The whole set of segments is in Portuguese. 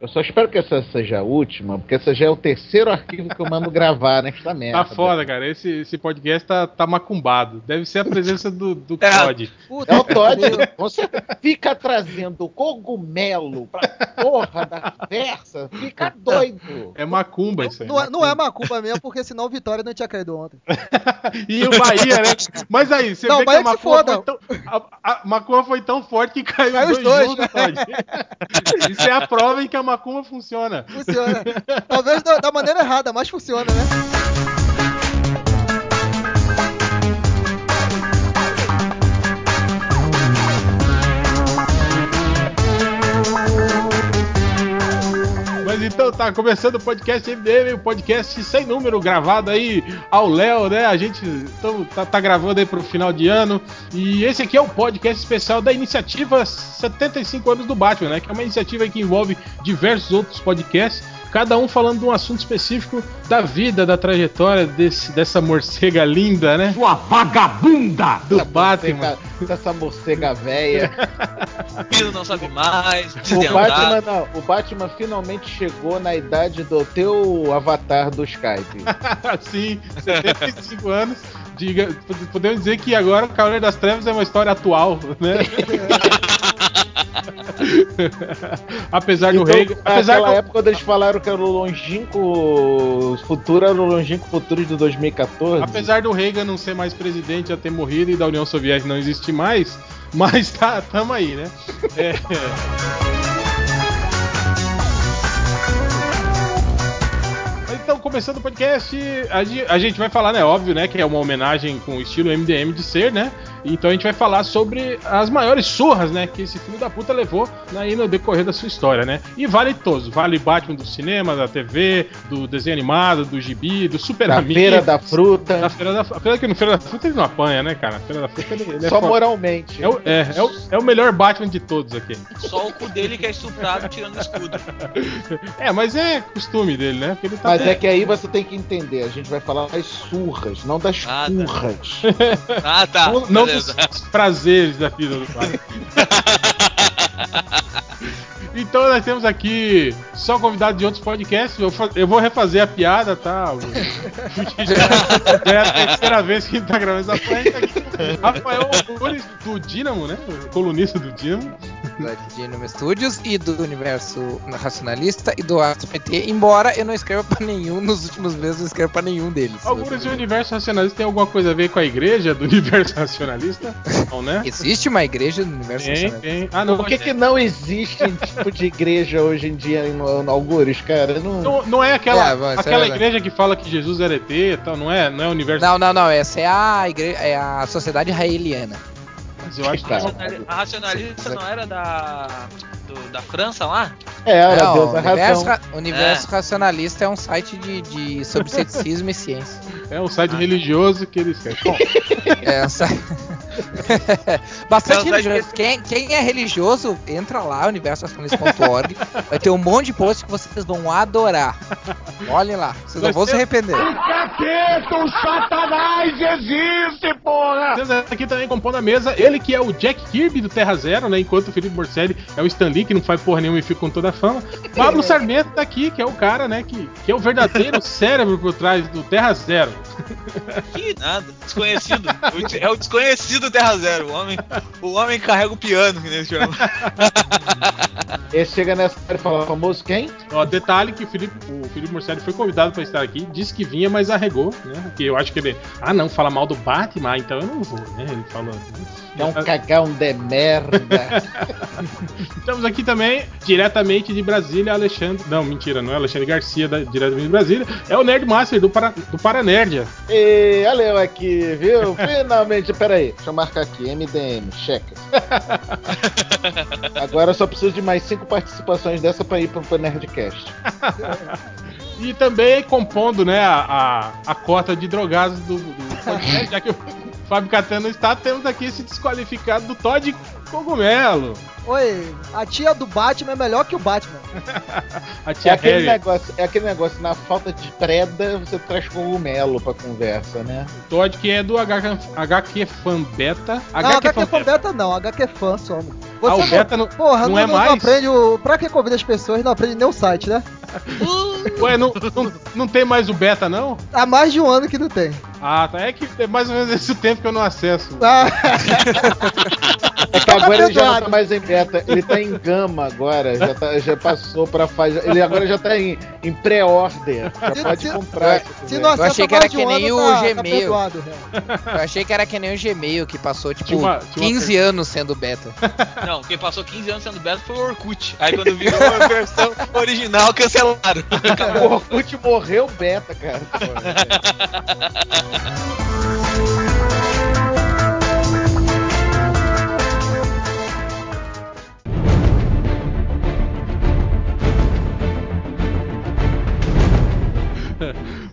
Eu só espero que essa seja a última, porque essa já é o terceiro arquivo que eu mando gravar nesta merda. Tá foda, cara. Esse, esse podcast tá, tá macumbado. Deve ser a presença do, do É. Todd. É o Todd. Você fica trazendo cogumelo pra porra da conversa, fica doido. É macumba isso aí. Não, é- não é macumba mesmo, porque senão o Vitória não tinha caído ontem. E o Bahia, né? Mas aí, você Não, vê que a se macumba, foda. foi tão, a, a macumba foi tão forte que caiu, Caiu os os dois, dois. juntos, Todd. Isso é a prova em que a macumba funciona. Funciona. Talvez da, da maneira errada, mas funciona, né? Então tá, começando o podcast MDM, o podcast sem número, gravado aí ao Léo, né? A gente tá, tá gravando aí pro final de ano. E esse aqui é o podcast especial da iniciativa 75 anos do Batman, né? Que é uma iniciativa que envolve diversos outros podcasts. Cada um falando de um assunto específico da vida, da trajetória desse, dessa morcega linda, né? Sua vagabunda! Do Batman. Morcega, essa morcega velha. Filho não sabe mais, O. Batman, não, o Batman finalmente chegou na idade do teu avatar do Skype. Sim, 75 anos. Diga, podemos dizer que agora o Cavaleiro das Trevas é uma história atual, né? apesar do Então, rei. Apesar naquela do, época, quando eles falaram que era o longínquo futuro, era o longínquo futuro de 2014. apesar do Reagan não ser mais presidente, já ter morrido e da União Soviética não existir mais, mas tá, tamo aí, né? É, Então, começando o podcast, a gente vai falar, né? Óbvio, né? Que é uma homenagem com o estilo MDM de ser, né? Então a gente vai falar sobre as maiores surras, né? Que esse filho da puta levou aí no decorrer da sua história, né? E vale todos. Vale Batman do cinema, da TV, do desenho animado, do gibi, do Super da Amigos. feira da fruta. Da feira da Apesar que no Feira da Fruta ele não apanha, né, cara? Na Feira da Fruta ele, ele é Só moralmente. É o, é, é, o, é o melhor Batman de todos aqui. Só o cu dele que é estuprado tirando o escudo. É, mas é costume dele, né? Porque ele tá. Mas é que aí você tem que entender, a gente vai falar das surras, não das Ah, tá. curras. Ah, tá. não prazeres da vida do Batman. Então nós temos aqui só convidados de outros podcasts. Eu, eu vou refazer a piada, tá? O- já, já é a terceira vez que a gente tá gravando essa tá aqui o Rafael Augunes, do Dínamo, né? O colunista do Dínamo. da Dynamo Studios e do Universo Racionalista e do Astro PT, embora eu não escreva pra nenhum, nos últimos meses eu não escrevo pra nenhum deles. Alguns do universo racionalista tem alguma coisa a ver com a igreja do universo racionalista? Não, né? Existe uma igreja no Universo Tem, Racionalista? tem. Ah, não. Por que, que não existe um tipo de igreja hoje em dia no, no Algures, cara? Não... Não, não é aquela, É, é aquela verdade. igreja que fala que Jesus era ET e tal, não é? Não é o universo. Não, não, não, essa é a igreja, é a Sociedade Raeliana. Mas eu acho que Tá. A racionalista não era da. do- da França lá? É, era Não, Deus Universo, razão. Ra- Universo Racionalista é um site de, de sobre ceticismo e ciência. É um site religioso que eles querem. Bom, É um site... Bastante É um site religioso. Quem, quem é religioso, entra lá, universoracionalista.org. Vai ter um monte de posts que vocês vão adorar. Olhem lá, vocês não vão ser- se arrepender. temos aqui também compondo a mesa, ele que é o Jack Kirby do Terra Zero, né? Enquanto o Felipe Morcelli é o Stan Lee, que não faz porra nenhuma e fica com toda a fama. Pablo Sarmento tá aqui, que é o cara, né? Que, que é o verdadeiro cérebro por trás do Terra Zero. Que nada, desconhecido. É o desconhecido Terra Zero. O homem, o homem carrega o piano, que nem se chama. Esse chega nessa hora e fala, famoso quem? Ó, detalhe que o Felipe, o Felipe Morcelli foi convidado pra estar aqui, disse que vinha, mas arregou, né? Porque eu acho que ele. Ah, não, fala mal do Batman, então eu não vou, né? Ele falou. É um cagão de merda. Estamos aqui também, diretamente de Brasília, Alexandre. Não, mentira, não é Alexandre Garcia, da- diretamente de Brasília. É o Nerdmaster do, para, do Paranerdia. e olha eu aqui, viu? Finalmente, peraí, deixa eu marcar aqui, MDM, checa. Agora eu só preciso de mais cinco participações dessa pra ir pro, pro Nerdcast. E também compondo, né, a, a, a cota de drogados do, do podcast, já que o Fábio Catano está, temos aqui esse desqualificado do Todd Cogumelo. Oi, a tia do Batman é melhor que o Batman. A É tia aquele, Harry. negócio, é aquele negócio, na falta de treda, você traz cogumelo pra conversa, né? Todd, que é do HQ, HQ Fan Beta. Não, HQ Fan fã beta não, HQ fã só. mano. Ah, o Você beta não, Porra, não não, é não, mais? aprende o. Pra que convida as pessoas não aprende nem o site, né? Ué, não, não, não tem mais o beta, não? Há mais de um ano que não tem. Ah, tá. É que é mais ou menos esse tempo que eu não acesso. Ah, É que agora ele já não tá mais em beta, ele tá em gama agora, já, tá- já passou pra fase. Ele agora já tá em, em pré-order. Já Se- pode se- comprar. se não Eu achei que era que um nem ano, o tá- tá Gmail. perdoado, né? Eu achei que era que nem o Gmail, que passou, tipo, uma- tinha uma 15 anos sendo beta. Não, quem passou 15 anos sendo beta foi o Orkut. Aí quando virou a versão original, cancelaram. O Orkut morreu beta, cara.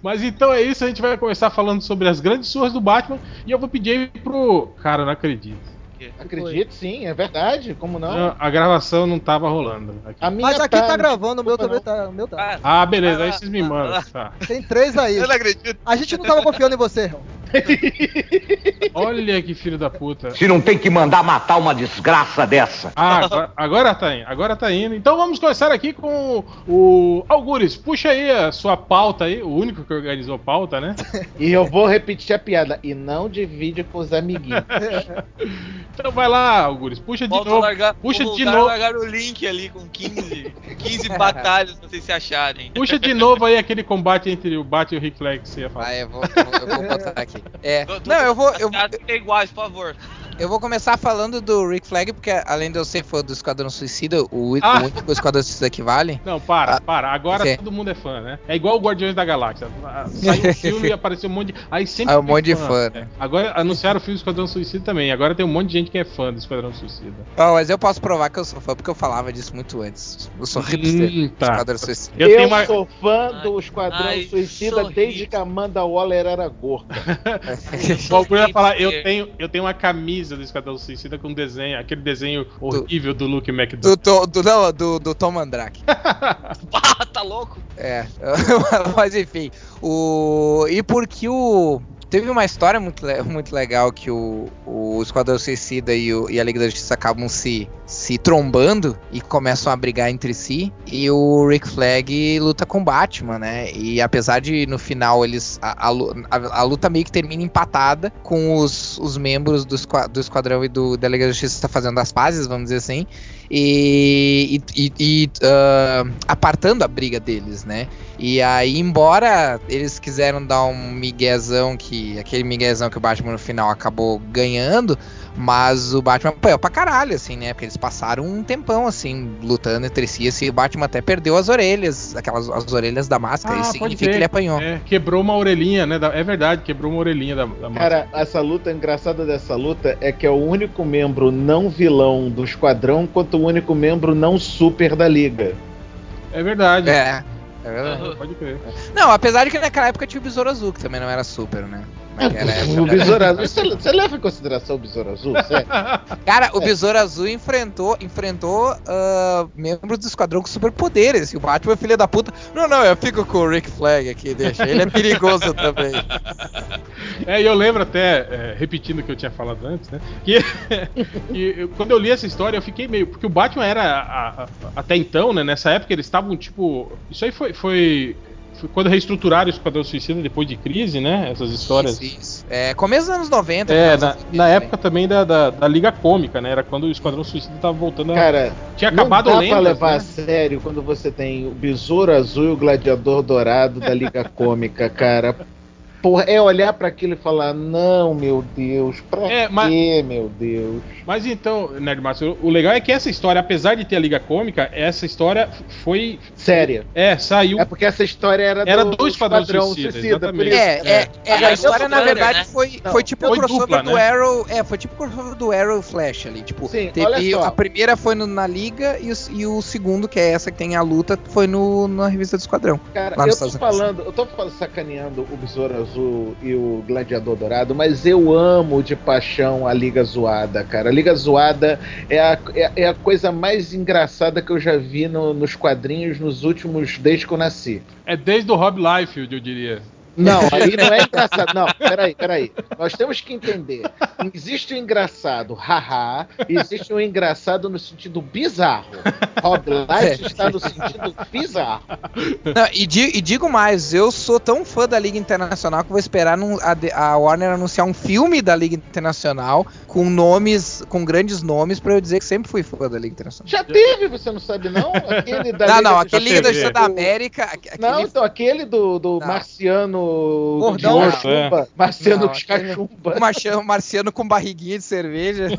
Mas então é isso, a gente vai começar falando sobre as grandes surras do Batman. E eu vou pedir pro. Cara, não acredito. Acredite, sim, é verdade. Como não? Não, a gravação não tava rolando. aqui. A minha Mas aqui tá não gravando, o meu também tá. O meu tá. Ah, beleza, aí Ah, vocês me mandam. Tá. Tem três aí. Eu não acredito. A gente não tava confiando em você, irmão. Olha que filho da puta. Se não tem que mandar matar uma desgraça dessa. Ah, agora, agora tá indo, agora tá indo. Então vamos começar aqui com o Algures. Puxa aí a sua pauta aí, o único que organizou a pauta, né? E eu vou repetir a piada. E não divide com os amiguinhos. Então vai lá, Algures, puxa de Volta a novo. largar, puxa de novo. largar o link ali com 15, 15 batalhas pra vocês se acharem. Puxa de novo aí aquele combate entre o Bat e o Rick Flag que você ia falar. Ah, eu vou, eu vou, eu vou botar aqui. É, não, eu vou, eu, iguais, por favor. Eu vou começar falando do Rick Flag, porque além de eu ser fã do Esquadrão Suicida, o, o Ah. único Esquadrão Suicida que vale. Não, para, Ah, para. Agora sim. todo mundo é fã, né? É igual o Guardiões da Galáxia. Saiu um filme e apareceu um monte de. Aí sempre. Ah, um monte de fã, É. né? Agora anunciaram o filme do Esquadrão Suicida também. Agora tem um monte de gente que é fã do Esquadrão Suicida. Mas eu posso provar que eu sou fã, porque eu falava disso muito antes. Eu sou hipster Hum, do tá. Esquadrão Suicida. Eu, Eu, tenho uma. sou fã do Esquadrão Ai, Suicida desde que a Amanda Waller era gorda. O Algur ia falar, eu tenho, eu tenho uma camisa do Esquadrão Suicida com desenho, aquele desenho horrível do Luke McDonald. Do, do, não, do, do Tom Mandrake. Pá, tá louco? É, mas enfim, o e porque o teve uma história muito, muito legal que o, o Esquadrão Suicida e, o- e a Liga da Justiça acabam se se trombando e começam a brigar entre si e o Rick Flag luta com Batman, né? E apesar de no final eles a, a a- a luta meio que termina empatada com os, os membros do, do Esquadrão e do da Liga da Justiça fazendo as pazes, vamos dizer assim, e, e- e- ah, apartando a briga deles, né? E aí, embora eles quiseram dar um miguezão que. Aquele miguezão que o Batman no final acabou ganhando, mas o Batman apanhou pra caralho, assim, né? Porque eles passaram um tempão, assim, lutando entre si, assim, e o Batman até perdeu as orelhas, aquelas as orelhas da máscara, Ah, isso pode significa que ele apanhou. É, quebrou uma orelhinha, né? da- É verdade, quebrou uma orelhinha da, da máscara. Cara, essa luta, engraçada dessa luta é que é o único membro não vilão do esquadrão quanto o único membro não super da liga. É verdade. É, é verdade. Pode crer. Não, apesar de que naquela época tinha o Besouro Azul, que também não era super, né? Naquela época- o Besouro Azul. Você, você leva em consideração o Besouro Azul? Sério? Cara, o Besouro Azul enfrentou, enfrentou ah, membros do esquadrão com superpoderes. E o Batman é filho da puta. Não, não, eu fico com o Rick Flag aqui, deixa. Ele é perigoso também. É, e eu lembro até, é, repetindo o que eu tinha falado antes, né? Que, que eu- quando eu li essa história, eu fiquei meio. Porque o Batman era. a- a- até então, né? Nessa época, eles estavam tipo. Isso aí foi foi quando reestruturaram o Esquadrão Suicida depois de crise, né? Essas histórias. Isso, isso. É, começo dos anos 90. É, na, anos 90 na época também da, da, da Liga Cômica, né? Era quando o Esquadrão Suicida tava voltando a. Cara, tinha não acabado dá lendas, pra levar a né? sério quando você tem o Besouro Azul e o Gladiador Dourado da Liga Cômica, cara. Porra, é olhar pra aquilo e falar, não, meu Deus, pra É, mas- quê, meu Deus? Mas então, Nerdmaster, o legal é que essa história, apesar de ter a Liga Cômica, essa história foi. Séria. É, saiu. É porque essa história era, Era do, do Esquadrão Suicida, por exatamente. isso. É, é, é, É, a história na verdade né? foi, Não, foi tipo foi o crossover dupla, do né? Arrow. É, foi tipo o crossover do Arrow e Flash ali. Tipo, Sim, teve, olha só. a primeira foi no- na Liga e o, e o segundo, que é essa que tem a luta, foi no, na revista do Esquadrão. Cara, Lá eu tô falando, eu tô falando, sacaneando o Besouro E o Gladiador Dourado, mas eu amo de paixão a Liga Zoada, cara. A Liga Zoada é a, é, é a coisa mais engraçada que eu já vi no- nos quadrinhos nos últimos. desde que eu nasci. É desde o Rob Liefeld, eu diria. Não, aí não é engraçado. Não, peraí, peraí. Nós temos que entender. Existe o engraçado, haha, e existe o engraçado no sentido bizarro. Rob Light está no sentido bizarro. Não, e, di- e digo mais, eu sou tão fã da Liga Internacional que vou esperar num- a, a Warner anunciar um filme da Liga Internacional com nomes, com grandes nomes, pra eu dizer que sempre fui fã da Liga Internacional. Já teve, você não sabe, não? Aquele da não, Liga não, aquele Liga da América. aque- Não, aquele- então aquele do, do Não. Gordão. de Cachumba. Marciano Não, Cachumba. o marciano, marciano com barriguinha de cerveja.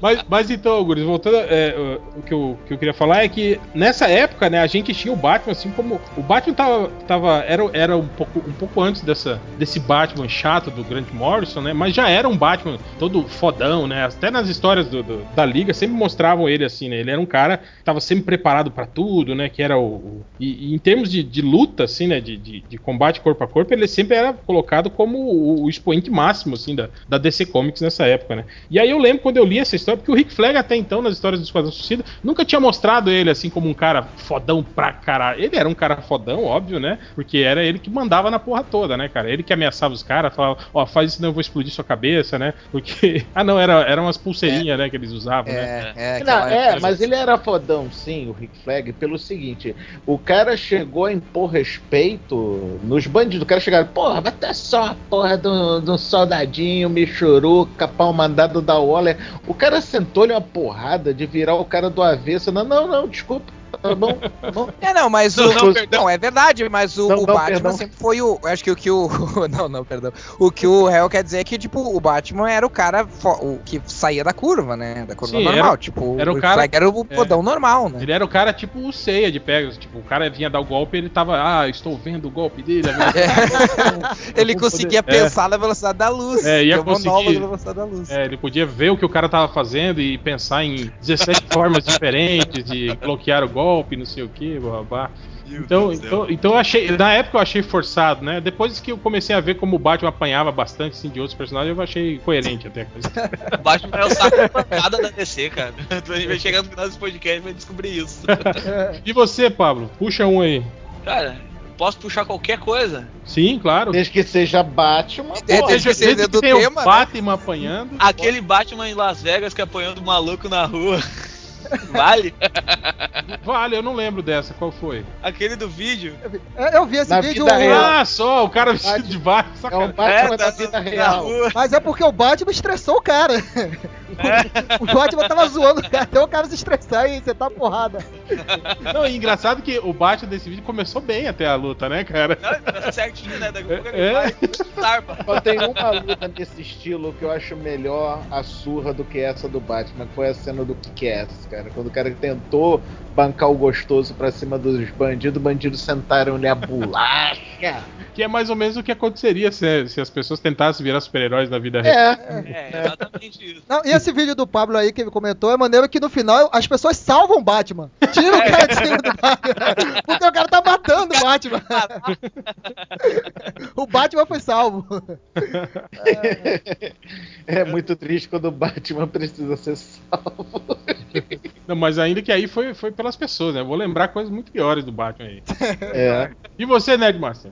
Mas, mas então, Guris, voltando, é, o, que eu, que eu queria falar é que nessa época, né, a gente tinha o Batman, assim como. O Batman tava. tava era, era um, pouco, um pouco antes dessa, desse Batman chato do Grant Morrison, né? Mas já era um Batman todo fodão, né? Até nas histórias do- do- da Liga sempre mostravam ele assim, né? Ele era um cara que tava sempre preparado pra tudo, né? Que era o. o- e, e em termos de, de luta, assim, né? De, de, de combate corpo a corpo, ele sempre era colocado como o, o expoente máximo, assim, da, da DC Comics nessa época, né? E aí eu lembro quando eu li essa história, porque o Rick Flag até então, nas histórias do Esquadrão Suicida, nunca tinha mostrado ele assim como um cara fodão pra caralho. Ele era um cara fodão, óbvio, né? Porque era ele que mandava na porra toda, né, cara? Ele que ameaçava os caras, falava, ó, faz isso não, eu vou explodir sua cabeça, né? Porque. Ah, não, era, eram umas pulseirinhas, né, que eles usavam, né? É, é, Não, é, época. mas ele era fodão, sim, o Rick Flag, pelo seguinte: o cara chegou a impor respeito nos bandidos. O cara chegaram, porra, vai ter só a porra do, do soldadinho, michuruca, pau mandado da Waller. O cara sentou-lhe uma porrada de virar o cara do avesso. Não, não, não, desculpa. Tá bom, tá bom. É, não, mas Não, o. não. Não, é verdade, mas o, Não, o Batman perdão. sempre foi o. eu Acho que o que o. Não, não, perdão. O que o réu quer dizer é que, tipo, o Batman era o cara fo- o que saía da curva, né? Da curva Sim, normal. era- tipo, era o Rick cara- era o é. podão normal, né? Ele era o cara tipo o ceia de Pegasus. Tipo, o cara vinha dar o golpe ele tava, ah, estou vendo o golpe dele. É. Ele conseguia poder- pensar na velocidade da luz. É, ia conseguir- nova velocidade da luz. É, ele podia ver o que o cara tava fazendo e pensar em 17 formas diferentes de bloquear o golpe, não sei o que, babá. Então, então, então eu achei, na época eu achei forçado, né? Depois que eu comecei a ver como o Batman apanhava bastante assim, de outros personagens, eu achei coerente até. O Batman é o saco de pancada da DC, cara. Então a gente vai chegar no final desse podcast e vai descobrir isso. E você, Pablo? Puxa um aí. Cara, posso puxar qualquer coisa. Sim, claro. Desde que seja Batman, pô, desde que seja Desde do que tem tema, o né? Batman apanhando. Aquele Batman em Las Vegas que apanhando maluco na rua. Vale? Vale, eu não lembro dessa, qual foi? Aquele do vídeo. É, Eu vi esse Na vídeo, vida o- real. Ah, só, o cara vestido de Batman. é um sacanagem. Batman da tá vida na real. rua. Mas é porque o Batman estressou o cara. O Batman tava zoando o cara, até o cara se estressar e você tá porrada. Não, e engraçado que o Batman desse vídeo começou bem até a luta, né, cara? Não, ele tá certinho, né? Daqui a pouco É. ele vai tarpa. Só tem uma luta nesse estilo que eu acho melhor a surra do que essa do Batman, que foi a cena do Kick-Ass, cara. Quando o cara tentou bancar o gostoso pra cima dos bandidos, os bandidos sentaram-lhe a bolacha. Que é mais ou menos o que aconteceria se, se as pessoas tentassem virar super-heróis na vida real. É, É, exatamente isso. Não, e esse vídeo do Pablo aí que ele comentou é maneiro que no final as pessoas salvam o Batman. Tira o cara de cima do Batman. Porque o cara tá matando o Batman. O Batman foi salvo. é muito triste quando o Batman precisa ser salvo. Não, mas ainda que aí foi, foi pelas pessoas, né? Eu vou lembrar coisas muito piores do Batman aí. É. E você, Nerdmaster?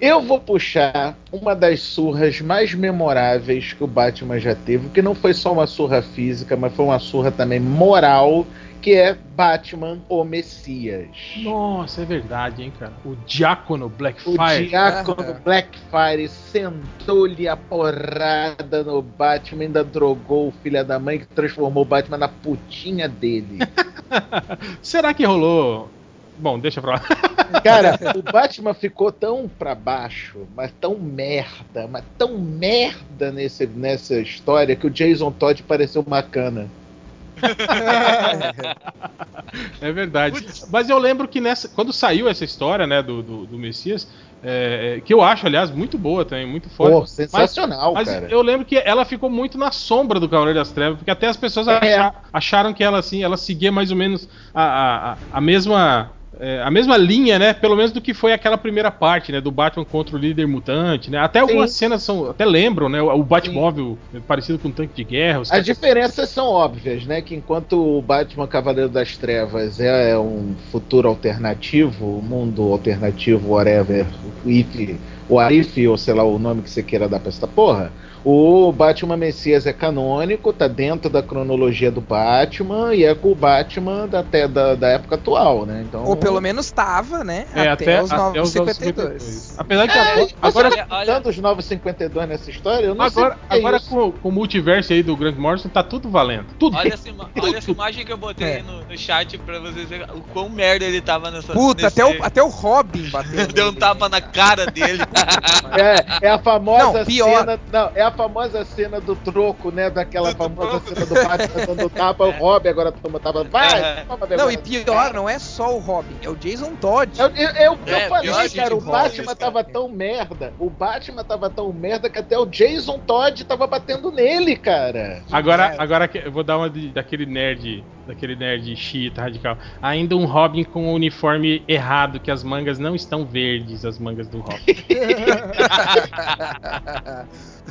Eu vou puxar uma das surras mais memoráveis que o Batman já teve, que não foi só uma surra física, mas foi uma surra também moral, que é Batman o Messias. Nossa, é verdade, hein, cara. O Diácono O Blackfire. Diácono Ah. Blackfire sentou-lhe a porrada no Batman, ainda drogou o filho da mãe que transformou o Batman na putinha dele. Será que rolou. Bom, deixa pra lá. Cara, o Batman ficou tão pra baixo, mas tão merda, mas tão merda nesse, nessa história que o Jason Todd pareceu bacana. É verdade. Mas eu lembro que nessa, quando saiu essa história, né, do, do, do Messias, é, é, que eu acho, aliás, muito boa também, muito foda. Pô, sensacional, Mas cara. eu lembro que ela ficou muito na sombra do Cavaleiro das Trevas, porque até as pessoas É. acha- acharam que ela assim, ela seguia mais ou menos a, a- a mesma é, a mesma linha, né? Pelo menos do que foi aquela primeira parte, né? Do Batman contra o líder mutante, né? Até algumas Sim. cenas são. Até lembram, né? O Batmóvel parecido com um tanque de guerra. As diferenças são óbvias, né? Que enquanto o Batman Cavaleiro das Trevas é um futuro alternativo, mundo alternativo, whatever, if, o Arif, ou sei lá o nome que você queira dar pra essa porra, o Batman Messias é canônico, tá dentro da cronologia do Batman e é com o Batman da, até da, da época atual, né? Então, Ou pelo menos tava, né? É, até, os até os 952. Apesar que É, agora, você agora, tá botando os 952 nessa história, eu não agora, sei. é agora isso. com, com o multiverso aí do Grant Morrison, tá tudo valendo. Tudo. Olha essa, ima- olha essa imagem que eu botei É. aí no, no chat pra vocês verem o quão merda ele tava nessa. Puta, nesse- até o, até o Robin bateu. Deu um tapa na cara dele. É, é a famosa Não, pior. cena. Não, é a famosa cena do troco, né? Daquela Do famosa troco. cena do Batman dando tapa, o Robin agora toma tapa. Vai! É. toma Não, e pior, não é só o Robin, é o Jason Todd. Eu, eu, eu, eu É, falei, pior, cara, o Batman tava tão merda. O Batman tava tão merda que até o Jason Todd tava batendo nele, cara. Agora, agora que- eu vou dar uma de- daquele nerd, daquele nerd xiita radical. Ainda um Robin com o uniforme errado, que as mangas não estão verdes, as mangas do Robin.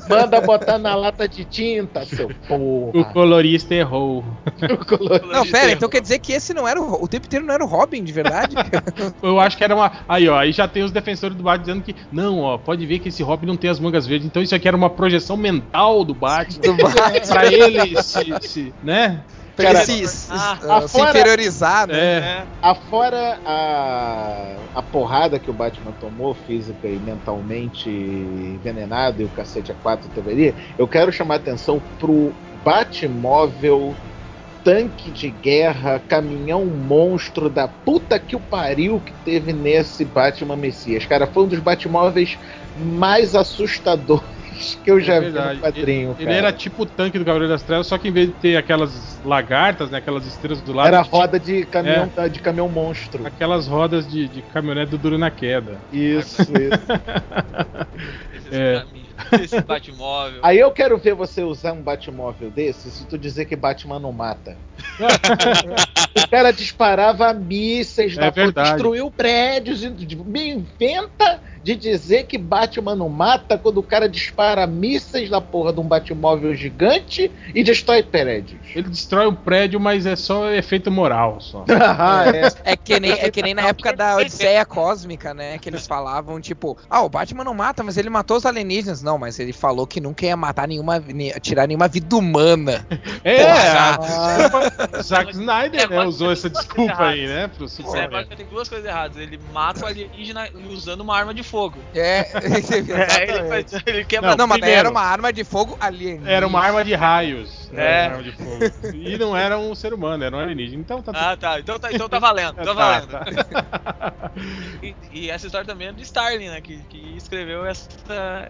Manda botar na lata de tinta, seu o porra. colorista errou. O colorido. Não, pera, então quer dizer que esse não era o, o tempo inteiro não era o Robin, de verdade? Eu acho que era uma. Aí, ó, aí já tem os defensores do Batman dizendo que. Não, ó, pode ver que esse Robin não tem as mangas verdes. Então isso aqui era uma projeção mental do Batman. Do Batman. pra ele se, se- né? Pra Cara, ele se, se- ah, uh, se afora- inferiorizar, né? É. É. Afora a, a porrada que o Batman tomou, física e mentalmente envenenado, e o cacete a quatro deveria, eu quero chamar a atenção pro Batmóvel, tanque de guerra, caminhão monstro da puta que o pariu que teve nesse Batman Messias. Cara, foi um dos Batmóveis mais assustadores que eu já É vi verdade. no quadrinho. Ele cara. era tipo o tanque do Cavaleiro das Trevas, só que em vez de ter aquelas lagartas, né? Aquelas estrelas do lado. Era roda de caminhão, de caminhão monstro. Aquelas rodas de, de caminhonete do Duro na Queda. Isso, isso. Esse, É. esse Batmóvel. Aí eu quero ver você usar um Batmóvel desse se tu dizer que Batman não mata. o cara disparava mísseis É da porra, verdade. destruiu prédios. e Me inventa de dizer que Batman não mata quando o cara dispara mísseis da porra de um Batmóvel gigante e destrói prédios. Ele destrói o prédio, mas é só efeito moral só. ah, é. É que, nem, é que nem na época da Odisseia Cósmica, né? Que eles falavam, tipo, ah, o Batman não mata, mas ele matou os alienígenas. Não, mas ele falou que nunca ia matar nenhuma. ne- tirar nenhuma vida humana. É, Ah, a- Zack Snyder né, usou essa desculpa aí, né? Pro Superman. agora tem duas coisas erradas. Ele mata o alienígena usando uma arma de fogo. É, É, ele, faz- ele quer Não, Não, mas primeiro. era uma arma de fogo alienígena. Era uma arma de raios. né, É. uma arma de fogo. E não era um ser humano, era um alienígena. Então tá Ah, tá. Então tá, então tá valendo. Tá Tá, valendo. tá. E, e essa história também é do Starling, né? Que, que escreveu essa,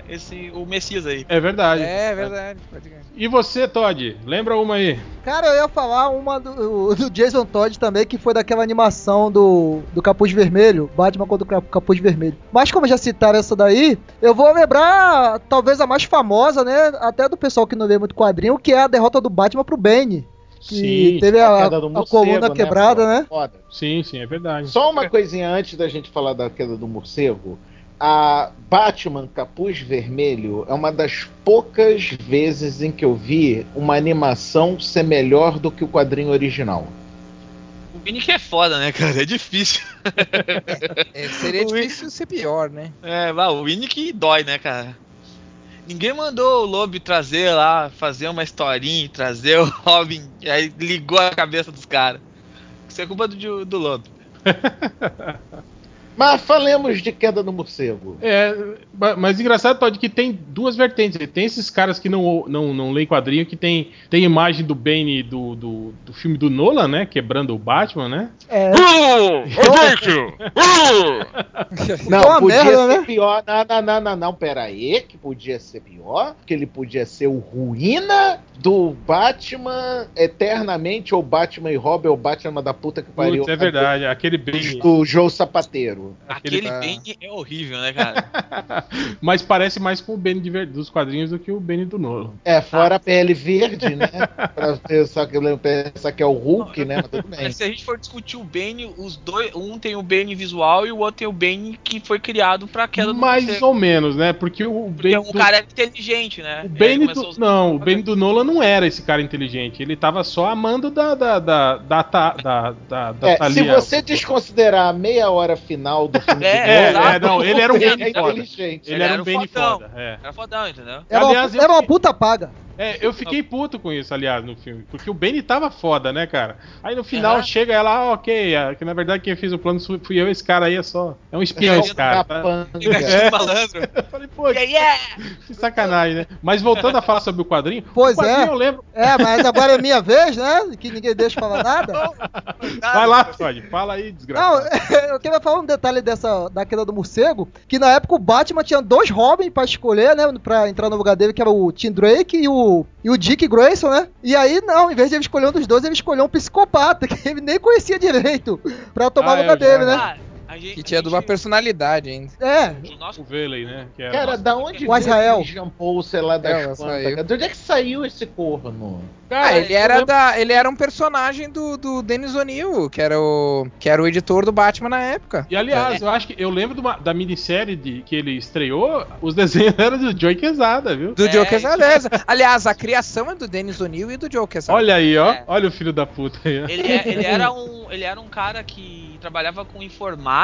esse, o Messias aí. É verdade. É verdade. pode crer. E você, Todd? Lembra uma aí? Cara, eu ia falar uma do, do Jason Todd também, que foi daquela animação do, do Capuz Vermelho, Batman contra o Cap- Capuz Vermelho. Mas como já citaram essa daí, eu vou lembrar talvez a mais famosa, né, até do pessoal que não lê muito quadrinho, que é a derrota do Batman pro Bane. Que Sim, teve a, Queda do a morcego, coluna né, quebrada, né? Foda. sim, sim, é verdade. Só uma coisinha antes da gente falar da queda do morcego. A Batman Capuz Vermelho é uma das poucas vezes em que eu vi uma animação ser melhor do que o quadrinho original. O Vini que é foda, né, cara? É difícil. É, seria difícil ser pior, né? É, o Vini que dói, né, cara? Ninguém mandou o Lobo trazer lá, fazer uma historinha, e trazer o Robin, e aí ligou a cabeça dos caras. Isso é culpa do, do Lobo. Mas falemos de queda do morcego. É, ma- mas engraçado, Todd, que tem duas vertentes. Tem esses caras que não, não, não leem quadrinho, que tem, tem imagem do Bane do, do, do filme do Nolan, né? Quebrando o Batman, né? É, Não, uma podia merda, ser né? pior. Não, não, não, não, não, pera aí, que podia ser pior, que ele podia ser o ruína do Batman eternamente, ou Batman e Robin, ou Batman da puta que pariu. Putz, é verdade, aquele Bane. Do Joe Sapateiro. Aquele tá- Bane é horrível, né, cara? Mas parece mais com o Bane de dos quadrinhos do que o Bane do Nolan. É, fora a pele verde, né? pra pensar que, pensar que é o Hulk, né? Mas tudo bem. Mas se a gente for discutir o Bane, os dois, um tem o Bane visual e o outro tem o Bane que foi criado pra queda do Mais ou menos, né? Porque o Porque Bane o do... cara é inteligente, né? O Bane começou do... os- Não, o Bane do Nolan não era esse cara inteligente. Ele tava só amando da da da da da, da, da, da É, se você desconsiderar a meia hora final do filme É, do É, é, não, ele era um é foda. inteligente. Ele Ele era um fodão. foda, é. Era fodão, entendeu? Era, Aliás, uma, eu era uma fiquei- puta paga. É, eu fiquei puto com isso, aliás, no filme. Porque o Benny tava foda, né, cara? Aí no final Aham. chega ela, ah, ok, ah, que na verdade quem fez o plano fui eu, esse cara aí é só. É um espião esse cara. Tá? Malandro. Eu falei, pô, Yeah, yeah! que sacanagem, né? Mas voltando a falar sobre o quadrinho, Pois o quadrinho é. eu lembro. É, mas agora é minha vez, né? Que ninguém deixa falar nada. Vai lá, Todd, fala aí, Não, desgraçado. eu queria falar um detalhe dessa da queda do morcego, que na época o Batman tinha dois Robin pra escolher, né, pra entrar no lugar dele, que era o Tim Drake e o, e o Dick Grayson, né? E aí, não, em vez de ele escolher um dos dois, ele escolheu um psicopata, que ele nem conhecia direito, pra tomar Ah, o lugar eu já- dele, né? Ah, gente- Que tinha a de uma personalidade ainda. É, o nosso O Velen, né? Que era... Cara, da onde O veio esse Jean Paul, sei lá, das É, o quantas, cara? De onde é que saiu esse corno? Ah, ele era, lembro- da, ele era um personagem do, do Dennis O'Neill, que era o que era o editor do Batman na época. E aliás, eu acho que eu lembro de uma- da minissérie de, que ele estreou, os desenhos eram do Joey Quesada, viu? Do É, Joe Quesada. Aliás, a criação é do Dennis O'Neill e do Joe Quesada. Olha aí, ó. É. Olha o filho da puta aí. Ele, é- ele era um, ele era um cara que trabalhava com informática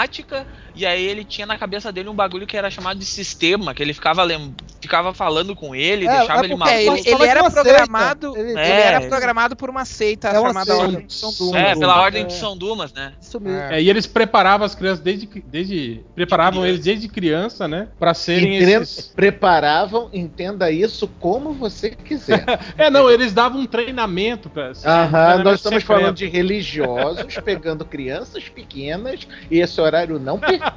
e aí ele tinha na cabeça dele um bagulho que era chamado de sistema, que ele ficava, lem- ficava falando com ele, É, deixava é ele É, maluco. ele, ele era Uma seita. programado. Ele- Ele, É. era programado por uma seita É uma chamada seita. Ordem de São Dumas. É, pela ordem É. de São Dumas, né? isso mesmo. É. É, e eles preparavam as crianças desde, desde preparavam criança. eles desde criança, né, Pra serem Entenda- esses. Preparavam, entenda isso como você quiser. É, não, eles davam um treinamento para. Aham, nós estamos falando de religiosos pegando crianças pequenas e esse horário não permite.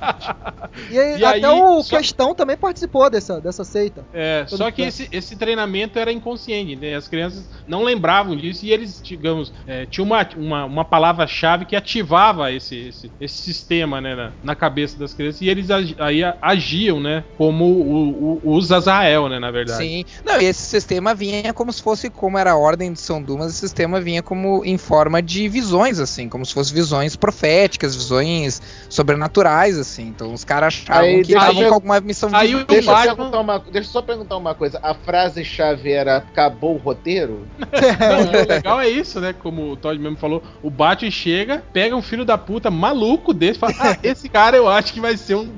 E, aí, E até aí, o só- Questão também participou dessa, dessa seita. É, Todo só que esse, esse treinamento era inconsciente, né? As crianças não lembravam disso e eles, digamos, é, tinha uma, uma, uma palavra-chave que ativava esse, esse, esse sistema, né, na, na cabeça das crianças e eles aí agiam, né, como o, o, os Azael, né, na verdade. Sim. Não, e esse sistema vinha como se fosse, como era a Ordem de São Dumas, esse sistema vinha como em forma de visões, assim, como se fossem visões proféticas, visões sobrenaturais, assim. Então os caras achavam Aí, que deixa estavam eu- com alguma missão aí o Deixa eu, Batman- perguntar uma, deixa eu só perguntar uma coisa. A frase-chave era acabou o roteiro? Não, o legal é isso, né? Como o Todd mesmo falou, o Batman chega, pega um filho da puta maluco desse e fala: Ah, esse cara eu acho que vai ser um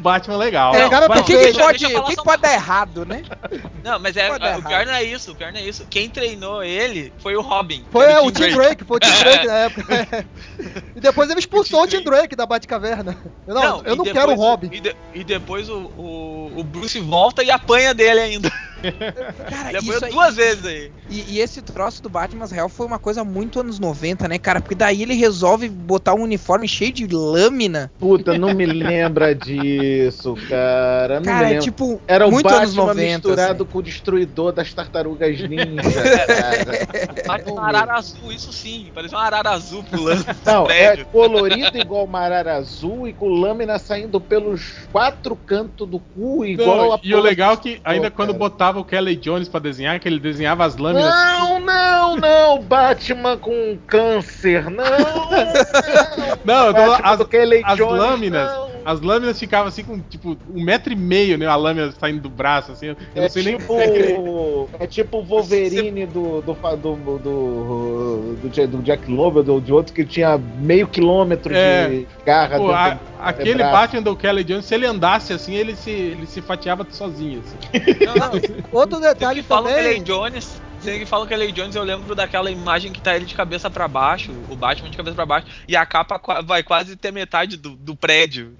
Batman legal. É, cara, O que, que Deixa- pode, deixa que só que pode dar errado, né? Não, mas é, o pior não é isso, o pior não é isso. Quem treinou ele foi o Robin. Foi é, o Tim Drake, foi o Tim Drake na época. e depois ele expulsou O Tim Drake da Batcaverna. Eu Não, eu e não depois quero o o- Robin. E, de- e depois o, o, o Bruce volta e apanha dele ainda. Cara, Ele apanhou isso aí, duas vezes aí. E, e esse troço do Batman's Hell foi uma coisa muito anos 90, né, cara? Porque daí ele resolve botar um uniforme cheio de lâmina. Puta, não me lembra disso, cara. Não me Cara, é tipo, Era o muito Batman anos 90. misturado assim. com o destruidor das tartarugas ninja. cara. Uma arara azul, isso sim. Parecia uma arara azul pulando Não, é colorido igual marara azul e com lâmina saindo pelos quatro cantos do cu, Não, igual a e o legal é que ainda Pô, quando cara. Botava o Kelly Jones pra desenhar, que ele desenhava as lâminas. Não, não, não, Batman com câncer, não. Não, eu tô as, as Jones, lâminas, não. As lâminas ficavam assim com tipo um metro e meio, né? A lâmina saindo do braço, assim. Eu É não sei nem tipo, é tipo o Wolverine do, do, do, do, do, do Ja- do Jack Lobo, do, de outro que tinha meio quilômetro É. de garra Pô, aquele braço. Batman do Kelly Jones, se ele andasse assim, ele se, ele se fatiava sozinho. Assim. Não, não. Outro detalhe que falam que ele é também. Jones, sempre que falam que é Jones, eu lembro daquela imagem que tá ele de cabeça pra baixo, o Batman de cabeça pra baixo, e a capa vai quase ter metade do, do prédio.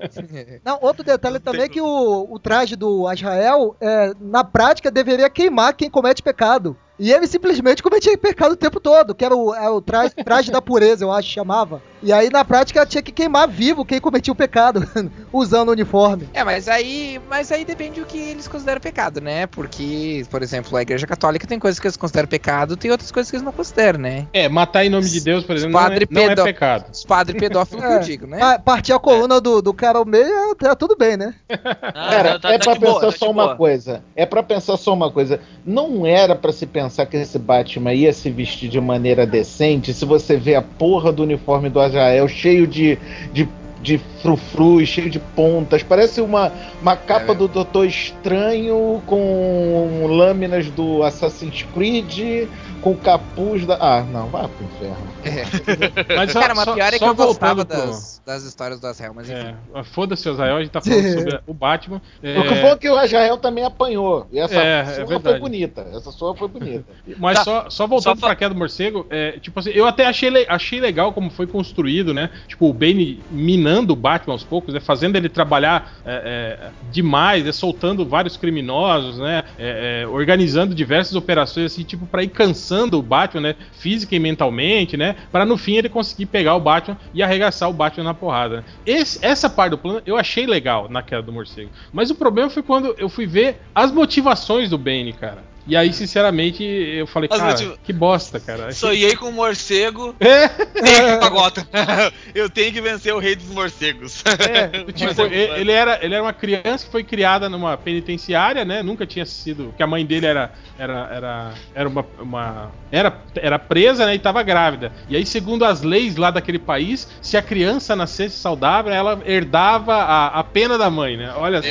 Não, outro detalhe também é que o, o traje do Azrael, é, na prática, deveria queimar quem comete pecado. E ele simplesmente cometia pecado o tempo todo, que era o, é o traje, traje da pureza, eu acho, chamava. E aí, na prática, tinha que queimar vivo quem cometia o pecado, usando o uniforme. É, mas aí, mas aí depende do que eles consideram pecado, né? Porque, por exemplo, a Igreja Católica tem coisas que eles consideram pecado, tem outras coisas que eles não consideram, né? É, matar em nome de Deus, por exemplo, não é, Padre não é pecado. Os padres pedófilos que eu digo, né? Pa- Partir a coluna do, do cara ao meio, tá tudo bem, né? Ah, Cara, tá- é tá pra de boa, pensar tá só uma boa. coisa. É pra pensar só uma coisa. Não era pra se pensar que esse Batman ia se vestir de maneira decente se você vê a porra do uniforme do Ajael cheio de, de, de frufrus, cheio de pontas. Parece uma, uma capa É. do Doutor Estranho com lâminas do Assassin's Creed, com capuz da. Ah, não, vá pro inferno. Mas só, Cara, mas só- pior é que eu gostava pro- das, das histórias do Azrael, mas enfim. É, foda-se o Azael, a gente tá falando sobre o Batman. É, O que bom é que o Ajael também apanhou. E essa É, é sua foi bonita. Essa sua foi bonita. Mas Tá. só, só voltando Só pra queda do morcego, é, tipo assim, eu até achei, achei legal como foi construído, né? Tipo, o Bane minando o Batman aos poucos, né? Fazendo ele trabalhar é, é, demais, né? soltando vários criminosos, né? É, é, organizando diversas operações, assim, tipo, pra ir cansando o Batman, né? Física e mentalmente, né? Pra no fim ele conseguir pegar o Batman e arregaçar o Batman na porrada. né? Esse- essa parte do plano eu achei legal na queda do morcego. Mas o problema foi quando eu fui ver as motivações do Bane, cara. E aí, sinceramente, eu falei, As cara, que bosta, cara. Sonhei com um morcego. É, Tenho que ir pra. Eu tenho que vencer o rei dos morcegos. é, tipo, ele, ele era, ele era uma criança que foi criada numa penitenciária, né? Nunca tinha sido. Que a mãe dele era. Era, era, era uma. uma- era, era presa, né? E tava grávida. E aí, segundo as leis lá daquele país, se a criança nascesse saudável, ela herdava a, a pena da mãe, né? Olha só.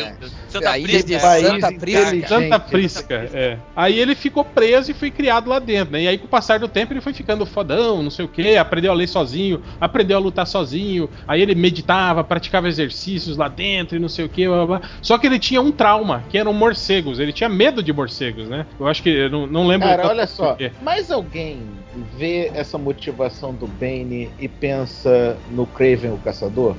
Santa Aí Prisca. Santa Prisca. Santa Prisca, é. Aí ele ficou preso e foi criado lá dentro, né? E aí, com o passar do tempo, ele foi ficando fodão, não sei o quê, aprendeu a ler sozinho, aprendeu a lutar sozinho. Aí ele meditava, praticava exercícios lá dentro e não sei o quê, blá, blá, blá. Só que ele tinha um trauma, que eram morcegos. Ele tinha medo de morcegos, né? Eu acho que. Eu não, não lembro. Cara, olha só. Mais alguém vê essa motivação do Bane e pensa no Craven o Caçador?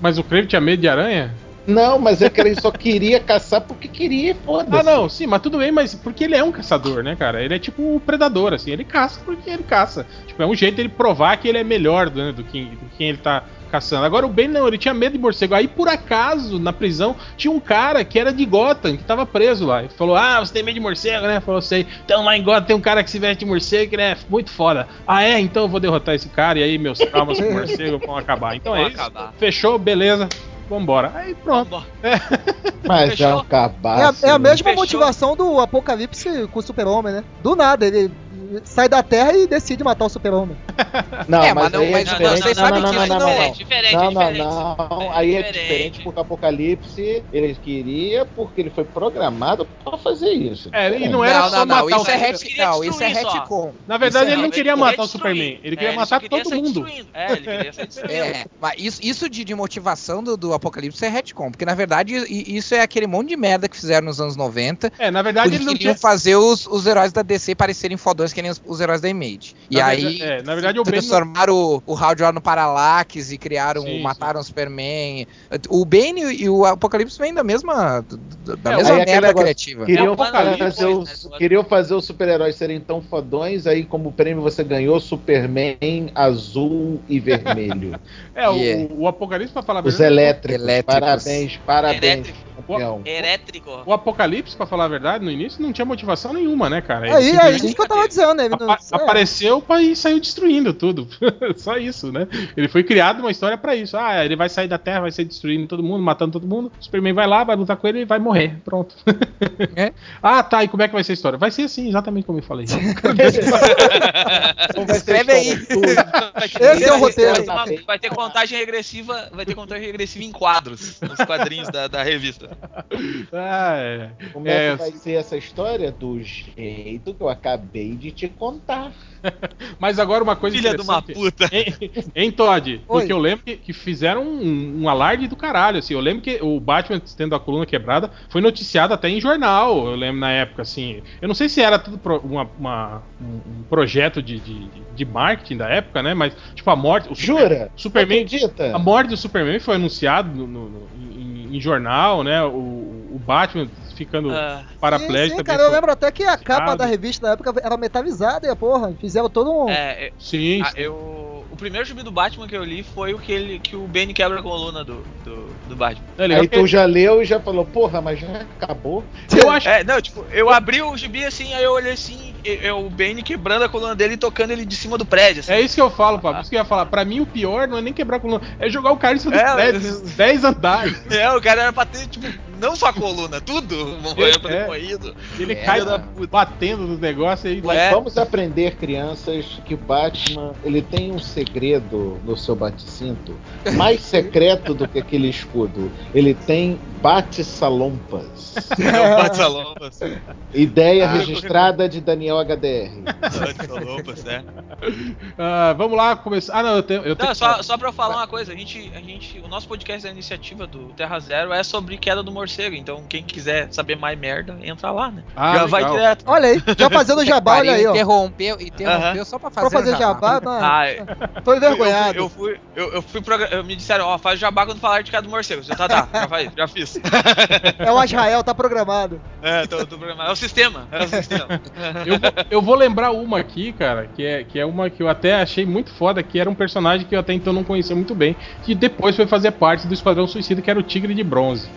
Mas o Crave tinha medo de aranha? Não, mas é que ele só queria caçar porque queria, foda-se. Ah, não, sim, mas tudo bem, mas porque ele é um caçador, né, cara? Ele é tipo um predador, assim, ele caça porque ele caça. Tipo, é um jeito dele provar que ele é melhor né, do, que, do que quem ele tá caçando. Agora o Ben não, ele tinha medo de morcego. Aí, por acaso, na prisão, tinha um cara que era de Gotham, que tava preso lá. E falou: Ah, você tem medo de morcego, né? Falou, sei. Então lá em Gotham tem um cara que se veste de morcego que ele é muito foda. Ah, é? Então eu vou derrotar esse cara e aí meus traumas com morcego vão acabar. Então é Vão isso. acabar. Fechou, beleza. Vambora. Aí pronto. Vambora. Mas Fechou? é um É a, cabaço. é a né? mesma Fechou. motivação do Apocalipse com o Super-Homem, né? Do nada, ele sai da Terra e decide matar o Super-Homem. Não, É, mas, mas não- é mas não, vocês não, sabem que não, isso não, não não, é diferente, Não, não, diferente. não. Aí é diferente porque o Apocalipse ele queria porque ele foi programado pra fazer isso. É, e não era Não, só matar o é não, isso é retcon. Na verdade, Isso é ele não queria matar o. Superman. Ele É, queria matar todo mundo. É, ele queria sair destruindo. É, mas isso, de, motivação do, Apocalipse é retcon, porque na verdade isso é aquele monte de merda que fizeram nos anos 90, É, na verdade, porque ele não queriam tinha. fazer os, os heróis da DC parecerem fodões que nem os, os heróis da Image. E Na aí verdade- é, na verdade, o Ben transformaram o, o Jordan no Parallax e criaram, Sim, mataram o Superman. O Bane e o Apocalipse vêm da mesma, da É, mesma aí aquele merda negócio- criativa. Queriam, É o Apocalipse, fazer né? os, queriam fazer os super-heróis serem tão fodões, aí como prêmio você ganhou Superman azul e vermelho. É, o, Yeah. o Apocalipse, pra falar a Os elétricos. Elétricos. Parabéns, parabéns, Elétrico. Campeão. Elétrico. O Apocalipse, pra falar a verdade, no início não tinha motivação nenhuma, né, cara? Ele Aí, aí, simplesmente isso que eu tava dizendo, né? Ele não- apa- é. apareceu pra ir saiu destruindo tudo. Só isso, né? Ele foi criado uma história pra isso. Ah, ele vai sair da Terra, vai sair destruindo todo mundo, matando todo mundo. O Superman vai lá, vai lutar com ele e vai morrer. Pronto. É. Ah, tá. E como é que vai ser a história? Vai ser assim, exatamente como eu falei. Ser Escreve aí. história tudo. Vai ter- Esse é o roteiro. Vai ter, uma- vai ter contagem regressiva, vai ter contagem regressiva em quadros, nos quadrinhos da, da revista. Ah, é. Como é, É, que vai ser essa história? Do jeito que eu acabei de te contar. Mas agora uma coisa Filha de uma puta. Hein, hein, Todd? Porque Oi. eu lembro que, que fizeram um, um alarde do caralho, assim. Eu lembro que o Batman tendo a coluna quebrada foi noticiado até em jornal, eu lembro na época, assim. Eu não sei se era tudo pro- uma- uma- um, projeto de, de, de marketing da época, né? Mas, tipo, a morte. O Super- Jura? Superman. Acredita? A morte do Superman foi anunciado no- no- no- em, em jornal, né? O, o Batman ficando Ah, paraplégico. sim, sim, cara, eu lembro até que a capa da revista na época era metalizada e a porra, fizeram todo um. é, é, Sim, ah, eu. O primeiro gibi do Batman que eu li foi o que, ele, que o Benny quebra a coluna do, do, do Batman. é Aí que- tu já leu e já falou, porra, mas já acabou. eu acho É, não, tipo, eu abri o gibi assim, aí eu olhei assim, é é o Benny quebrando a coluna dele e tocando ele de cima do prédio, assim. É isso que eu falo, Pablo. Isso que eu ia falar. Pra mim, o pior não é nem quebrar a coluna, é jogar o cara em cima do É, prédio, mas- uns 10 andares. É, o cara era pra ter, tipo, não só a coluna, tudo. É. morrido. Ele É, cai da batendo nos negócios aí. Mas É. vamos aprender, crianças, que o Batman ele tem um segredo no seu bate-cinto mais secreto do que aquele escudo. Ele tem bate-salompas. É o Bate-Salompas. Ideia Ah. registrada de Daniel HDR. Bate-Salompas, é. Ah, vamos lá começar. Ah, não, eu tenho. Eu tenho Não, só, só pra eu falar uma coisa, a gente, a gente. O nosso podcast da iniciativa do Terra Zero é sobre queda do morcego. Então, quem quiser saber mais merda, entra lá, né? Ah, Já vai legal. direto. Olha aí, já fazendo jabá, olha aí, ó. Interrompeu, interrompeu só pra fazer, Pra fazer o jabá, tá? Ah, é. Tô Eu fui, envergonhado. eu fui, eu, eu fui eu me disseram, ó, faz jabá quando falar de do morcego. Já tá, tá, já, faz, já fiz. É o Israel, tá programado. É, tô, tô programado. É o sistema, é o sistema. Eu vou, eu vou lembrar uma aqui, cara, que é, que é uma que eu até achei muito foda, que era um personagem que eu até então não conhecia muito bem, que depois foi fazer parte do Esquadrão Suicida, que era o Tigre de Bronze.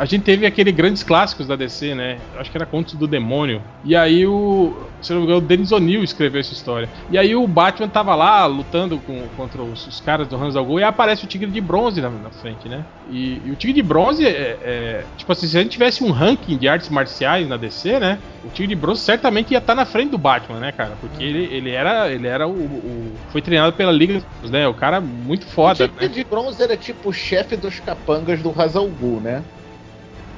A gente teve aquele grandes clássicos da DC, né? Acho que era Contos do Demônio. E aí o. Se não me engano, o Denis O'Neill escreveu essa história. E aí o Batman tava lá lutando com, contra os, os caras do Hans al Ghul, e aparece o Tigre de Bronze na, na frente, né? E, e o Tigre de Bronze é, é- Tipo assim, se a gente tivesse um ranking de artes marciais na DC, né? O Tigre de Bronze certamente ia estar na frente do Batman, né, cara? Porque ele, ele era. Ele era o, o- Foi treinado pela Liga, né? O cara muito O foda, Tigre né? de Bronze era tipo o chefe dos capangas do Hazal Ghul, né?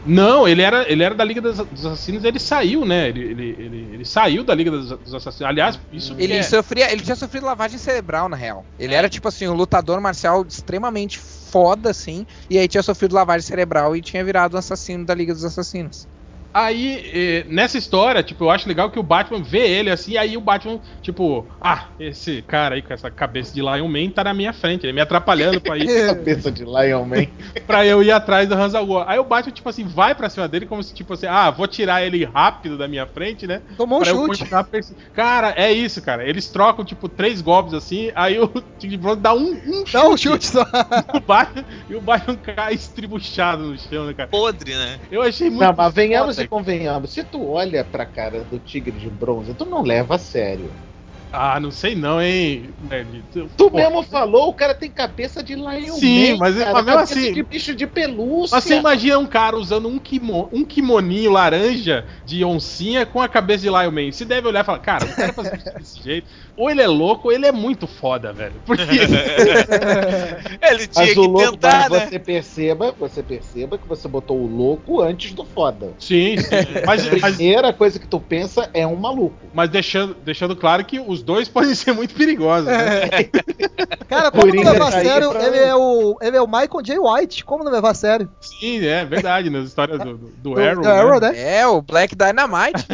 Não, ele era, ele era da Liga dos, dos Assassinos, ele saiu, né? Ele, ele, ele, ele saiu da Liga dos, dos Assassinos. Aliás, isso Ele é- sofria, ele tinha sofrido lavagem cerebral, na real. Ele era, tipo assim, um lutador marcial extremamente foda, assim, e aí tinha sofrido lavagem cerebral e tinha virado um assassino da Liga dos Assassinos. Aí, nessa história, tipo, eu acho legal que o Batman vê ele assim, aí o Batman, tipo, ah, esse cara aí com essa cabeça de Lion Man tá na minha frente, ele me atrapalhando pra ir, Cabeça de Lion Man. pra eu ir atrás do Ghul. Aí o Batman, tipo assim, vai pra cima dele como se, tipo assim, ah, vou tirar ele rápido da minha frente, né? Tomou um chute. perse- Cara, é isso, cara. Eles trocam, tipo, três golpes assim, aí o Tigre de Bronze dá um, um Dá um chute só. o Batman, e o Batman cai estribuchado no chão, né, cara? Podre, né? Eu achei muito. Não, mas venhamos. E convenhamos. Se tu olha pra cara do Tigre de Bronze, tu não leva a sério. Ah, não sei não, hein, nerd. Tu mesmo falou, o cara tem cabeça de Lion Sim, Man. mas- cara, mas mesmo cabeça assim- de bicho de pelúcia. Mas você imagina um cara usando um, kimo, um kimoninho laranja de oncinha com a cabeça de Lion Man. Você deve olhar e falar, cara, o cara fazer isso desse jeito, ou ele é louco, ou ele é muito foda, velho. Porque Ele tinha Mas que o louco, tentar, mas né? você perceba, você perceba que você botou o louco antes do foda. sim, sim. Mas, A mas, primeira coisa que tu pensa é um maluco. mas deixando, deixando claro que os dois podem ser muito perigosos, né? Cara, como não levar a sério, pra- ele é, o, ele é o Michael J. White. Como não levar a sério? Sim, é verdade, nas histórias do, do, do Do- Arrow. do Arrow, né? né? É, o Black Dynamite.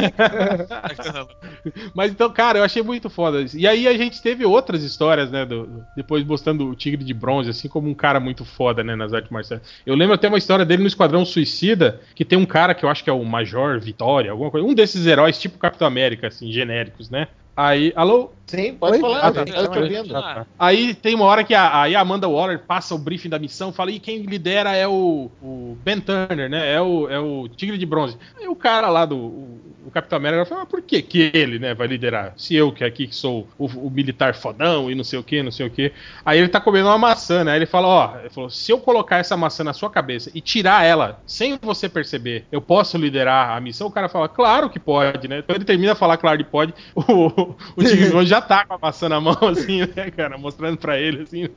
Mas então, cara, eu achei muito foda E aí a gente teve outras histórias, né? do- do- depois mostrando o Tigre de Bronze, assim, como um cara muito foda, né? Nas artes marciais. Eu lembro até uma história dele no Esquadrão Suicida, que tem um cara que eu acho que é o Major Vitória, alguma coisa. Um desses heróis, tipo Capitão América, assim, genéricos, né? Aí, alô? Sim, pode Oi? falar, Ah, eu tá. tô te ouvindo. Ah, tá. Aí tem uma hora que a, a Amanda Waller passa o briefing da missão, fala, e quem lidera é o, o Ben Turner, né? É o, é o Tigre de Bronze. Aí o cara lá do o, o Capitão América fala, mas por que, que ele, né, vai liderar? Se eu que aqui que sou o, o militar fodão e não sei o que, não sei o que. Aí ele tá comendo uma maçã, né? Aí ele fala, ó, ele falou, se eu colocar essa maçã na sua cabeça e tirar ela sem você perceber, eu posso liderar a missão? O cara fala, claro que pode, né? Então ele termina a falar, claro que pode. O, o Tigre de Bronze já tá com a maçã na mão, assim, né, cara? Mostrando pra ele, assim.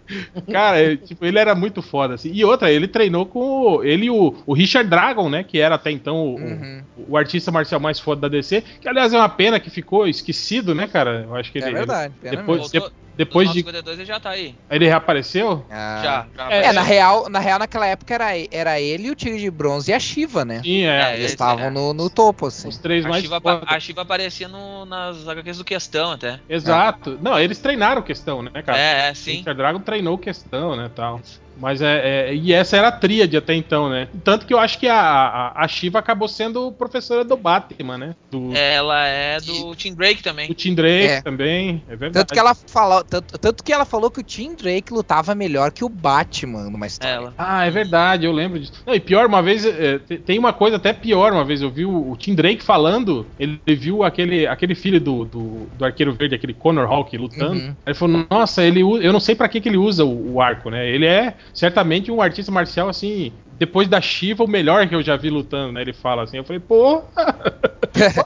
Cara, ele, tipo, ele era muito foda, assim. E outra, ele treinou com o, ele e o, o Richard Dragon, né? Que era até então o, Uhum. o, artista marcial mais foda da DC. Que, aliás, é uma pena que ficou esquecido, né, cara? Eu acho que É ele. verdade. pena depois-. Voltou, Depois de. 52 ele já tá aí. Ele reapareceu? Ah. Já. já É, É, na real, na real, naquela época era, era ele, o Tigre de Bronze e a Shiva, né? Sim, é. É, Eles estavam é. no, no topo, assim. Os três A mais Shiva, a Shiva aparecia no- nas HQs do Questão até. Exato. Não, eles treinaram questão, né, cara? É, é, O sim. Mr. Dragon treinou questão, né, tal. Mas é, é- E essa era a tríade até então, né? Tanto que eu acho que a, a, a Shiva acabou sendo professora do Batman, né? Do, Ela é do Tim Drake também. do Tim Drake É. também. É verdade. Tanto que ela falou, tanto, tanto que ela falou que o Tim Drake lutava melhor que o Batman numa história. Ela. Ah, é verdade, eu lembro disso. Não, e pior, uma vez, é, te- tem uma coisa até pior, uma vez eu vi o, o Tim Drake falando, ele viu aquele, aquele filho do, do, do Arqueiro Verde, aquele Connor Hawk lutando, Uhum. aí ele falou, nossa, ele, eu não sei pra que, que ele usa o, o arco, né, ele é certamente um artista marcial, assim, depois da Shiva, o melhor que eu já vi lutando, né, ele fala assim, eu falei, pô,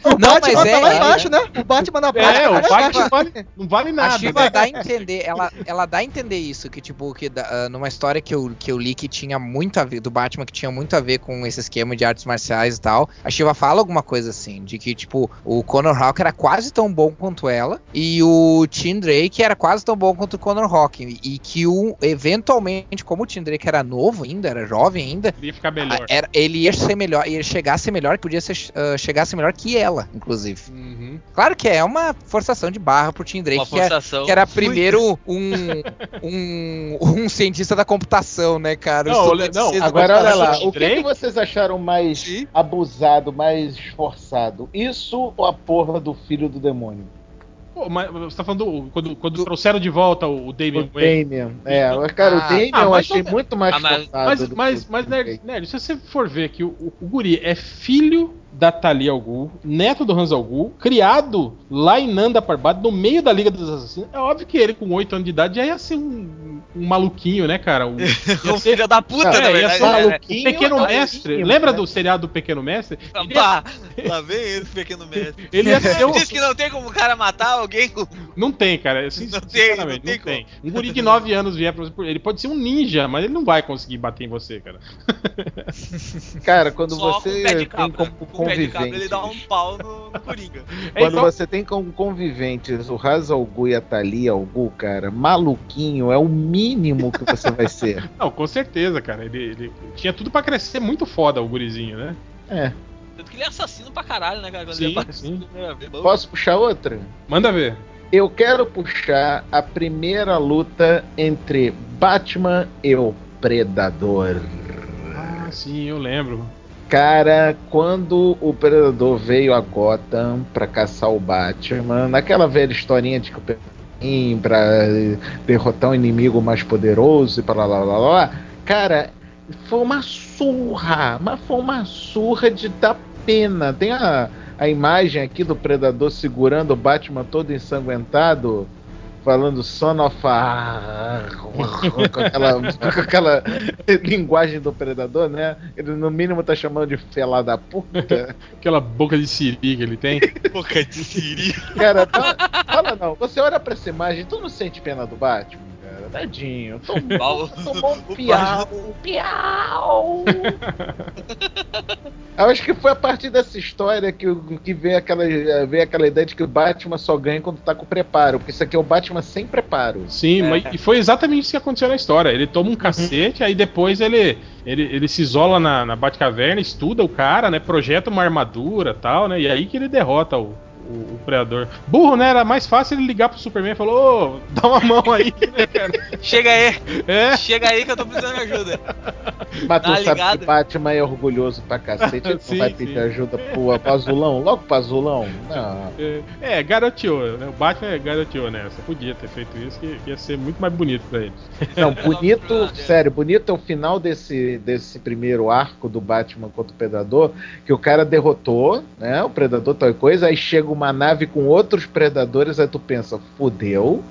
O Não, Batman mas é- tá lá é- embaixo, né? O Batman na praia. é, o lá Batman vale, não vale A nada, Shiva né? dá a entender, ela, ela dá a entender isso, que tipo, que ah, numa história que eu, que eu li que tinha muito a ver, do Batman, que tinha muito a ver com esse esquema de artes marciais e tal, a Shiva fala alguma coisa assim, de que tipo, o Conor Hawk era quase tão bom quanto ela, e o Tim Drake era quase tão bom quanto o Conor Hawk, e que o, eventualmente, como o Tim Drake era novo ainda, era jovem ainda, Ia ficar melhor. a- era- ele ia ser melhor, ia chegar a ser melhor, podia ser, ah, chegar a ser melhor que ela, inclusive. Uhum. Claro que é uma forçação de barra pro Tim Drake, Uma que é, forçação. que era primeiro um, um, um cientista da computação, né, cara? Não, olha- não, Agora olha lá, o que, que vocês acharam mais Sim. abusado, mais esforçado? Isso ou a porra do filho do demônio? Pô, mas você tá falando do- quando, quando trouxeram de volta o, o O Damian Wayne. Damian. É, cara, o Ah, Damian ah, eu achei muito mais Ah, mas- forçado. Mas, mas, o mas. Nerd, Nerd, se você for ver que o, o, o Guri é filho da Thalia Algu, neto do Hans Algu, criado lá em Nanda Parbat, no meio da Liga dos Assassinos, é óbvio que ele, com 8 anos de idade, já ia ser um, um maluquinho, né, cara? Um, ia Um ser filho da puta, Não, na é, ia verdade. ser né? maluquinho. Pequeno Mestre. né? Lembra do seriado do Pequeno Mestre? Ele ia, lá vem esse pequeno mestre. ele ia ser um, Diz que não tem como o cara matar alguém com. Não tem, cara. Sin- Não tem, não não tem tem. Um guri de 9 anos vier pra você. Ele pode ser um ninja, mas ele não vai conseguir bater em você, cara. Cara, quando Só com o você pé de tem como Com o pé de cabra ele dá um pau no, no Coringa. É, Quando então- você tem como conviventes o Raz Algu e a Thalia Algu, cara, maluquinho é o mínimo que você vai ser. Não, com certeza, cara. Ele, ele tinha tudo pra crescer muito foda, o gurizinho, né? É. Tanto que ele é assassino pra caralho, né, cara? Quando Sim, ele aparece sim. Posso puxar outra? Manda ver. Eu quero puxar a primeira luta entre Batman e o Predador. Ah, sim, eu lembro. Cara, quando o Predador veio a Gotham pra caçar o Batman, naquela velha historinha de que o Pedrinho pra derrotar um inimigo mais poderoso e para lá, lá, lá, lá, cara, foi uma surra, mas foi uma surra de dar pena. Tem a, a imagem aqui do Predador segurando o Batman todo ensanguentado, falando son of a... com aquela, com aquela linguagem do Predador, né? Ele no mínimo tá chamando de fela da puta. Aquela boca de siri que ele tem. Boca de siri. Cara, tá- fala não, você olha pra essa imagem, tu não sente pena do Batman, cara? Tadinho, tomou, tomou um piau, um piau. Eu acho que foi a partir dessa história que, que veio, aquela, veio aquela ideia de que o Batman só ganha quando tá com preparo, porque isso aqui é o Batman sem preparo. Sim, É. mas, e foi exatamente isso que aconteceu na história. Ele toma um cacete, aí depois ele, ele, ele se isola na, na Batcaverna, estuda o cara, né? Projeta uma armadura tal, né? E aí que ele derrota o, o, o Predador. Burro, né? Era mais fácil ele ligar pro Superman e falar, ô, dá uma mão aí, né, cara? Chega aí, É. chega aí que eu tô precisando de ajuda. Mas tu Tá sabe ligado? que Batman é orgulhoso pra cacete, ele Sim, não vai sim. pedir ajuda pro, pro azulão, logo pro azulão. Não. É, é, garoteou, né? O Batman garoteou nessa. Podia ter feito isso, que, ia ser muito mais bonito pra ele. Não, bonito, sério, bonito é o final desse, desse primeiro arco do Batman contra o Predador, que o cara derrotou, né? O Predador tal coisa, aí chega uma nave com outros predadores, aí tu pensa, fudeu.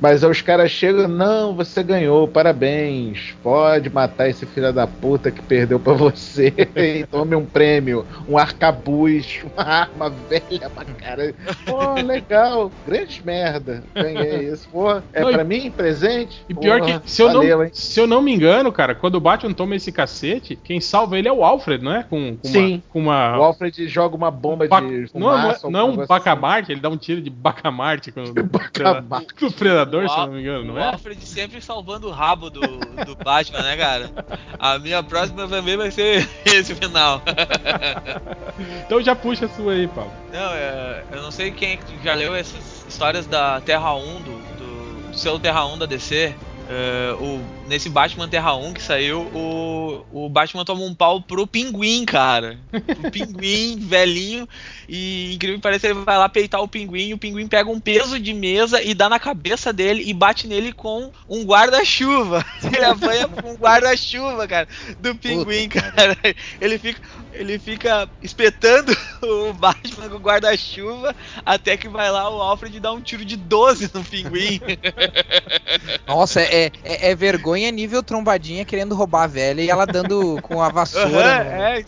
Mas aí os caras chegam, não, você ganhou, parabéns, pode matar esse filho da puta que perdeu pra você e tome um prêmio, um arcabuz, uma arma velha pra caralho. Pô, legal, grande merda, ganhei isso, pô, é e- pra mim, presente? E pior Porra, que, se eu, valeu, não, hein? se eu não me engano, cara, quando o Batman toma esse cacete, quem salva ele é o Alfred, não é? Com, com Sim. uma. Com uma O Alfred joga uma bomba ba- de não, é- fumaça. não é um negócio bacamarte, ele dá um tiro de bacamarte no, no, Bacamarte. predador, O se não me engano, não o é? Alfred sempre salvando o rabo do, do Batman, né, cara? A minha próxima também vai ser esse final. Então já puxa a sua aí, Paulo. Não, é, eu não sei quem é já leu essas histórias da Terra 1, do, do, do selo Terra 1 da DC. É, o, nesse Batman Terra 1 que saiu, o, o Batman toma um pau pro pinguim, cara. O pinguim velhinho. E incrível que pareça, ele vai lá peitar o pinguim. E o pinguim pega um peso de mesa e dá na cabeça dele e bate nele com um guarda-chuva. Ele apanha com um guarda-chuva, cara, do pinguim, cara. Ele fica, ele fica espetando o Batman com o guarda-chuva até que vai lá o Alfred dar um tiro de 12 no pinguim. Nossa, é, é, é vergonha nível trombadinha querendo roubar a velha e ela dando com a vassoura no- é,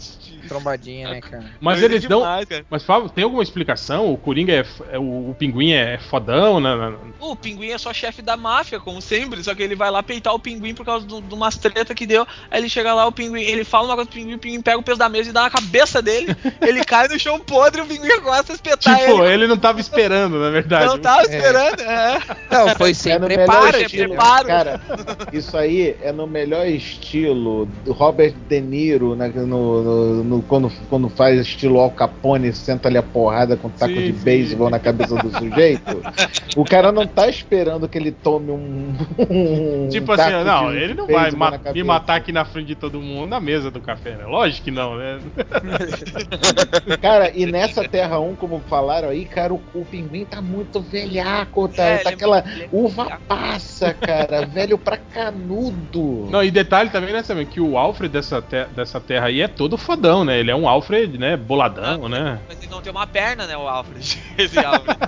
trombadinha, né, cara? Mas eles dão. demais. Mas Fábio, tem alguma explicação? O Coringa é. f- é- o, pinguim é fodão, né? né? O pinguim é só chefe da máfia, como sempre, só que ele vai lá peitar o pinguim por causa do- de umas treta que deu. Aí ele chega lá, o pinguim, ele fala uma coisa pro pinguim, o pinguim pega o peso da mesa e dá na cabeça dele. ele cai no chão podre e o pinguim começa a espetar Tipo, ele. ele não tava esperando, na verdade. Não tava esperando, é. Não, foi sem É preparo. sem estilo, preparo. cara. Isso aí é no melhor estilo do Robert De Niro né, no, no- no- quando, quando faz estilo Al Capone, senta ali a porrada com taco Sim, de beisebol na cabeça do sujeito. O cara não tá esperando que ele tome um. um Tipo assim, não, de ele não vai ma- me matar aqui na frente de todo mundo na mesa do café, né? Lógico que não, né? Cara, e nessa Terra 1, como falaram aí, cara, o, o pinguim tá muito velhaco, tá? É, tá aquela é uva velhaco. passa, cara, velho pra canudo. Não, e detalhe também, né, Samir, que o Alfred dessa, te- dessa terra aí é todo fodão, né? Ele é um Alfred, né, boladão, né? Mas ele não tem uma perna, né, o Alfred? Esse Alfred.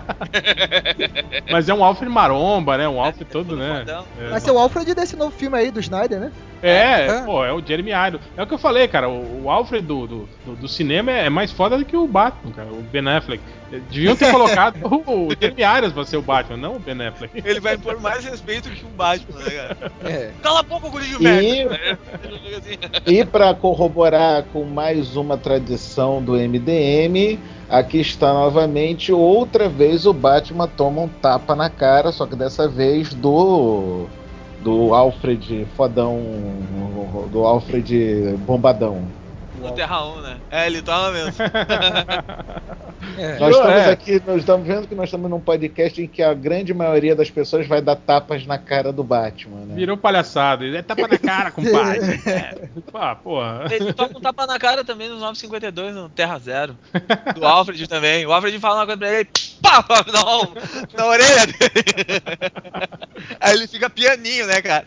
Mas é um Alfred maromba, né? Um Alfred todo, né? fodão. É. Vai ser o Alfred desse novo filme aí do Snyder, né? É, É. pô, é o Jeremy Irons. É o que eu falei, cara. O, o Alfred do, do, do- do cinema é mais foda do que o Batman, cara. O Ben Affleck. Deviam ter colocado o Jeremy Irons pra ser o Batman, não o Ben Affleck. Ele vai impor mais respeito que um Batman, né, cara? É. Cala a boca, guri de E- merda. Assim. E para corroborar com mais uma tradição do MDM, aqui está novamente outra vez o Batman toma um tapa na cara, só que dessa vez do do Alfred fodão, do Alfred bombadão. No Terra 1, né? É, ele toma mesmo. É. Nós estamos é. aqui, nós estamos vendo que nós estamos num podcast em que a grande maioria das pessoas vai dar tapas na cara do Batman, né? Virou palhaçada. Ele é tapa na cara, compadre. É. Ah, porra. Ele toma um tapa na cara também nos 952 no Terra Zero. Do Alfred também. O Alfred fala uma coisa pra ele, pá, não, na orelha dele. Aí ele fica pianinho, né, cara?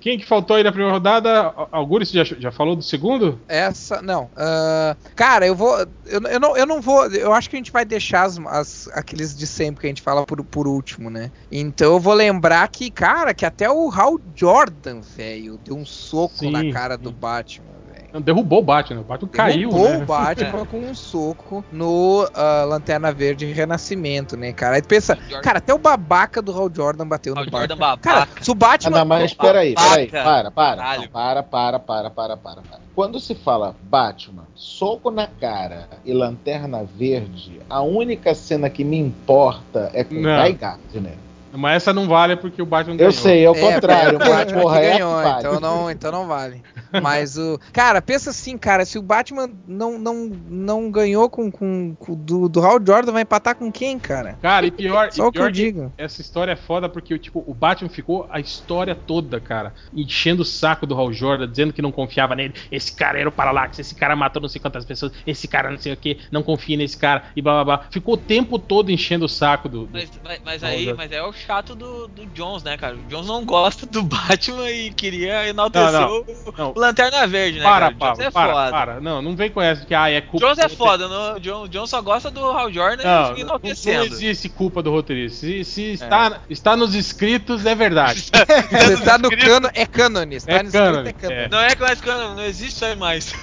Quem que faltou aí na primeira rodada? Algures já, já falou do segundo? Essa, não. Ah, cara, eu vou. Eu, eu, não, eu não vou. Eu acho que a gente vai deixar as, as- aqueles de sempre que a gente fala por, por último, né? Então eu vou lembrar que, cara, que até o Hal Jordan, velho, deu um soco Sim, na cara sim. do Batman, derrubou o Batman. O Batman caiu, Derrubou né? o Batman com um soco no ah, Lanterna Verde Renascimento, né, cara? Aí tu pensa, cara, até o babaca do Hal Jordan bateu Hal no Jordan Batman. babaca. Cara, se o Ah, Batman. não, mas peraí, peraí, para, para, não, para, para, para, para, para, para. Quando se fala Batman, soco na cara e lanterna verde, a única cena que me importa é com Não. Guy Gardner. Mas essa não vale porque o Batman Eu ganhou. sei, é o contrário, é, o Batman porra, que é ganhou, vale. então não, então não vale. Mas o. Cara, pensa assim, cara, se o Batman não, não, não ganhou com, com, com do, do Hal Jordan, vai empatar com quem, cara? Cara, e pior, Só e o que eu pior digo. essa história é foda porque tipo, o Batman ficou a história toda, cara, enchendo o saco do Hal Jordan, dizendo que não confiava nele. Esse cara era o Parallax, esse cara matou não sei quantas pessoas, esse cara não sei o que, não confia nesse cara e blá blá blá. Ficou o tempo todo enchendo o saco do. do- Mas, mas, mas aí, mas é o chato do, do Jones, né, cara? O Jones não gosta do Batman e queria enaltecer Não, não, o, não. o Lanterna Verde, né, Para, cara? O para, Jones é para, foda. para. Não, não vem com essa que ah, é O culpa. Jones é foda, não, o John, o John só gosta do Hal Jordan Não, e fica não, não enaltecendo. existe culpa do roteirista. Se, se está, está nos escritos, é verdade. Você tá no cano, é cânone. Tá É no escrito, cânone, é cânone. é. Não é que mais cano, não existe isso aí mais.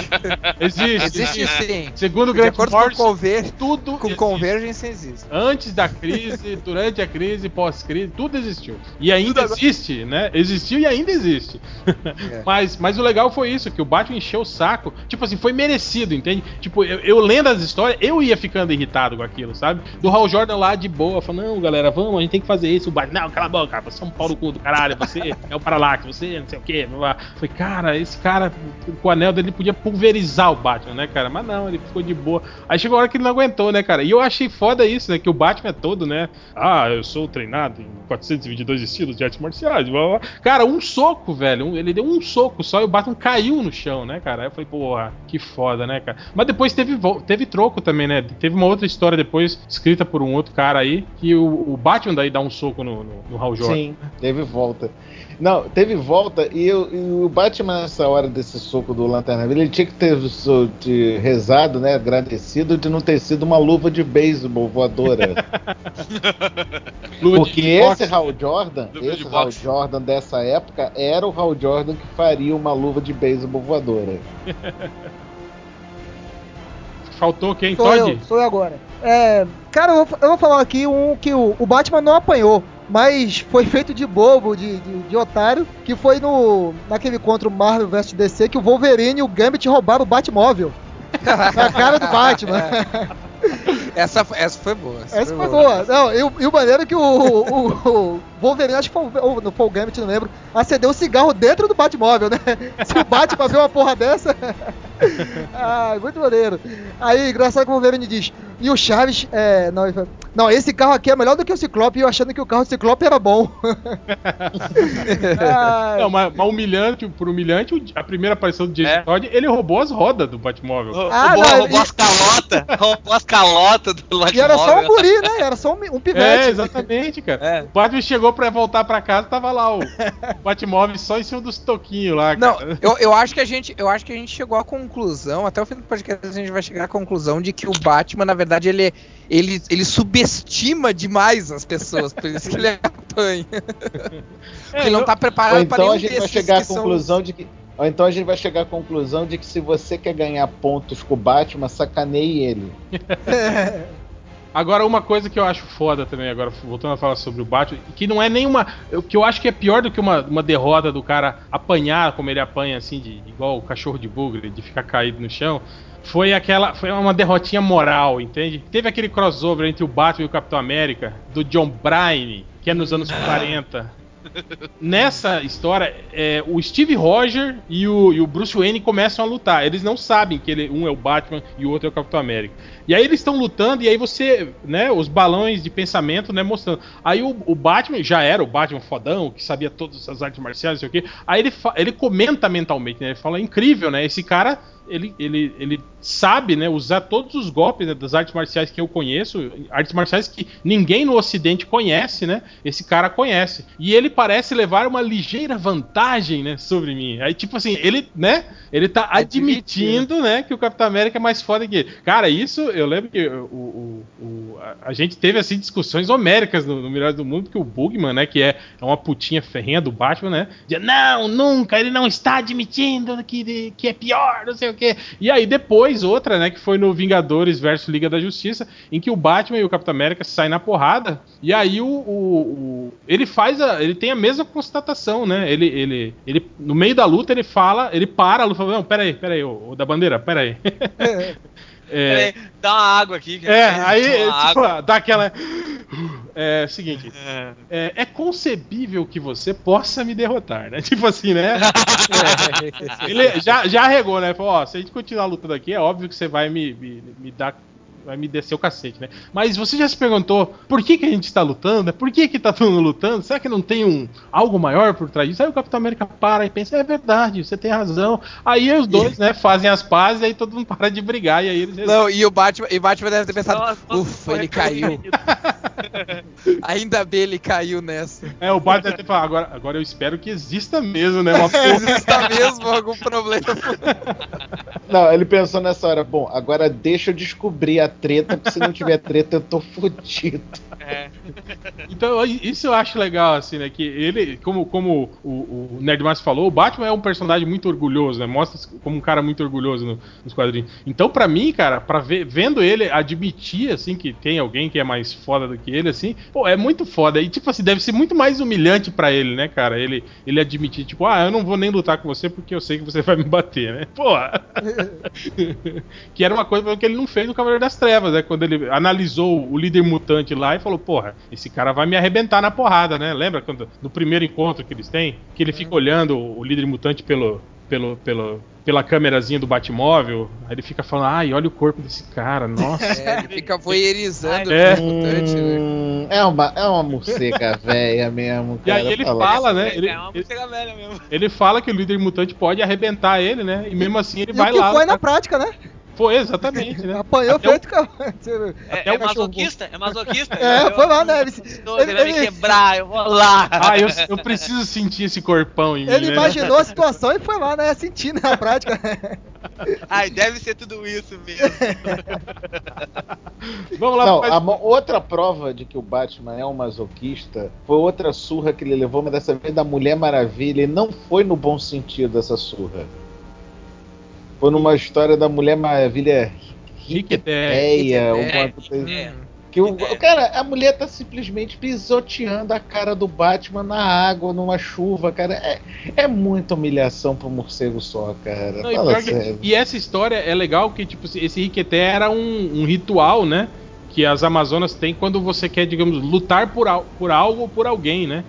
Existe. Existe sim. Segundo o Grant acordo com, Morrison, conver... tudo com convergência existe. Antes da crise, durante a crise, pós-crise, tudo existiu. E ainda existe, né? Existiu e ainda existe. É. mas, mas o legal foi isso, que o Batman encheu o saco. Tipo assim, foi merecido, entende? Tipo, eu, eu lendo as histórias, eu ia ficando irritado com aquilo, sabe? Do Hal Jordan lá de boa, falando, não, galera, vamos, a gente tem que fazer isso. O Batman, não, cala a boca, você é um pau no cu do caralho, você é o Parallax, você não sei o quê. blá, blá. Foi, cara, esse cara, com o anel dele, podia pulverizar o Batman, né, cara? Mas não, ele ficou de boa. Aí chegou a hora que ele não aguentou, né, cara? E eu achei foda isso, né? Que o Batman é todo, né? Ah, eu sou treinado em 422 estilos de artes marciais. Blá, blá. Cara, um soco, velho. Ele deu um soco só e o Batman caiu no chão, né, cara? Aí eu falei, porra, que foda, né, cara? Mas depois teve, teve troco também, né? Teve uma outra história depois, escrita por um outro cara aí, que o, o Batman daí dá um soco no, no, no Hal Jordan. Sim, teve volta. Não, teve volta e, eu- e o Batman nessa hora desse soco do Lanterna Verde, ele tinha que ter so- de rezado, né, agradecido de não ter sido uma luva de beisebol voadora. Porque esse Hal Jordan, Luva esse Hal boxe. Jordan dessa época era o Hal Jordan que faria uma luva de beisebol voadora. Faltou quem? Sou Todd? eu, sou eu agora. É, cara, eu vou, eu vou falar aqui um que o, o Batman não apanhou, mas foi feito de bobo, de, de, de otário, que foi no naquele encontro Marvel vs DC que o Wolverine e o Gambit roubaram o Batmóvel. Na cara do Batman. Essa, foi- essa foi boa. Essa foi boa. Não, e, o- e o maneiro é que o, o, o Wolverine, acho que foi, o- ou não foi o Gambit, não lembro, acendeu um cigarro dentro do Batmóvel, né? Se o Batman vê uma porra dessa. ah, muito maneiro. Aí, engraçado que o Wolverine diz. E o Chaves, é. Não, ele fala, não, esse carro aqui é melhor do que o Ciclope, e eu achando que o carro do Ciclope era bom. Ai, Não, mas, mas humilhante, por humilhante, a primeira aparição do Jason É. Todd, ele roubou as rodas do Batmóvel. Ah, roubou, não, roubou e- as calotas. Roubou as calotas do e era só um Batmóvel. guri, né? Era só um, um pivete. É, exatamente, cara. É. O Batman chegou pra voltar pra casa, tava lá o Batmóvel só em cima dos toquinhos lá, Não, cara. eu, eu acho que a gente, eu acho que a gente chegou à conclusão, até o fim do podcast a gente vai chegar à conclusão de que o Batman, na verdade, ele ele, ele subestima demais as pessoas, por isso que ele apanha. Porque ele não eu- tá preparado então nenhum a gente vai chegar à que são- conclusão de que. Ou então a gente vai chegar à conclusão de que se você quer ganhar pontos com o Batman, sacaneie ele. Agora, uma coisa que eu acho foda também, agora voltando a falar sobre o Batman, que não é nenhuma. O que eu acho que é pior do que uma, uma derrota do cara apanhar como ele apanha, assim, de, igual o cachorro de bugre, de ficar caído no chão. Foi aquela. Foi uma derrotinha moral, entende? Teve aquele crossover entre o Batman e o Capitão América, do John Bryan, que é nos anos 40. Nessa história, é, o Steve Roger e o, e o Bruce Wayne começam a lutar. Eles não sabem que ele- um é o Batman e o outro é o Capitão América. E aí eles estão lutando e aí você, né, os balões de pensamento, né, mostrando. Aí o, o Batman já era o Batman fodão, que sabia todas as artes marciais, não sei o quê. Aí ele, ele comenta mentalmente, né? Ele fala, incrível, né? Esse cara, ele, ele, ele sabe, né, usar todos os golpes né, das artes marciais que eu conheço, artes marciais que ninguém no ocidente conhece, né? Esse cara conhece. E ele parece levar uma ligeira vantagem, né, sobre mim. Aí tipo assim, ele, né, ele tá admitindo, né, que o Capitão América é mais foda que ele. Cara, isso eu lembro que o, o- o- a, a gente teve assim discussões homéricas no, no Melhores do Mundo que o Bugman, né, que é, é uma putinha ferrenha do Batman, né, dizia, não, nunca, ele não está admitindo que, que é pior, não sei o quê. E aí depois outra, né, que foi no Vingadores versus Liga da Justiça, em que o Batman e o Capitão América saem na porrada, e aí o, o- o- ele faz a, ele tem a mesma constatação, né? Ele, ele, ele no meio da luta ele fala, ele para a luta, fala, não, pera aí, pera aí, ô, ô da bandeira, pera aí. É, Peraí, dá uma água aqui. que- é, aí é, tipo, dá aquela. É seguinte, É. é, é concebível que você possa me derrotar, né? Tipo assim, né? Ele já, já arregou, né? Falou, ó, se a gente continuar lutando aqui, é óbvio que você vai me, me, me dar. Vai me descer o cacete, né? Mas você já se perguntou por que, que a gente está lutando? Por que, que tá todo mundo lutando? Será que não tem um algo maior por trás disso? Aí o Capitão América para e pensa, é verdade, você tem razão. Aí os dois, né, fazem as pazes e aí todo mundo para de brigar e aí eles Não, e o Batman, e Batman deve ter pensado, Nossa, nossa, ufa, ele caiu. Ainda bem ele caiu nessa. É, o Bart deve ter falado, agora, agora eu espero que exista mesmo, né? Uma porra. Exista mesmo algum problema. Não, ele pensou nessa hora, bom, agora deixa eu descobrir a treta, porque se não tiver treta eu tô fudido. É. Então, isso eu acho legal, assim, né? Que ele, como, como o, o Nerdmaster falou, o Batman é um personagem muito orgulhoso, né? Mostra como um cara muito orgulhoso no- nos quadrinhos. Então, pra mim, cara, pra ver, vendo ele admitir, assim, que tem alguém que é mais foda do que ele, assim, pô, é muito foda. E, tipo assim, deve ser muito mais humilhante pra ele, né, cara? Ele, ele admitir, tipo, ah, eu não vou nem lutar com você porque eu sei que você vai me bater, né? Porra! que era uma coisa que ele não fez no Cavaleiro das Trevas, né? Quando ele analisou o líder mutante lá e falou, porra, esse cara vai me arrebentar na porrada, né? Lembra quando no primeiro encontro que eles têm, que ele fica olhando o líder mutante pelo, pelo, pelo, pela câmerazinha do Batmóvel, aí ele fica falando, ai, olha o corpo desse cara, nossa. É, ele fica voyeurizando É. o mutante, né? Hum, é, uma, é uma morcega velha mesmo, E cara. aí ele fala. fala, né? Ele, é uma morcega velha mesmo. ele fala que o líder mutante pode arrebentar ele, né? E mesmo assim ele E vai o que lá. foi na prática, né? Foi, exatamente, né? Apanhou Até o- feito É, é o cachorro masoquista? É masoquista? É, Eu- foi lá, né? Ele, Tô, Ele vai me ele- quebrar, eu vou lá. Ah, eu, eu preciso sentir esse corpão em mim, ele né? imaginou a situação e foi lá, né? Sentindo na prática. Ai, deve ser tudo isso mesmo. Vamos lá, Não, a mo- outra prova de que o Batman é um masoquista foi outra surra que ele levou, mas dessa vez da Mulher Maravilha. E não foi no bom sentido essa surra. Foi numa história da Mulher Maravilha riqueteia, Riqueteia. alguma coisa. É. Que o, cara, a mulher tá simplesmente pisoteando a cara do Batman na água, numa chuva, cara. É, é muita humilhação pro morcego só, cara. Não, e, que- e essa história é legal que, tipo, esse Riqueté era um, um ritual, né? Que as Amazonas têm quando você quer, digamos, lutar por, al- por algo ou por alguém, né?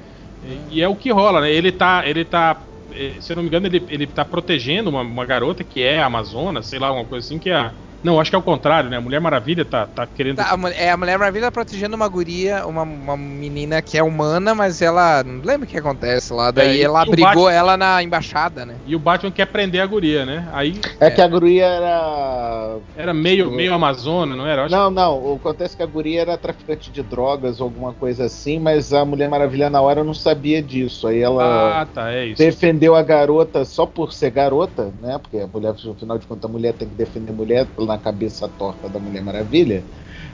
E, e é o que rola, né? Ele tá. Ele tá. Eh, Se eu não me engano, ele, ele tá protegendo uma, uma garota que é Amazona, sei lá, uma coisa assim, que é a. Não, acho que é o contrário, né? A Mulher Maravilha tá, tá querendo. Tá, a, mulher, é, a Mulher Maravilha tá protegendo uma guria, uma, uma menina que é humana, mas ela. Não lembra o que acontece lá. Daí É, e- ela e o abrigou Batman- ela na embaixada, né? E o Batman quer prender a guria, né? Aí É que a guria era. era meio, Sim. meio Amazona, não era? Acho Não, não. O que acontece é que a guria era traficante de drogas ou alguma coisa assim, mas a Mulher Maravilha na hora não sabia disso. Aí ela. Ah, tá, é isso. defendeu a garota só por ser garota, né? Porque a mulher, afinal de contas, a mulher tem que defender a mulher na cabeça torta da Mulher Maravilha.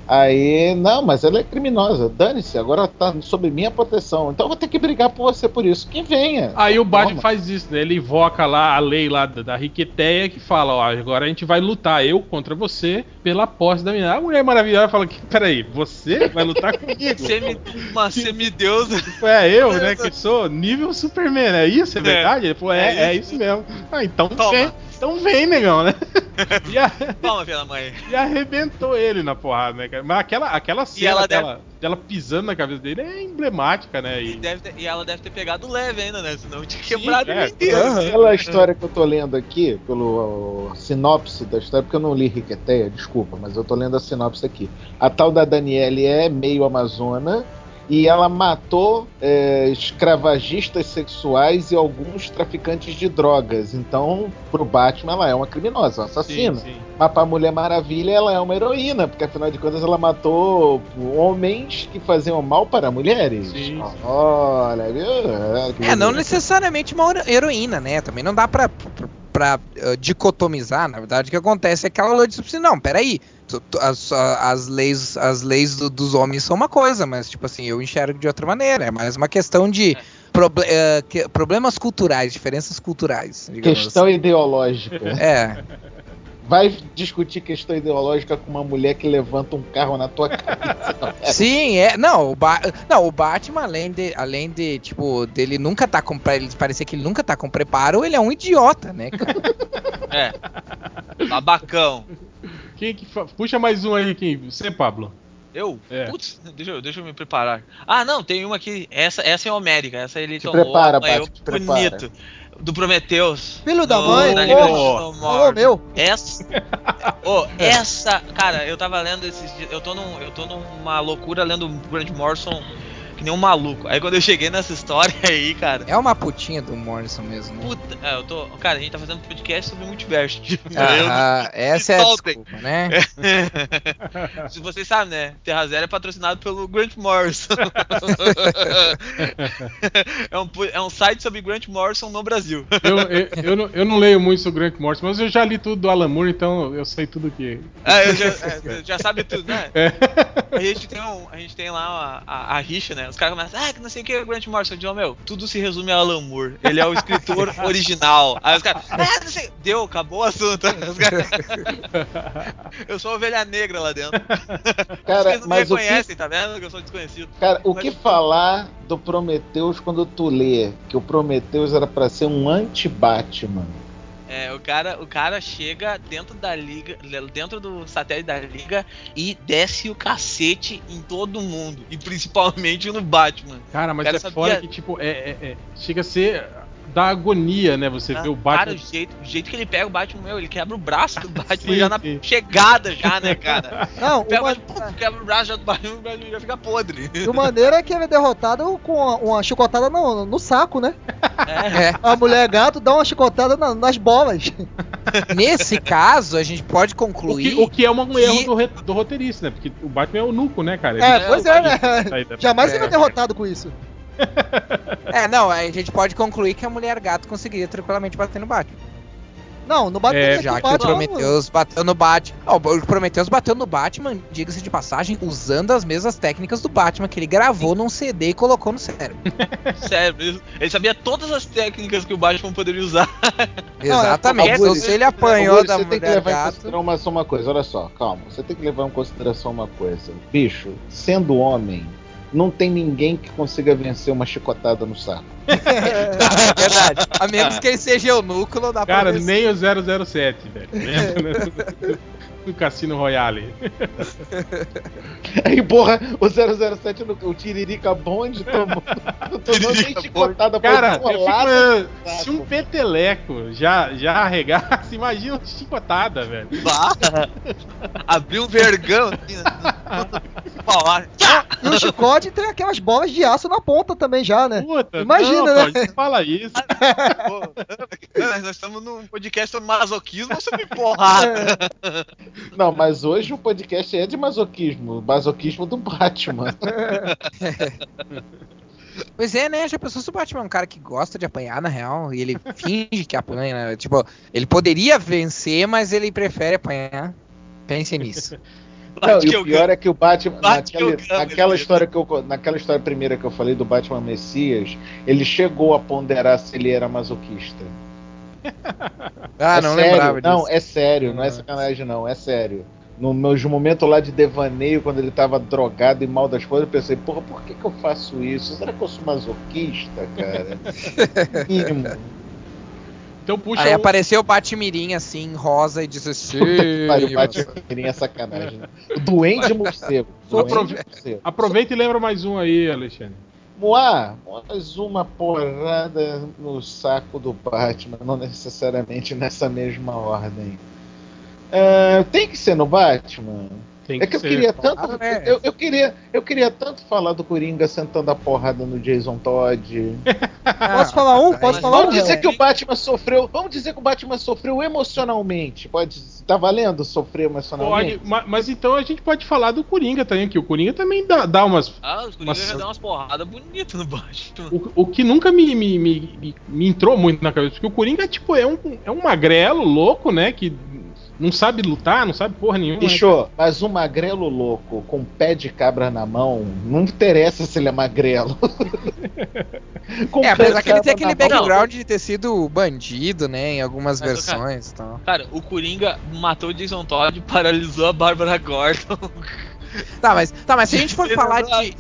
Aí, não, mas ela é criminosa. Dane-se, agora tá sob minha proteção. Então eu vou ter que brigar por você por isso. Que venha. Aí o Batman faz isso, né? Ele invoca lá a lei lá da, da Riqueteia que fala, ó, agora a gente vai lutar eu contra você pela posse da menina. A Mulher Maravilha fala que, peraí, você vai lutar comigo? Semi, uma semideusa. É eu, né, que sou nível Superman, é isso? É verdade? Ele falou, é, É é isso isso mesmo. Ah, então Toma. vem, então vem, negão, né? E, a- Toma, filha da mãe. e arrebentou ele na porrada, né, cara? Mas aquela, aquela cena ela dela, dela pisando na cabeça dele é emblemática, né? E, E, deve ter- e ela deve ter pegado leve ainda, né? Senão tinha Sim, quebrado é. ele inteiro. Aham. Pela história que eu tô lendo aqui, pelo sinopse da história, porque eu não li Riqueteia, desculpa, mas eu tô lendo a sinopse aqui. A tal da Daniele é meio amazona e ela matou é, escravagistas sexuais e alguns traficantes de drogas. Então, pro Batman, ela é uma criminosa, uma assassina. sim, sim. Mas pra Mulher Maravilha, ela é uma heroína, porque afinal de contas ela matou homens que faziam mal para mulheres. Sim, sim. Olha, viu? que É, não necessariamente uma hero- heroína, né? Também não dá pra, pra, pra, uh, dicotomizar. Na verdade, o que acontece é que ela olhou e disse assim, não, peraí. As, as leis, as leis do- dos homens são uma coisa, mas tipo assim, eu enxergo de outra maneira. É mais uma questão de proble- eh, que- problemas culturais, diferenças culturais. Questão ideológica. assim. É, Vai discutir questão ideológica com uma mulher que levanta um carro na tua cabeça. sim, é. Não, o, Ba- não, o Batman, além de, além de, tipo, dele nunca tá com. Ele parecer que ele nunca tá com preparo, ele é um idiota, né, cara? É. Babacão. Quem que fa- Puxa mais um aí, quem? Você, Pablo. Eu? É. Putz, deixa eu, deixa eu me preparar. Ah, não, tem uma aqui. Essa, essa é homérica. Essa ele Te tomou. prepara, apanhou Paty, te prepara. bonito. Do Prometheus. Filho da No- mãe, Libertação ô, Morta. meu. Essa. Ô, essa. Cara, eu tava lendo esses dias. Eu tô, num, eu tô numa loucura lendo Grant Morrison. Que nem um maluco. Aí quando eu cheguei nessa história aí, cara. É uma putinha do Morrison mesmo, né? Puta, é, eu tô. Cara, a gente tá fazendo um podcast sobre multiverso. Ah, essa é a desculpa, né? Se vocês sabem, né? Terra Zero é patrocinado pelo Grant Morrison. é, um, é um site sobre Grant Morrison no Brasil. Eu, eu, eu não, eu não leio muito sobre o Grant Morrison, mas eu já li tudo do Alan Moore, então eu sei tudo que. É, eu já, é, já sabe tudo, né? É. A gente tem, um, a gente tem lá a, a, a rixa, né? Os caras começam, ah, que não sei o que é o Grant Morrison. Eu digo, meu, tudo se resume a Alan Moore. Ele é o escritor original. Aí os caras, ah, não sei. Deu, acabou o assunto. Os caras- eu sou ovelha negra lá dentro. Cara, Vocês não me mas o que, reconhecem, tá vendo? Que eu sou desconhecido. cara, o Mas- que falar do Prometheus quando tu lê que o Prometheus era pra ser um anti-Batman? É, o cara, o cara chega dentro da liga, dentro do satélite da liga e desce o cacete em todo mundo. E principalmente no Batman. Cara, mas Cara, é sabia- fora que, tipo, é, é- é- chega a ser da agonia, né? Você vê o Cara, Batman. o jeito, o jeito que ele pega o Batman, meu, ele quebra o braço do Batman Sim, já na sim. chegada, já, né, cara? Não, Pega o uma, Batman, pum, quebra o braço já do Batman, o Batman já fica podre. do maneira é que ele é derrotado com uma, uma chicotada no, no saco, né? É. É. A mulher gato dá uma chicotada na- nas bolas. Nesse caso, a gente pode O concluir. que, o que é um erro que- do, re- do roteirista, né? Porque o Batman é o nuco, né, cara? É, Ele- pois o é, né? Jamais É. ele é derrotado com isso. É, não, a gente pode concluir que a mulher gato conseguiria tranquilamente bater no Batman. Não, no Batman É, Já que o Prometheus bateu no Batman. Ó, o Prometheus bateu no Batman, diga-se de passagem, usando as mesmas técnicas do Batman que ele gravou num CD e colocou no cérebro. Sério, ele- ele sabia todas as técnicas que o Batman poderia usar. Exatamente. é, Então, é, se ele apanhou Augusto, da você tem que mulher levar em gato. consideração uma, só uma coisa, olha só, calma. Você tem que levar em consideração uma coisa. Bicho, sendo homem, não tem ninguém que consiga vencer uma chicotada no saco. É verdade. A menos que ele seja o núcleo da Cara, nem o 007, velho. no Cassino Royale. Aí, porra, o 007, no, o Tiririca Bond tomou, tomou chicotada, foi Cara, bolada. fico, se um peteleco já, já arregaça, imagina uma chicotada, velho. Bah! Abriu um vergão assim, né? Falar. E o chicote tem aquelas bolas de aço na ponta também já, né? Puta, Imagina, não, né? Não fala isso. Pô, nós estamos num podcast sobre masoquismo ou sobre porrada? Não, mas hoje o podcast é de masoquismo, o masoquismo do Batman. Pois é, né? Já pensou se o Batman é um cara que gosta de apanhar, na real, e ele finge que apanha, né? Tipo, ele poderia vencer, mas ele prefere apanhar. Pense nisso. Não, e o pior é que o Batman, Bate que eu naquele- ganho, naquela história que eu, naquela história primeira que eu falei do Batman Messias, ele chegou a ponderar se ele era masoquista. Ah, É não sério, lembrava disso. Não, é sério, não é sacanagem não, é sério. No meus momento lá de devaneio, quando ele tava drogado e mal das coisas, eu pensei, porra, por que, que eu faço isso? Será que eu sou masoquista, cara? Mínimo. Então puxa Aí o- apareceu o Batmirim assim, rosa, e disse assim. Pariu, Batman é sacanagem. né? O Duende Morcego. Aprove- Morcego. Aproveita e lembra mais um aí, Alexandre. Moá, mais uma porrada no saco do Batman, não necessariamente nessa mesma ordem. Ah, tem que ser no Batman. Tem É que eu queria tanto. Né? Eu, eu queria, eu queria tanto falar do Coringa sentando a porrada no Jason Todd. Posso falar um? Posso Mas falar um? Vamos dizer Léo? que o Batman sofreu. Vamos dizer que o Batman sofreu emocionalmente. Pode. Tá valendo sofrer emocionalmente? Pode, ma- mas então a gente pode falar do Coringa também, que o Coringa também dá, dá umas. Ah, os Coringa Mas- já dão umas porradas bonitas no Batman. O, o que nunca me, me, me, me- me entrou muito na cabeça, porque o Coringa tipo, é, um, é um magrelo louco, né? Que não sabe lutar, não sabe porra nenhuma. né? Bicho, mas um magrelo louco com pé de cabra na mão, não interessa se ele é magrelo. Com É, apesar que ele tem aquele background de ter sido bandido, né? Em algumas Mas, cara, versões e tal. Cara, o Coringa matou o Jason Todd e paralisou a Bárbara Gordon. Tá, mas, tá, mas se a gente for falar de.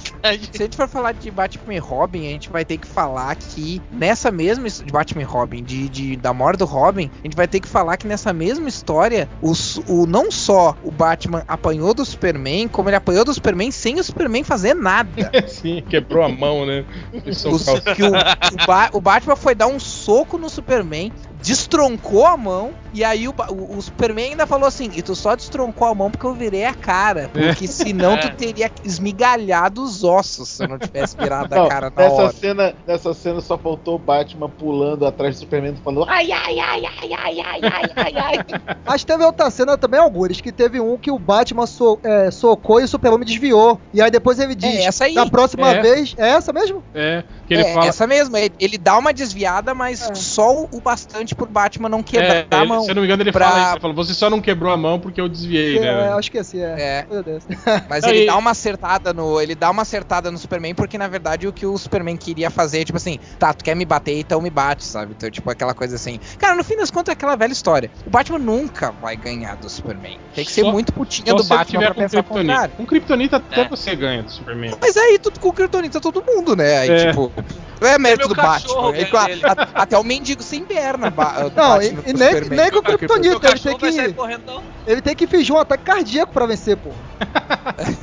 Se a gente for falar de Batman e Robin, a gente vai ter que falar que nessa mesma de Batman e Robin, de, de- da morte do Robin, a gente vai ter que falar que nessa mesma história, o, su- o não só o Batman apanhou do Superman, como ele apanhou do Superman sem o Superman fazer nada. Sim, quebrou a mão, né? O, o, o Ba- o Batman foi dar um soco no Superman, destroncou a mão, e aí o, o, o Superman ainda falou assim: e tu só destroncou a mão porque eu virei a cara. Porque senão tu É. teria esmigalhado os ossos se eu não tivesse virado Não, a cara na nessa hora. cena, nessa cena só faltou o Batman pulando atrás do Superman falando ai, ai, ai, ai, ai, ai, ai, ai, ai. Mas teve outra cena também, algures, que teve um que o Batman so- é, socou e o Super-Homem desviou. E aí depois ele diz, É essa aí. na próxima É. vez, é essa mesmo? É, que ele é, fala. essa mesmo, ele, ele dá uma desviada, mas É. só o bastante pro Batman não quebrar é, a ele- mão. se eu não me engano, ele pra- fala isso. Ele fala, você só não quebrou a mão porque eu desviei, É, né? acho que assim, é. É. Mas ele dá uma acertada no. Ele dá uma acertada no Superman, porque na verdade o que o Superman queria fazer, tipo assim, tá, tu quer me bater, então me bate, sabe? Então, tipo, aquela coisa assim. Cara, no fim das contas é aquela velha história. O Batman nunca vai ganhar do Superman. Tem que ser Só- muito putinha do Batman tiver pra com pensar o Kryptonita. contrário. Com Kryptonita até É. você ganha do Superman. Mas aí, tudo com o Kryptonita, todo mundo, né? Aí, É. tipo. Não é mérito meu do Batman. É que a- a- até o mendigo sem perna. Não, e, Batman e nem, nem com o Kryptonita, ele tem, que, correndo, ele tem que fingir um ataque cardíaco pra vencer, pô.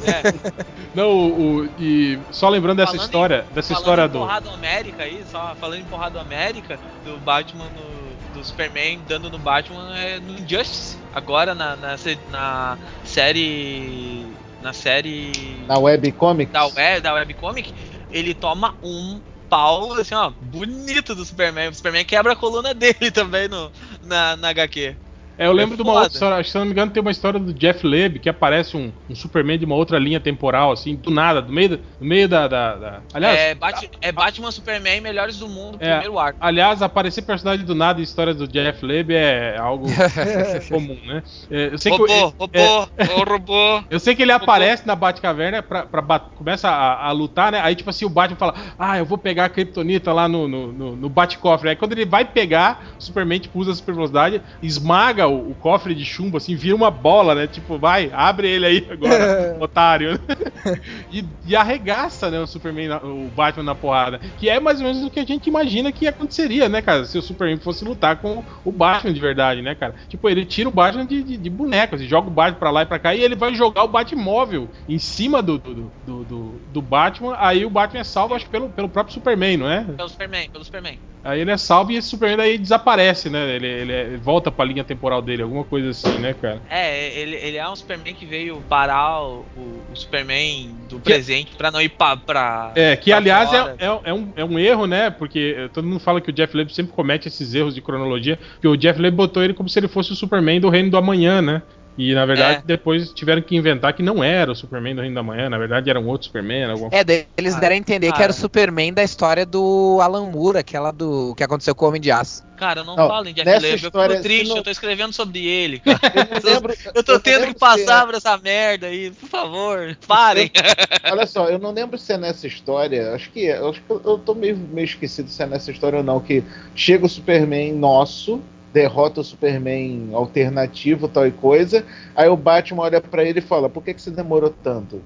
É. Não, o, o- e só lembrando dessa Falando em- história, dessa falando história em do. Porrada América aí, só falando em Porrada América, do Batman no- do Superman dando no Batman é no Injustice. Agora na, na, na série. Na série. Na webcomics. da, web, da webcomic, ele toma um pau, assim, ó, bonito do Superman. O Superman quebra a coluna dele também no, na, na HQ. É, eu lembro de uma outra história, acho que se eu não me engano tem uma história do Jeff Leb que aparece um, um Superman de uma outra linha temporal, assim, do nada, do meio, da- do meio da, da- da- Aliás, é, Bat- é Batman, Superman, melhores do mundo, É. primeiro arco. aliás, aparecer personagem do nada em histórias do Jeff Leb é algo comum, né? É, eu sei que Robô, eu- robô, ô robô. Eu sei que ele aparece na Batcaverna pra, pra bat- começa a, a lutar, né? Aí, tipo assim, o Batman fala: Ah, eu vou pegar a Kryptonita lá no, no, no, no Batcofre. Aí, quando ele vai pegar, o Superman, tipo, usa a super velocidade, esmaga o, o cofre de chumbo, assim, vira uma bola, né? Tipo, vai, abre ele aí agora, otário. e, e arregaça, né, o Superman, na- o Batman na porrada. Que é mais ou menos o que a gente imagina que aconteceria, né, cara? Se o Superman fosse lutar com o Batman de verdade, né, cara? Tipo, ele tira o Batman de, de, de boneco, assim, joga o Batman pra lá e pra cá e ele vai jogar o Batmóvel em cima do, do, do, do, do Batman. Aí o Batman é salvo, acho que pelo, pelo próprio Superman, não é? Pelo Superman, pelo Superman. Aí ele é salvo e esse Superman daí desaparece, né? Ele, ele, ele volta pra linha temporal dele, alguma coisa assim, né, cara? É, ele, ele é um Superman que veio parar o, o- Superman do presente pra não ir pra. pra É, que pra aliás é, é, é um, é um erro, né? Porque eh, todo mundo fala que o Jeff Leb sempre comete esses erros de cronologia, porque o Jeff Leb botou ele como se ele fosse o Superman do Reino do Amanhã, né? E na verdade É. depois tiveram que inventar que não era o Superman do Reino do Amanhã, na verdade era um outro Superman, alguma É, eles Ah, deram a entender que cara. era o Superman da história do Alan Moore, aquela do que aconteceu com o Homem de Aço. Cara, não, Não, falem de nessa Leb, história, eu fico triste, não- eu tô escrevendo sobre ele, cara. Eu lembro. Eu tô não tendo que passar se por essa merda aí, por favor, parem. é- olha só, eu não lembro se é nessa história. Acho que é. Acho que eu, eu tô meio, meio esquecido se é nessa história ou não. Que chega o Superman nosso, derrota o Superman alternativo, tal e coisa. Aí o Batman olha pra ele e fala: Por que, que você demorou tanto?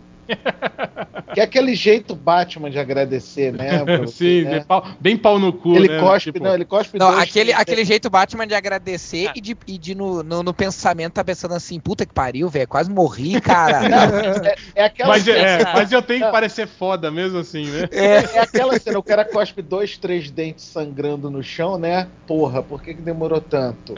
Que é aquele jeito Batman de agradecer, né? você, Sim, né? bem, pau, bem pau no cu, Ele né? cospe, Tipo, não, ele cospe Não, dois, aquele, três, aquele jeito Batman de agradecer Ah. e de, e de no, no, no pensamento tá pensando assim, puta que pariu, velho, quase morri, cara. É, é aquela Mas, é, cena, é, mas eu tenho que parecer foda mesmo assim, né? é aquela cena, o cara cospe dois, três dentes sangrando no chão, né? Porra, por que, que demorou tanto?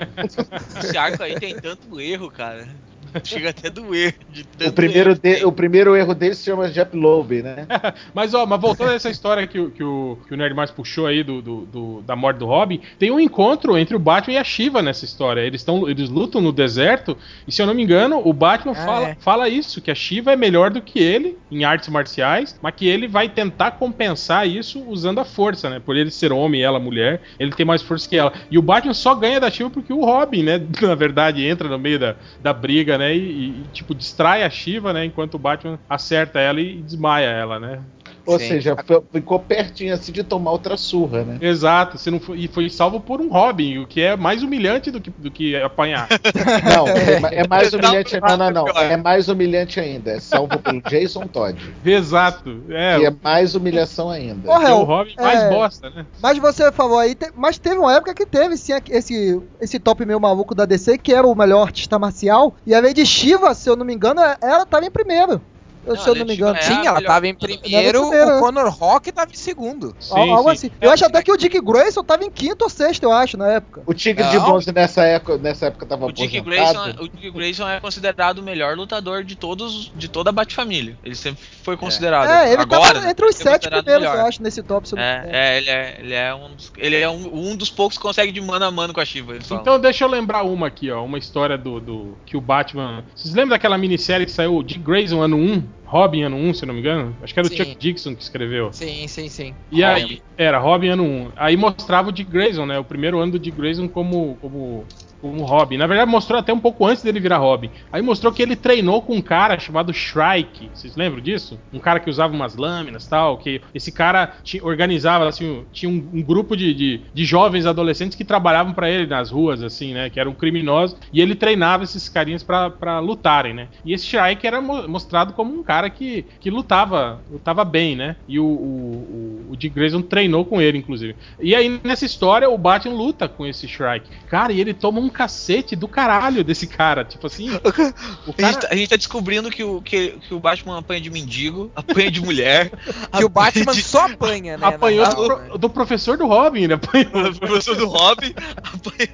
Esse arco aí tem tanto erro, cara. Chega até a doer. De tanto O primeiro, de- o primeiro erro dele se chama Jeff Loeb, né? Mas, ó, mas voltando a essa história que, o- que, o, que o Nerd Mais puxou aí do, do- do- da morte do Robin, tem um encontro entre o Batman e a Shiva nessa história. Eles, tão, eles lutam no deserto, e se eu não me engano, o Batman Ah, fala, é. fala isso, que a Shiva é melhor do que ele em artes marciais, mas que ele vai tentar compensar isso usando a força, né? Por ele ser homem e ela mulher, ele tem mais força que ela. E o Batman só ganha da Shiva porque o Robin, né? Na verdade, entra no meio da, da briga, né? E, e, tipo, distrai a Shiva, né? Enquanto o Batman acerta ela e desmaia ela, né? Ou Sim. seja, foi- ficou pertinho assim de tomar outra surra, né? Exato, você não foi, e foi salvo por um Robin, o que é mais humilhante do que, do que apanhar. Não, é, ma- é mais humilhante. Não, não, não. É mais humilhante ainda. É salvo pelo Jason Todd. Exato, é, E é mais humilhação ainda. Porra, que é o Robin mais é, bosta, né? Mas você falou aí, te- mas teve uma época que teve sim esse, esse top meio maluco da DC, que era o melhor artista marcial, e a Lady Shiva, se eu não me engano, ela tava em primeiro. Eu, Não, se eu não me engano. é Sim, a ela tava em é primeiro, né? o Conor Rock tava em segundo. Sim, Al- algo sim. assim. Eu acho até que o Dick Grayson tava em quinto ou sexto, eu acho, na época. O Tigre de Não. Bronze nessa época, nessa época tava O Dick, aposentado. Grayson, o Dick Grayson é considerado o melhor lutador de todos, de toda a Bat-família. Ele sempre foi considerado. É, ele Agora, tava né, entre os é sete primeiros, melhor. eu acho, nesse top. É, é, ele é, ele é um dos, ele é um, um dos poucos que consegue de mano a mano com a Shiva. falam. Então deixa eu lembrar uma aqui, ó. Uma história do, do que o Batman. Vocês lembram daquela minissérie que saiu de Grayson ano 1? Robin ano 1, se eu não me engano? Acho que era o Sim. Chuck Dixon que escreveu. Sim, sim, sim. E aí, Robin. era Robin ano 1. Aí mostrava o Dick Grayson, né? O primeiro ano do Dick Grayson como, como, como Robin. Na verdade, mostrou até um pouco antes dele virar Robin. Aí mostrou que ele treinou com um cara chamado Shrike. Vocês lembram disso? Um cara que usava umas lâminas tal. Que esse cara organizava, assim, tinha um, um grupo de, de, de jovens adolescentes que trabalhavam pra ele nas ruas, assim, né? Que eram criminosos. E ele treinava esses carinhas pra lutarem, né? E esse Shrike era mo- mostrado como um cara que, que lutava, lutava bem, né? E o, o, o, o Dick Grayson treinou com ele, inclusive. E aí, nessa história, o Batman luta com esse Shrike. Cara, e ele toma um cacete do caralho desse cara. Tipo assim, o A gente, cara. tá, a gente tá descobrindo que o, que, que o Batman apanha de mendigo, apanha de mulher. Que o Batman de- só apanha, né? Apanhou na do, pro- né? do professor do Robin, ele apanhou. do professor do Robin. apanha-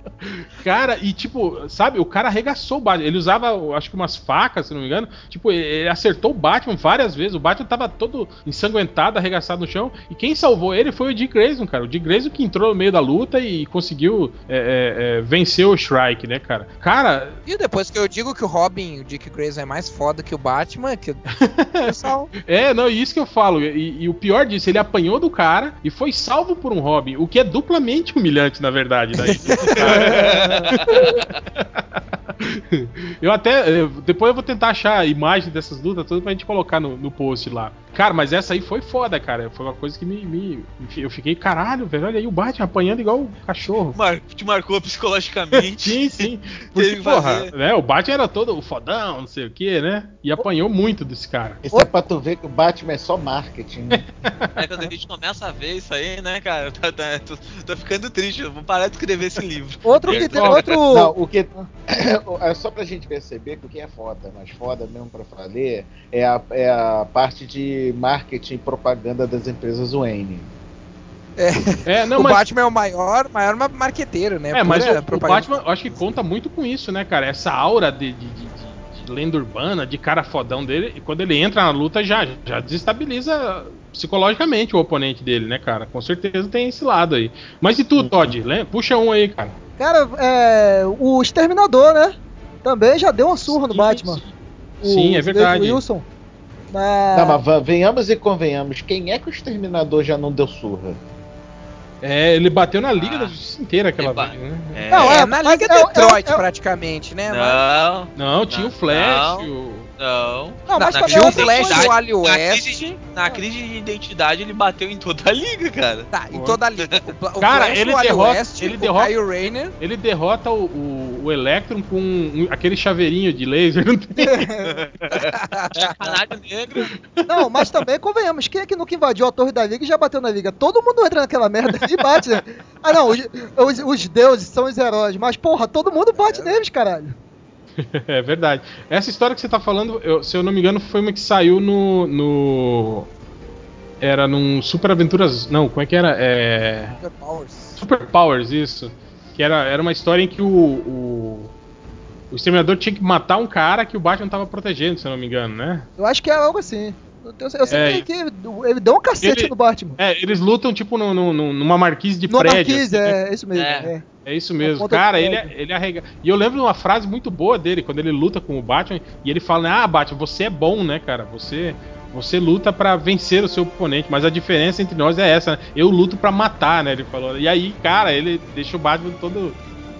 Cara, e tipo, sabe, o cara arregaçou o Batman. Ele usava, acho que umas facas, se não me engano. Tipo, ele acertou o Batman várias vezes. O Batman tava todo ensanguentado, arregaçado no chão. E quem salvou ele foi o Dick Grayson, cara. O Dick Grayson que entrou no meio da luta e conseguiu é, é, é, vencer o Shrike, né, cara? Cara, E depois que eu digo que o Robin, o Dick Grayson é mais foda que o Batman, que o pessoal. é, não, isso que eu falo. E, e o pior disso, ele apanhou do cara e foi salvo por um Robin. O que é duplamente humilhante, na verdade. Daí. Eu até. Depois eu vou tentar achar a imagem dessas lutas todas pra gente colocar no, no post lá. Cara, mas essa aí foi foda, cara. Foi uma coisa que me. me- eu fiquei, caralho, velho. Olha aí o Batman apanhando igual um cachorro. Mar- te marcou psicologicamente. Sim, sim. Porque, que porra, né, o Batman era todo o fodão, não sei o que, né? E apanhou muito desse cara. Isso é pra tu ver que o Batman é só marketing. né? É quando a gente começa a ver isso aí, né, cara? Tá, tá- tô, tô ficando triste. Eu vou parar de escrever esse livro. Outro que tem. Outro. Não, o que. É só pra gente perceber que o que é foda, mas foda mesmo pra falar é a, é a parte de marketing e propaganda das empresas Wayne. É, não, o mas. Batman é o maior, maior ma- marqueteiro, né? É, mas o, o. Batman, eu acho que conta muito com isso, né, cara? Essa aura de, de, de- de- lenda urbana, de cara fodão dele, e quando ele entra na luta já, já desestabiliza psicologicamente o oponente dele, né, cara? Com certeza tem esse lado aí. Mas e tu, Todd? Puxa um aí, cara. Cara, é, o Exterminador, né? Também já deu uma surra no Sim, Batman. sim. O Sim, é verdade. Wilson. Na... Não, mas va- venhamos e convenhamos, quem é que o Exterminador já não deu surra? É, ele bateu na Liga Ah, da Justiça inteira aquela vez, né? É, Não, É, é, na mas Liga é- Detroit, é- é- praticamente, né? Mas- Não, Não, tinha o Flash, não. o... não. Não, mas Na- também Tinha é o Flash do Ali Na West. crise, na crise de identidade, ele bateu em toda a liga, cara. Tá, em toda a liga. O, o Cara, Flash ele do Ali derrota- West, ele o derrota- Kyle Rayner. Ele derrota o, o, o Electron com um- aquele chaveirinho de laser. Não tem... Negro. Não, mas também convenhamos, quem é que nunca invadiu a torre da liga e já bateu na liga? Todo mundo entra naquela merda e bate, né? Ah não, os, os- os deuses são os heróis, mas porra, todo mundo bate neles, caralho. É verdade. Essa história que você tá falando, eu- se eu não me engano, foi uma que saiu no. no... Era num Super Aventuras. Não, como é que era? É. Super Powers. Super Powers, isso. Que era, era uma história em que o, o. o Exterminador tinha que matar um cara que o Batman tava protegendo, se eu não me engano, né? Eu acho que é algo assim. Eu, sei É. que ele deu um cacete Ele- no Batman. É, eles lutam tipo no, no- numa marquise de No prédio. Marquise, assim, né? é isso mesmo. É. é. É isso mesmo. Cara, ele, prédio. ele arrega. E eu lembro de uma frase muito boa dele, quando ele luta com o Batman, e ele fala, né, ah, Batman, você é bom, né, cara? Você. Você luta pra vencer o seu oponente, mas a diferença entre nós é essa, né? Eu luto pra matar, né? Ele falou. E aí, cara, ele deixa o Batman todo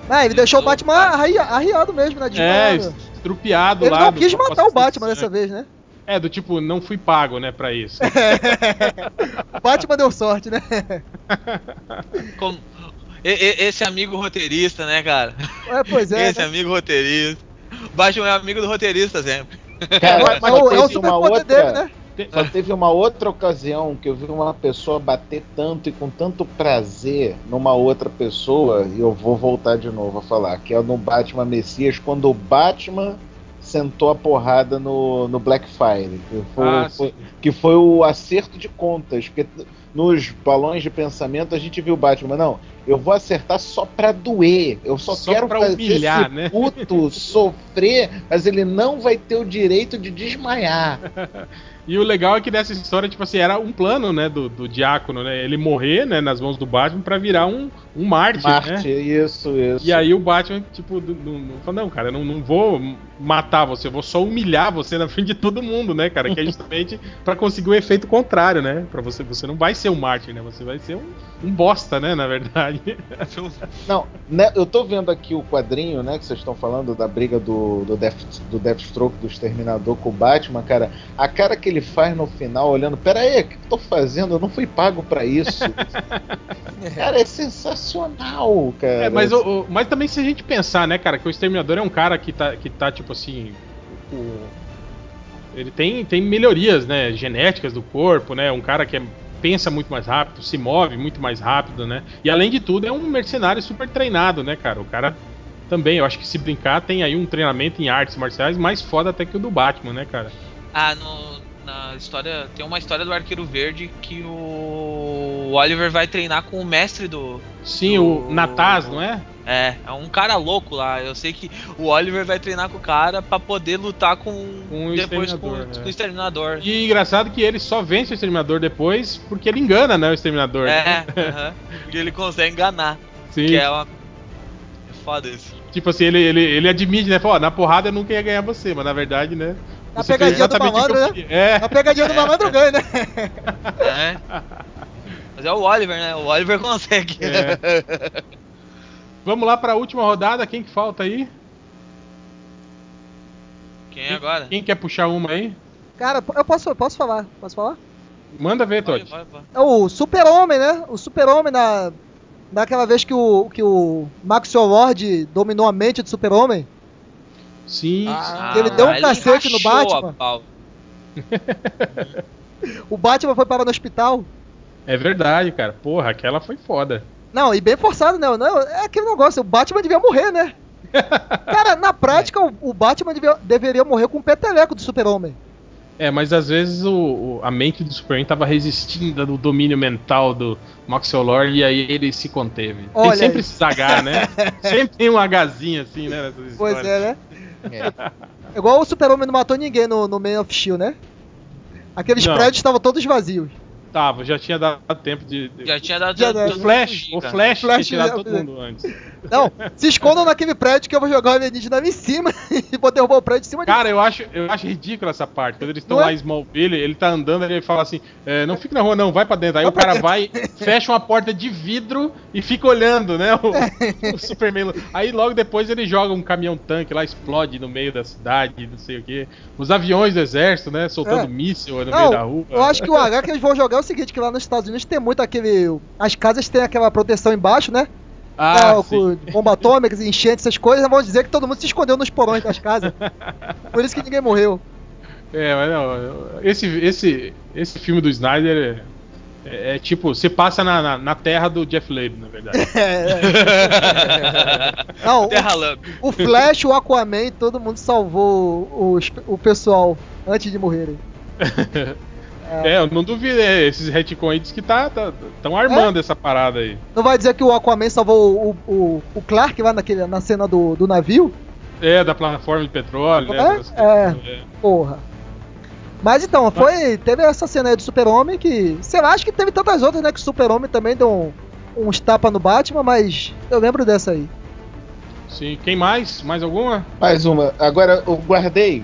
Ah, ele deixou o Ele Batman arri- arriado mesmo, né? é, desmaiado. estrupiado Ele lá. não do quis matar o Batman dessa vez, né? É, do tipo, não fui pago, né, pra isso. O Batman deu sorte, né? Como- e- e- esse amigo roteirista, né, cara? É, pois é. esse né? amigo roteirista. O Batman é amigo do roteirista sempre. Cara, Mas só é o, é teve uma outra- dele, né? Só teve uma outra ocasião que eu vi uma pessoa bater tanto e com tanto prazer numa outra pessoa, e eu vou voltar de novo a falar, que é no Batman Messias, quando o Batman sentou a porrada no, no Blackfire. Que foi, Ah, foi- que foi o acerto de contas. Porque nos balões de pensamento a gente viu o Batman, não, eu vou acertar só pra doer. Eu só, Só quero fazer humilhar, esse né? puto sofrer, mas ele não vai ter o direito de desmaiar. E o legal é que nessa história, tipo assim, era um plano, né, do, do diácono, né? Ele morrer, né, nas mãos do Batman pra virar um, um mártir, Marte, né? isso, isso. E aí o Batman, tipo, não, não falou, não, cara, eu não, não vou matar você, eu vou só humilhar você na frente de todo mundo, né, cara? Que é justamente pra conseguir o efeito contrário, né? Pra você, você não vai ser um mártir, né? Você vai ser um, um bosta, né, na verdade. Não, né, eu tô vendo aqui o quadrinho, né, que vocês estão falando da briga do, do, Death, do Deathstroke, do Exterminador com o Batman, cara. A cara que ele faz no final, olhando, pera aí, o que eu tô fazendo? Eu não fui pago pra isso. cara, é sensacional, cara. É, mas, o- o- mas também se a gente pensar, né, cara, que o Exterminador é um cara que tá, que tá tipo assim. o- ele tem, tem melhorias, né, genéticas do corpo, né? Um cara que é- pensa muito mais rápido, se move muito mais rápido, né? E além de tudo, é um mercenário super treinado, né, cara? O cara também, eu acho que se brincar, tem aí um treinamento em artes marciais mais foda até que o do Batman, né, cara? Ah, no, na história. Tem uma história do Arqueiro Verde que o Oliver vai treinar com o mestre do. Sim, Do- o Nataz, não é? É, é um cara louco lá. Eu sei que o Oliver vai treinar com o cara pra poder lutar com. O depois com, Exterminador, com o Exterminador. E engraçado que ele só vence o Exterminador depois porque ele engana, né, o Exterminador. É, aham. Porque ele consegue enganar. Sim. Que é uma. É foda isso. Tipo assim, ele, ele, ele admite, né? Fala, ó, na porrada eu nunca ia ganhar você, mas na verdade, né? Na pegadinha do malandro, queria. É. A pegadinha do malandro ganha, né? É. Mas é o Oliver, né? O Oliver consegue. É. Vamos lá pra última rodada, quem que falta aí? Quem agora? Quem quer puxar uma aí? Cara, eu posso, posso falar? Posso falar? Manda ver, Todd. É o Super-Homem, né? O Super-Homem na. Daquela vez que o, que o Maxwell Lord dominou a mente do Super-Homem. Sim. Ah, ele deu um ele cacete no Batman. O Batman foi parar no hospital. É verdade, cara. Porra, aquela foi foda. Não, e bem forçado, né? Não, é aquele negócio, o Batman devia morrer, né? Cara, na prática, o, o Batman devia- deveria morrer com o peteleco do Super-Homem. É, mas às vezes o, o- a mente do Superman tava resistindo ao domínio mental do Maxwell Lord e aí ele se conteve. Olha tem sempre aí. esses H, né? sempre tem um Hzinho assim, né? Pois é, né? É. Igual o Super-Homem não matou ninguém no, no Man of Steel, né? Aqueles Não. prédios estavam todos vazios. Tava, já tinha dado tempo de. de- Já tinha dado Já dado. O Flash, fugir, o. Flash, Flash tinha todo mundo antes. Não, se escondam naquele prédio que eu vou jogar o alienígena ali em cima e vou derrubar o prédio em cima de Cara, eu acho, eu acho ridículo essa parte. Quando eles estão Não é? lá em Smallville, ele tá andando e ele fala assim: é, não fica na rua, não, vai pra dentro. Aí Vai o cara vai, fecha uma porta de vidro e fica olhando, né? O, o Superman. Aí logo depois ele joga um caminhão-tanque lá, explode no meio da cidade, não sei o quê. Os aviões do exército, né? Soltando É. míssil no Não, meio da rua. eu acho que o H que eles vão jogar é o seguinte, que lá nos Estados Unidos tem muito aquele... As casas têm aquela proteção embaixo, né? Ah, sim. com bomba atômica, enchentes, essas coisas, vão dizer que todo mundo se escondeu nos porões das casas. Por isso que ninguém morreu. É, mas não. Esse, esse, esse filme do Snyder é, é- é tipo, você passa na, na, na terra do Jeff Leb, na verdade. Não, o, Terra Lamp. o Flash, o Aquaman, todo mundo salvou os- o pessoal antes de morrerem. É, eu não duvido, é, esses retcon aí diz que tá, tá, tão armando É? essa parada aí. Não vai dizer que o Aquaman salvou o, o, o Clark lá naquele, na cena do, do navio? É, da plataforma de petróleo, É? né? das- É. Porra. Mas então, foi. Teve essa cena aí do Super-Homem que. Sei lá, acho que teve tantas outras, né? Que o Super-Homem também deu um, uns tapas no Batman, mas eu lembro dessa aí. Sim, quem mais? Mais alguma? Mais uma. Agora, eu guardei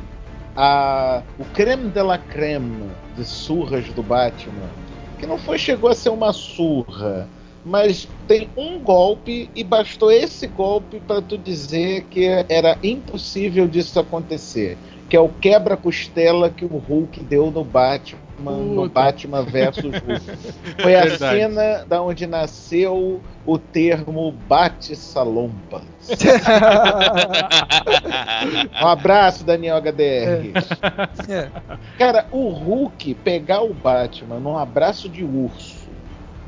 a, o creme de la creme de surras do Batman. Que não foi, chegou a ser uma surra. Mas tem um golpe e bastou esse golpe para tu dizer que era impossível disso acontecer. Que é o quebra-costela que o Hulk deu no Batman, no Puta. Batman versus Hulk. Foi a Verdade. cena da onde nasceu o termo bate-salompas. Um abraço, Daniel HDR. É. Cara, o Hulk pegar o Batman num abraço de urso,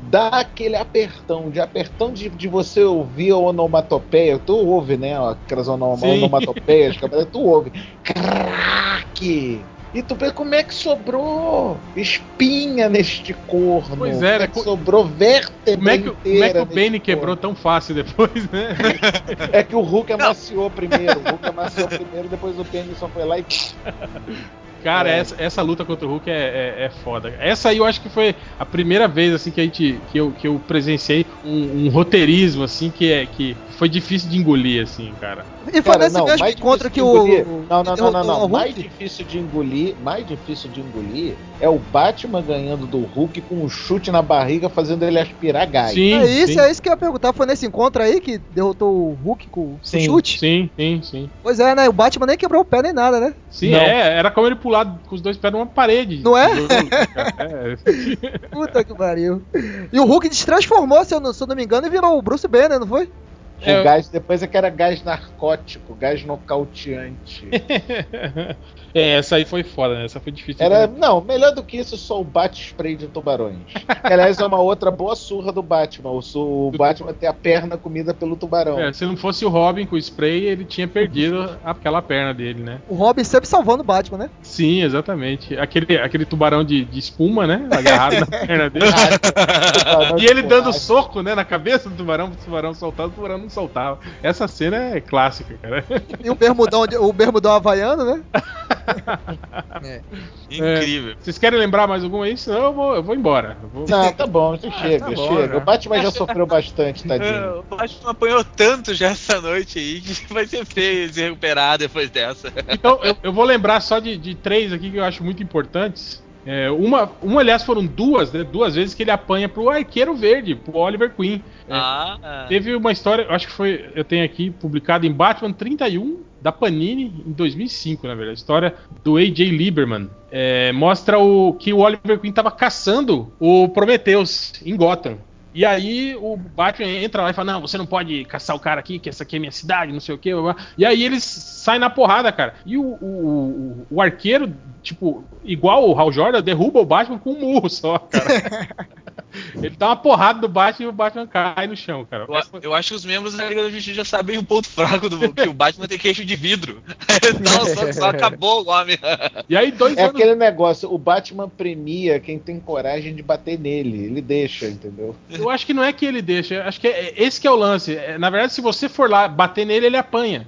dá aquele apertão, de apertão de, de você ouvir a onomatopeia. Tu ouve, né? Aquelas onom Sim. onomatopeias, tu ouve. Craque! E tu vê como é que sobrou espinha neste corno. Pois é, como né? é que sobrou vértebra Como é que, como é que o Bane quebrou tão fácil depois, né? É que o Hulk amaciou primeiro. O Hulk amaciou primeiro, depois o Bane só foi lá e. Cara, É. essa, essa luta contra o Hulk é, é, é foda. Essa aí eu acho que foi a primeira vez assim que a gente que eu, que eu presenciei um, um roteirismo assim que é que foi difícil de engolir assim, cara. E foi Cara, nesse não, mesmo que de o. Não, não, não, não, não. o Mais difícil de engolir, mais difícil de engolir é o Batman ganhando do Hulk com um chute na barriga, fazendo ele aspirar gás. Sim, É isso, sim, é isso que eu ia perguntar. Foi nesse encontro aí que derrotou o Hulk com o Sim, chute? sim, sim, sim. Pois é, né? O Batman nem quebrou o pé nem nada, né? Sim, Não. é, era como ele pular com os dois pés numa parede. Não é? É. Puta que pariu. E o Hulk se transformou, se eu não, se eu não me engano, e virou o Bruce Banner, não foi? O É. gás, depois é que era gás narcótico, gás nocauteante. É, essa aí foi foda, né? Essa foi difícil. Era, de- não, melhor do que isso, só o bate-spray de tubarões. Que, aliás, é uma outra boa surra do Batman. O, o Batman ter a perna comida pelo tubarão. É, se não fosse o Robin com o spray, ele tinha perdido aquela perna dele, né? O Robin sempre salvando o Batman, né? Sim, exatamente. Aquele, aquele tubarão de, de espuma, né? Agarrado na perna dele. E ele dando soco, né, na cabeça do tubarão, o tubarão soltava, o tubarão não soltava. Essa cena é clássica, cara. E o bermudão, de- o bermudão havaiano, né? É. Incrível. Vocês querem lembrar mais alguma aí? Senão eu vou, eu vou embora. Eu vou- Não, tá bom, isso chega, tá bom, chega. né? O Batman já sofreu bastante, É, tadinho. O Batman apanhou tanto já essa noite aí que vai ser feio se recuperar depois dessa. Então, eu, eu vou lembrar só de, de três aqui que eu acho muito importantes. É, uma, uma, aliás, foram duas, né? Duas vezes que ele apanha pro Arqueiro Verde, pro Oliver Queen. É, Ah, Teve uma história, acho que foi, eu tenho aqui publicado em Batman 31 da Panini em 2005, na verdade. A história do AJ Lieberman É, mostra o que o Oliver Queen tava caçando o Prometheus em Gotham. E aí o Batman entra lá e fala: Não, você não pode caçar o cara aqui, que essa aqui é minha cidade, não sei o que. E aí eles saem na porrada, cara. E o, o, o, o arqueiro, tipo, igual o Hal Jordan, derruba o Batman com um murro só, cara. Ele dá uma porrada do Batman e o Batman cai no chão, cara. eu, eu acho que os membros da Liga da Justiça já sabem o ponto fraco do que o Batman tem queixo de vidro. Não, só, só acabou o homem. E aí, dois É anos. aquele negócio, o Batman premia quem tem coragem de bater nele. Ele deixa, entendeu? Eu acho que não é que ele deixa, acho que é, esse que é o lance. É, na verdade, se você for lá bater nele, ele apanha.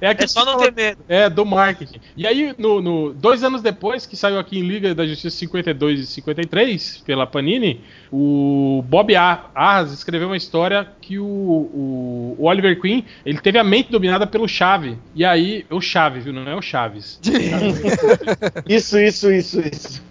É, É só não ter medo. É, do marketing. E aí, no, no- dois anos depois, que saiu aqui em Liga da Justiça 52 e 53, pela Panini, o Bob Ar- Arras escreveu uma história que o, o- o Oliver Queen ele teve a mente dominada pelo Chave. E aí, o Chave, viu? Não é o Chaves. Isso, isso, isso, isso.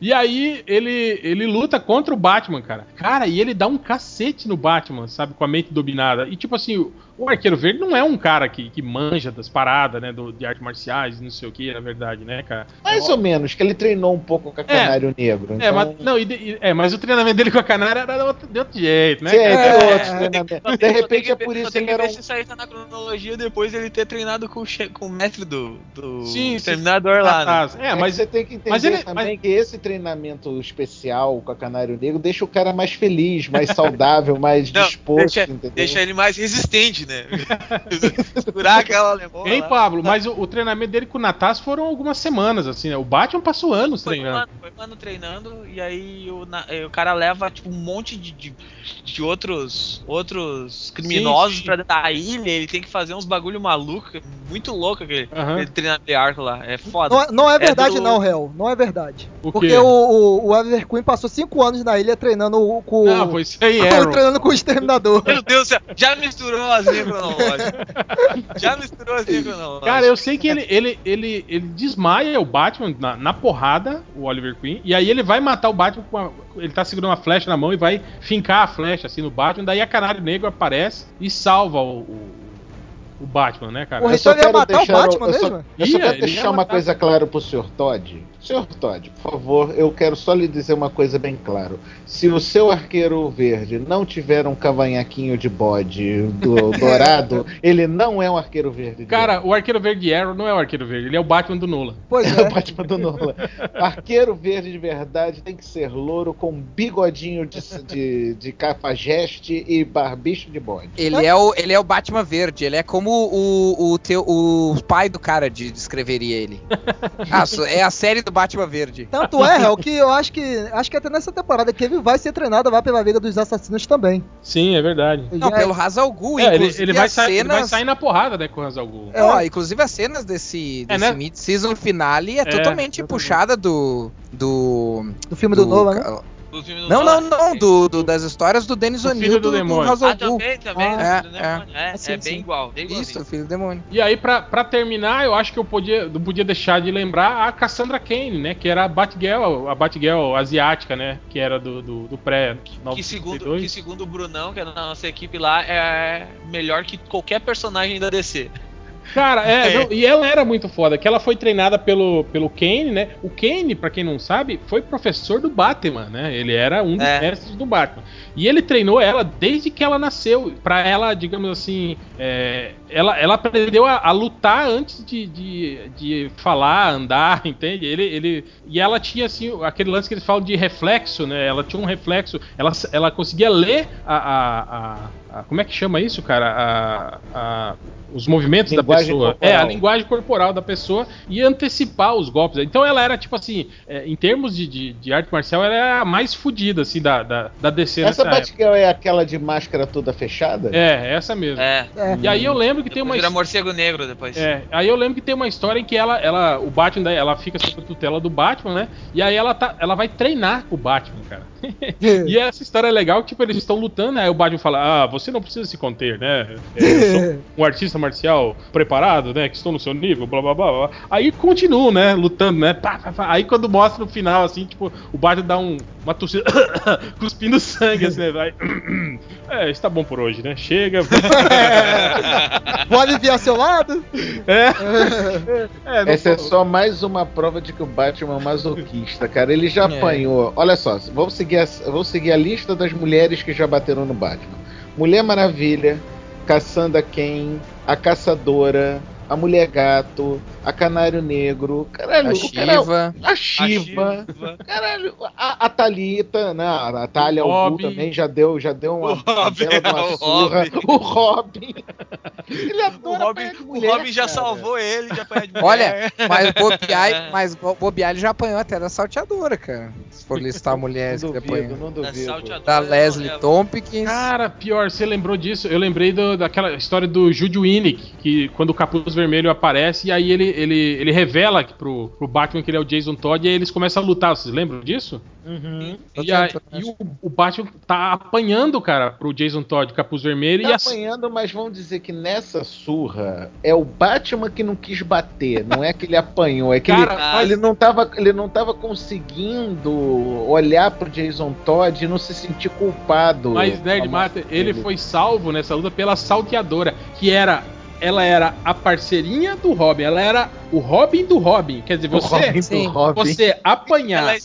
E aí ele, ele luta contra o Batman, cara. Cara, e ele dá um cacete no Batman, sabe? Com a mente dominada. E tipo assim, o, Arqueiro Verde não é um cara que, que manja das paradas, né? do- de artes marciais, não sei o que, na verdade, né, cara? Mais ou menos, que ele treinou um pouco com a Canário Negro. É, Então, mas, não, e e- é, mas o treinamento dele com a Canária era de outro, de outro jeito, né? Sim, cara? é, É, é. treinamentos. Só De repente é que por isso tem ele que era um se tá na cronologia depois ele ter treinado com com o mestre do, do Sim, sim. Terminador lá, né? É, É, mas você tem que entender mas ele- também mas- que esse treinamento especial com a Canário Negro deixa o cara mais feliz, mais saudável, mais Não, disposto, deixa, entendeu? deixa ele mais resistente, né? Segurar aquela alemã. Hein, lá. Pablo? Mas o, o treinamento dele com o Natas foram algumas semanas, assim, né? O Batman passou anos Foi um, treinando. ano, foi um ano treinando e aí o, na- eh, o cara leva tipo, um monte de, de, de outros outros criminosos sim. pra dentro da ilha. Ele tem que fazer uns bagulho maluco, é muito louco aquele, aquele treinamento de arco lá. É foda. Não é, não é verdade, do- não, Hel. Não é verdade. O Porque quê? o, o, o Oliver Queen passou cinco anos na ilha treinando o- com. Não, foi isso aí, treinando com o exterminador. Meu Deus do céu, já misturou as linhas cronológicas. Já misturou as linhas cronológicas. Cara, eu sei que ele, ele, ele, ele desmaia o Batman na, na porrada, o Oliver Queen, e aí ele vai matar o Batman com a, Ele tá segurando uma flecha na mão e vai fincar a flecha assim no Batman, daí a Canário Negro aparece e salva o. o- o Batman, né, cara? Eu então ele ia quero matar o deixar, Batman eu mesmo? eu só Ia, quero deixar uma matar. coisa clara pro Sr. Todd. Sr. Todd, por favor, eu quero só lhe dizer uma coisa bem clara. Se o seu arqueiro verde não tiver um cavanhaquinho de bode do dourado, ele não é um arqueiro verde. de Cara, o Arqueiro Verde Arrow não é o Arqueiro Verde, ele é o Batman do Nolan. Pois É o é. Batman do Nolan. Arqueiro verde de verdade tem que ser louro com bigodinho de, de, de cafajeste e barbicho de bode. Ele é, o, ele é o Batman verde, ele é como o, o, teu, o pai do cara de, descreveria ele. Ah, é a série do Batman verde. Tanto é, Hel, que eu acho que. Acho que até nessa temporada que ele vai ser treinado vai pela Liga dos Assassinos também. Sim, é verdade. Não, já- pelo Hazal Ghul, É, ele, inclusive ele vai sair, ele vai cenas... sair na porrada, né, com o Hazal Ghul. É. Ó, inclusive as cenas desse, É, desse né? mid-season finale é, totalmente puxada do. Do. do filme do, Nolan, né? Do filme do Não, não, não, do, do- das histórias do Denis Do O'Neill Filho do do, do Demônio. Hazal Ah, também, também. Ah, do é, filme do demônio. É, Ah, sim, é sim. bem igual. Bem. Isso, filho do demônio. E aí, pra, pra terminar, eu acho que eu podia, não podia deixar de lembrar a Cassandra Kane, né? Que era a Batgirl, a Batgirl asiática, né? Que era do, do, do pré Que segundo, 952. que segundo o Brunão, que é da nossa equipe lá, é melhor que qualquer personagem da DC. Cara, é, É. não, e ela era muito foda, que ela foi treinada pelo, pelo Kane, né? O Kane, pra quem não sabe, foi professor do Batman, né? Ele era um dos É. mestres do Batman. E ele treinou ela desde que ela nasceu, pra ela, digamos assim, é, ela, ela aprendeu a, a lutar antes de, de, de falar, andar, entende? Ele, ele, e ela tinha, assim, aquele lance que eles falam de reflexo, né? Ela tinha um reflexo, ela, ela conseguia ler a, a- a- a- como é que chama isso, cara? A- a- os movimentos da pessoa. corporal. É, a linguagem corporal da pessoa e antecipar os golpes. Então ela era, tipo assim, é, em termos de, de, de arte marcial, ela era a mais fodida, assim, da, da, da DC Essa. Batgirl é aquela de máscara toda fechada? É, essa mesmo. É. É. E aí eu lembro que tem Depois uma vira morcego negro depois. é, aí eu lembro que tem uma história em que ela, ela o Batman, ela fica sob a tutela do Batman, né? E aí ela, tá, ela vai treinar com o Batman, cara. E essa história é legal, tipo, eles estão lutando, né? aí o Batman fala, ah, você não precisa se conter, né? É, eu sou um artista marcial preparado, né? Que estou no seu nível, blá blá blá. blá. Aí continuam, né? Lutando, né? Pá, pá, pá. Aí quando mostra no final, assim, tipo, o Batman dá um, uma tossida, cuspindo sangue, assim, né? Vai, é, está bom por hoje, né? Chega. Vou aliviar seu lado? é. É, não Essa é só mais uma prova de que o Batman é um masoquista, cara. Ele já É. apanhou. Olha só, vamos seguir, a, vamos seguir a lista das mulheres que já bateram no Batman: Mulher Maravilha, Cassandra Kane, a Caçadora, a Mulher Gato, a Canário Negro. Caralho, A o cara- é Shiva. a A Shiva. Caralho, a, a Thalita, né? A Thalia O Albu Robin. também já deu, já deu uma, O Robin, uma bela de uma o surra. Robin. O Robin. Ele O adora Robin, apanhar de o mulher, Robin já cara. salvou ele de apanhar de mulher. Olha, mas bobear, mas bo- bobear ele já apanhou até da salteadora, cara. Se for listar mulheres Não que duvido, apanhou. não Da duvido. salteadora, Da eu Leslie lembro. Tompkins. Cara, pior, você lembrou disso? Eu lembrei do- daquela história do Jude Winnick, que quando o Capuz Vermelho aparece, e aí ele, ele, ele revela que pro, pro Batman que ele é o Jason Todd, e aí eles começam a lutar. Vocês lembram disso? Uhum. E, a- e o, o Batman tá apanhando, cara, pro Jason Todd, Capuz Vermelho, Tá e assim. apanhando, mas vamos dizer que nessa surra é o Batman que não quis bater, não é que ele apanhou, é que Cara, ele, mas- ele não tava, ele não tava conseguindo olhar pro Jason Todd e não se sentir culpado. Mas Nerd Master, morte ele dele. foi salvo nessa luta pela salteadora, que era. Ela era a parceirinha do Robin, ela era o Robin do Robin. Quer dizer, você, você apanhar. É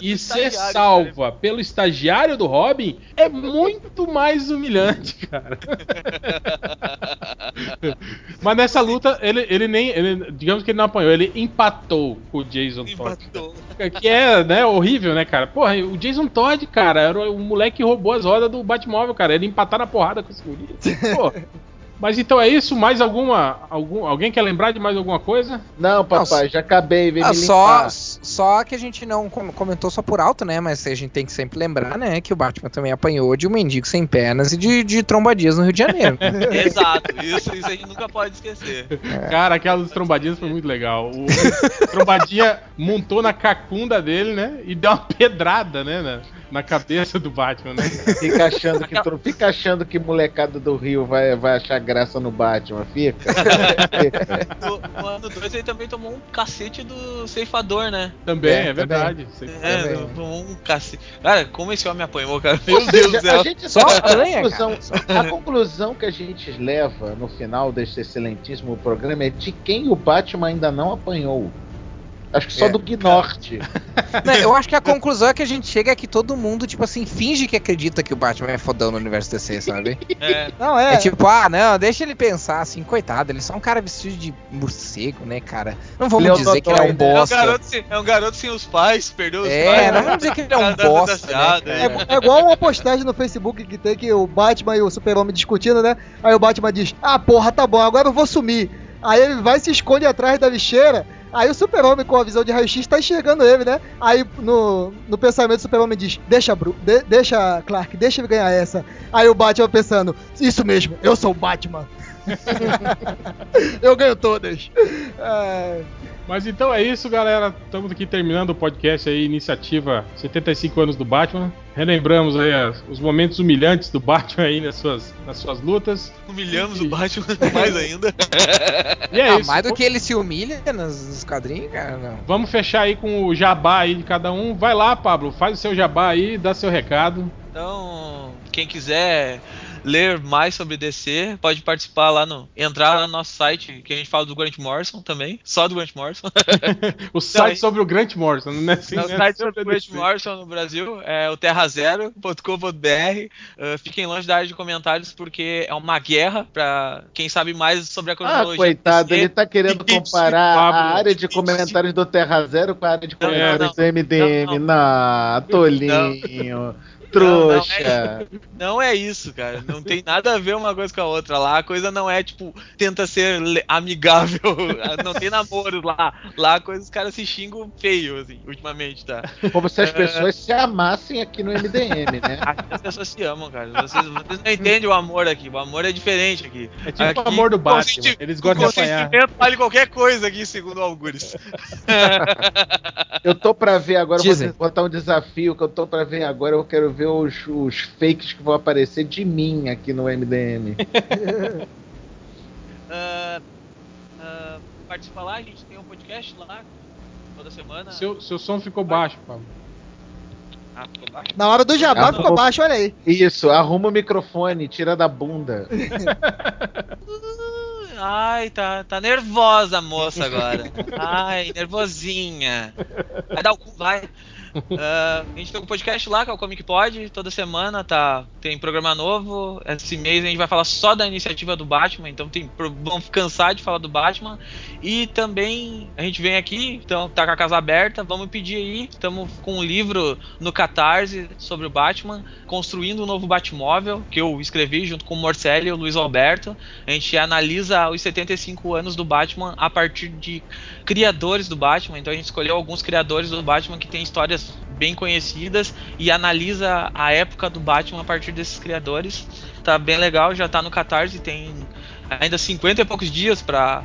e ser salva pelo estagiário do Robin é muito mais humilhante, cara. Mas nessa luta, ele, ele nem. ele- digamos que ele não apanhou, ele empatou com o Jason cara. Todd. Empatou. Que é, né, horrível, né, cara? Porra, o Jason Todd, cara, era o moleque que roubou as rodas do Batmóvel, cara. Ele empatar na porrada com esse guri. Pô. Mas então é isso? Mais alguma. Algum, alguém quer lembrar de mais alguma coisa? Não, papai, já acabei, vem Ah, me só, limpar. só que a gente não com- comentou só por alto, né? Mas a gente tem que sempre lembrar, né? Que o Batman também apanhou de um mendigo sem pernas e de, de trombadias no Rio de Janeiro. Exato, isso, isso a gente nunca pode esquecer. Cara, aquela dos trombadinhas foi muito legal. O, o trombadinha montou na cacunda dele, né? E deu uma pedrada, né? né? na cabeça do Batman, né? Fica achando que, fica achando que molecada do Rio vai, vai achar graça no Batman, fica. No, no ano 2 ele também tomou um cacete do ceifador, né? Também, É, é, também. verdade. Você- É, Também. tomou um cacete. Cara, como esse homem apanhou, cara? Ou Meu Deus do céu. a gente Só a apanha, conclusão, cara, a conclusão que a gente leva no final deste excelentíssimo programa é de quem o Batman ainda não apanhou. Acho que só É. do Gnorte. Não, eu acho que a conclusão é que a gente chega é que todo mundo, tipo assim, finge que acredita que o Batman é fodão no universo DC, sabe? É, Não, é. É tipo, ah, não, deixa ele pensar assim, coitado, ele é só um cara vestido de morcego, né, cara? Não vamos é dizer que ele é um né? é, um bosta. garoto sem, é um garoto sem os pais, perdeu os É, pais. não vamos dizer que ele é um bosta, né, cara? É, é igual uma postagem no Facebook que tem que o Batman e o Super-Homem discutindo, né? Aí o Batman diz: Ah, porra, tá bom, agora eu vou sumir. Aí ele vai e se esconde atrás da lixeira. Aí o Super-Homem, com a visão de raio-x, tá enxergando ele, né? Aí no, no pensamento do Super-Homem diz: Deixa, Bru de- deixa, Clark, deixa ele ganhar essa. Aí o Batman pensando: Isso mesmo, eu sou o Batman. eu ganho todas. É, Mas então é isso, galera. Estamos aqui terminando o podcast aí, iniciativa 75 anos do Batman. Relembramos aí as- os momentos humilhantes do Batman aí nas suas, nas suas lutas. Humilhamos o Batman mais ainda. E é Ah, isso. mais do que ele se humilha nos, nos quadrinhos, cara, não. Vamos fechar aí com o jabá aí de cada um. Vai lá, Pablo, faz o seu jabá aí, dá seu recado. Então, quem quiser ler mais sobre DC, pode participar lá no. Entrar lá no nosso site, que a gente fala do Grant Morrison também. Só do Grant Morrison. O site aí- sobre o Grant Morrison, né? Assim, o né? site sobre o Grant. Morrison no Brasil é o terrazero.com.br. Uh, fiquem longe da área de comentários porque é uma guerra pra quem sabe mais sobre a Ah, cronologia. coitado, DC. ele tá querendo comparar Pablo. a área de comentários do Terra Zero com a área de comentários não. do MDM. Não, tolinho, trouxa. Não é isso, cara. Não tem nada a ver uma coisa com a outra. Lá a coisa não é, tipo, tenta ser amigável. Não tem namoro lá. Lá a coisa os caras se xingam feio, assim, ultimamente, tá? Como se as pessoas se amassem aqui no MDM, né? Aqui as pessoas se amam, cara. Vocês, vocês não entendem o amor aqui. O amor é diferente aqui. É tipo o Aqui, amor do Batman. consenti- Eles o gostam de apanhar. consentimento vale qualquer coisa aqui, segundo o Algures. Eu tô pra ver agora, vou botar um desafio que eu tô pra ver agora. Eu quero ver os, os fakes que vão aparecer de mim aqui no MDM. Ah, ah, participa lá, a gente tem um podcast lá toda semana. Seu, seu som ficou baixo, Pablo. Ah, ficou baixo? na hora do jabá ficou baixo, olha aí. Isso, arruma o microfone, tira da bunda. Ai, tá, tá nervosa a moça agora. Ai, nervosinha. Vai dar o cu, vai. Ah, a gente tem um podcast lá, que é o Comic Pod, toda semana tá, tem programa novo. Esse mês a gente vai falar só da iniciativa do Batman, então tem, vão cansar de falar do Batman. E também a gente vem aqui, então tá com a casa aberta, vamos pedir aí. Estamos com um livro no Catarse sobre o Batman, construindo um novo Batmóvel, que eu escrevi junto com o Morcelli e o Luiz Alberto. A gente analisa os 75 anos do Batman a partir de criadores do Batman. Então a gente escolheu alguns criadores do Batman que têm histórias bem conhecidas e analisa a época do Batman a partir desses criadores. Tá bem legal, já tá no Catarse, tem ainda 50 e poucos dias pra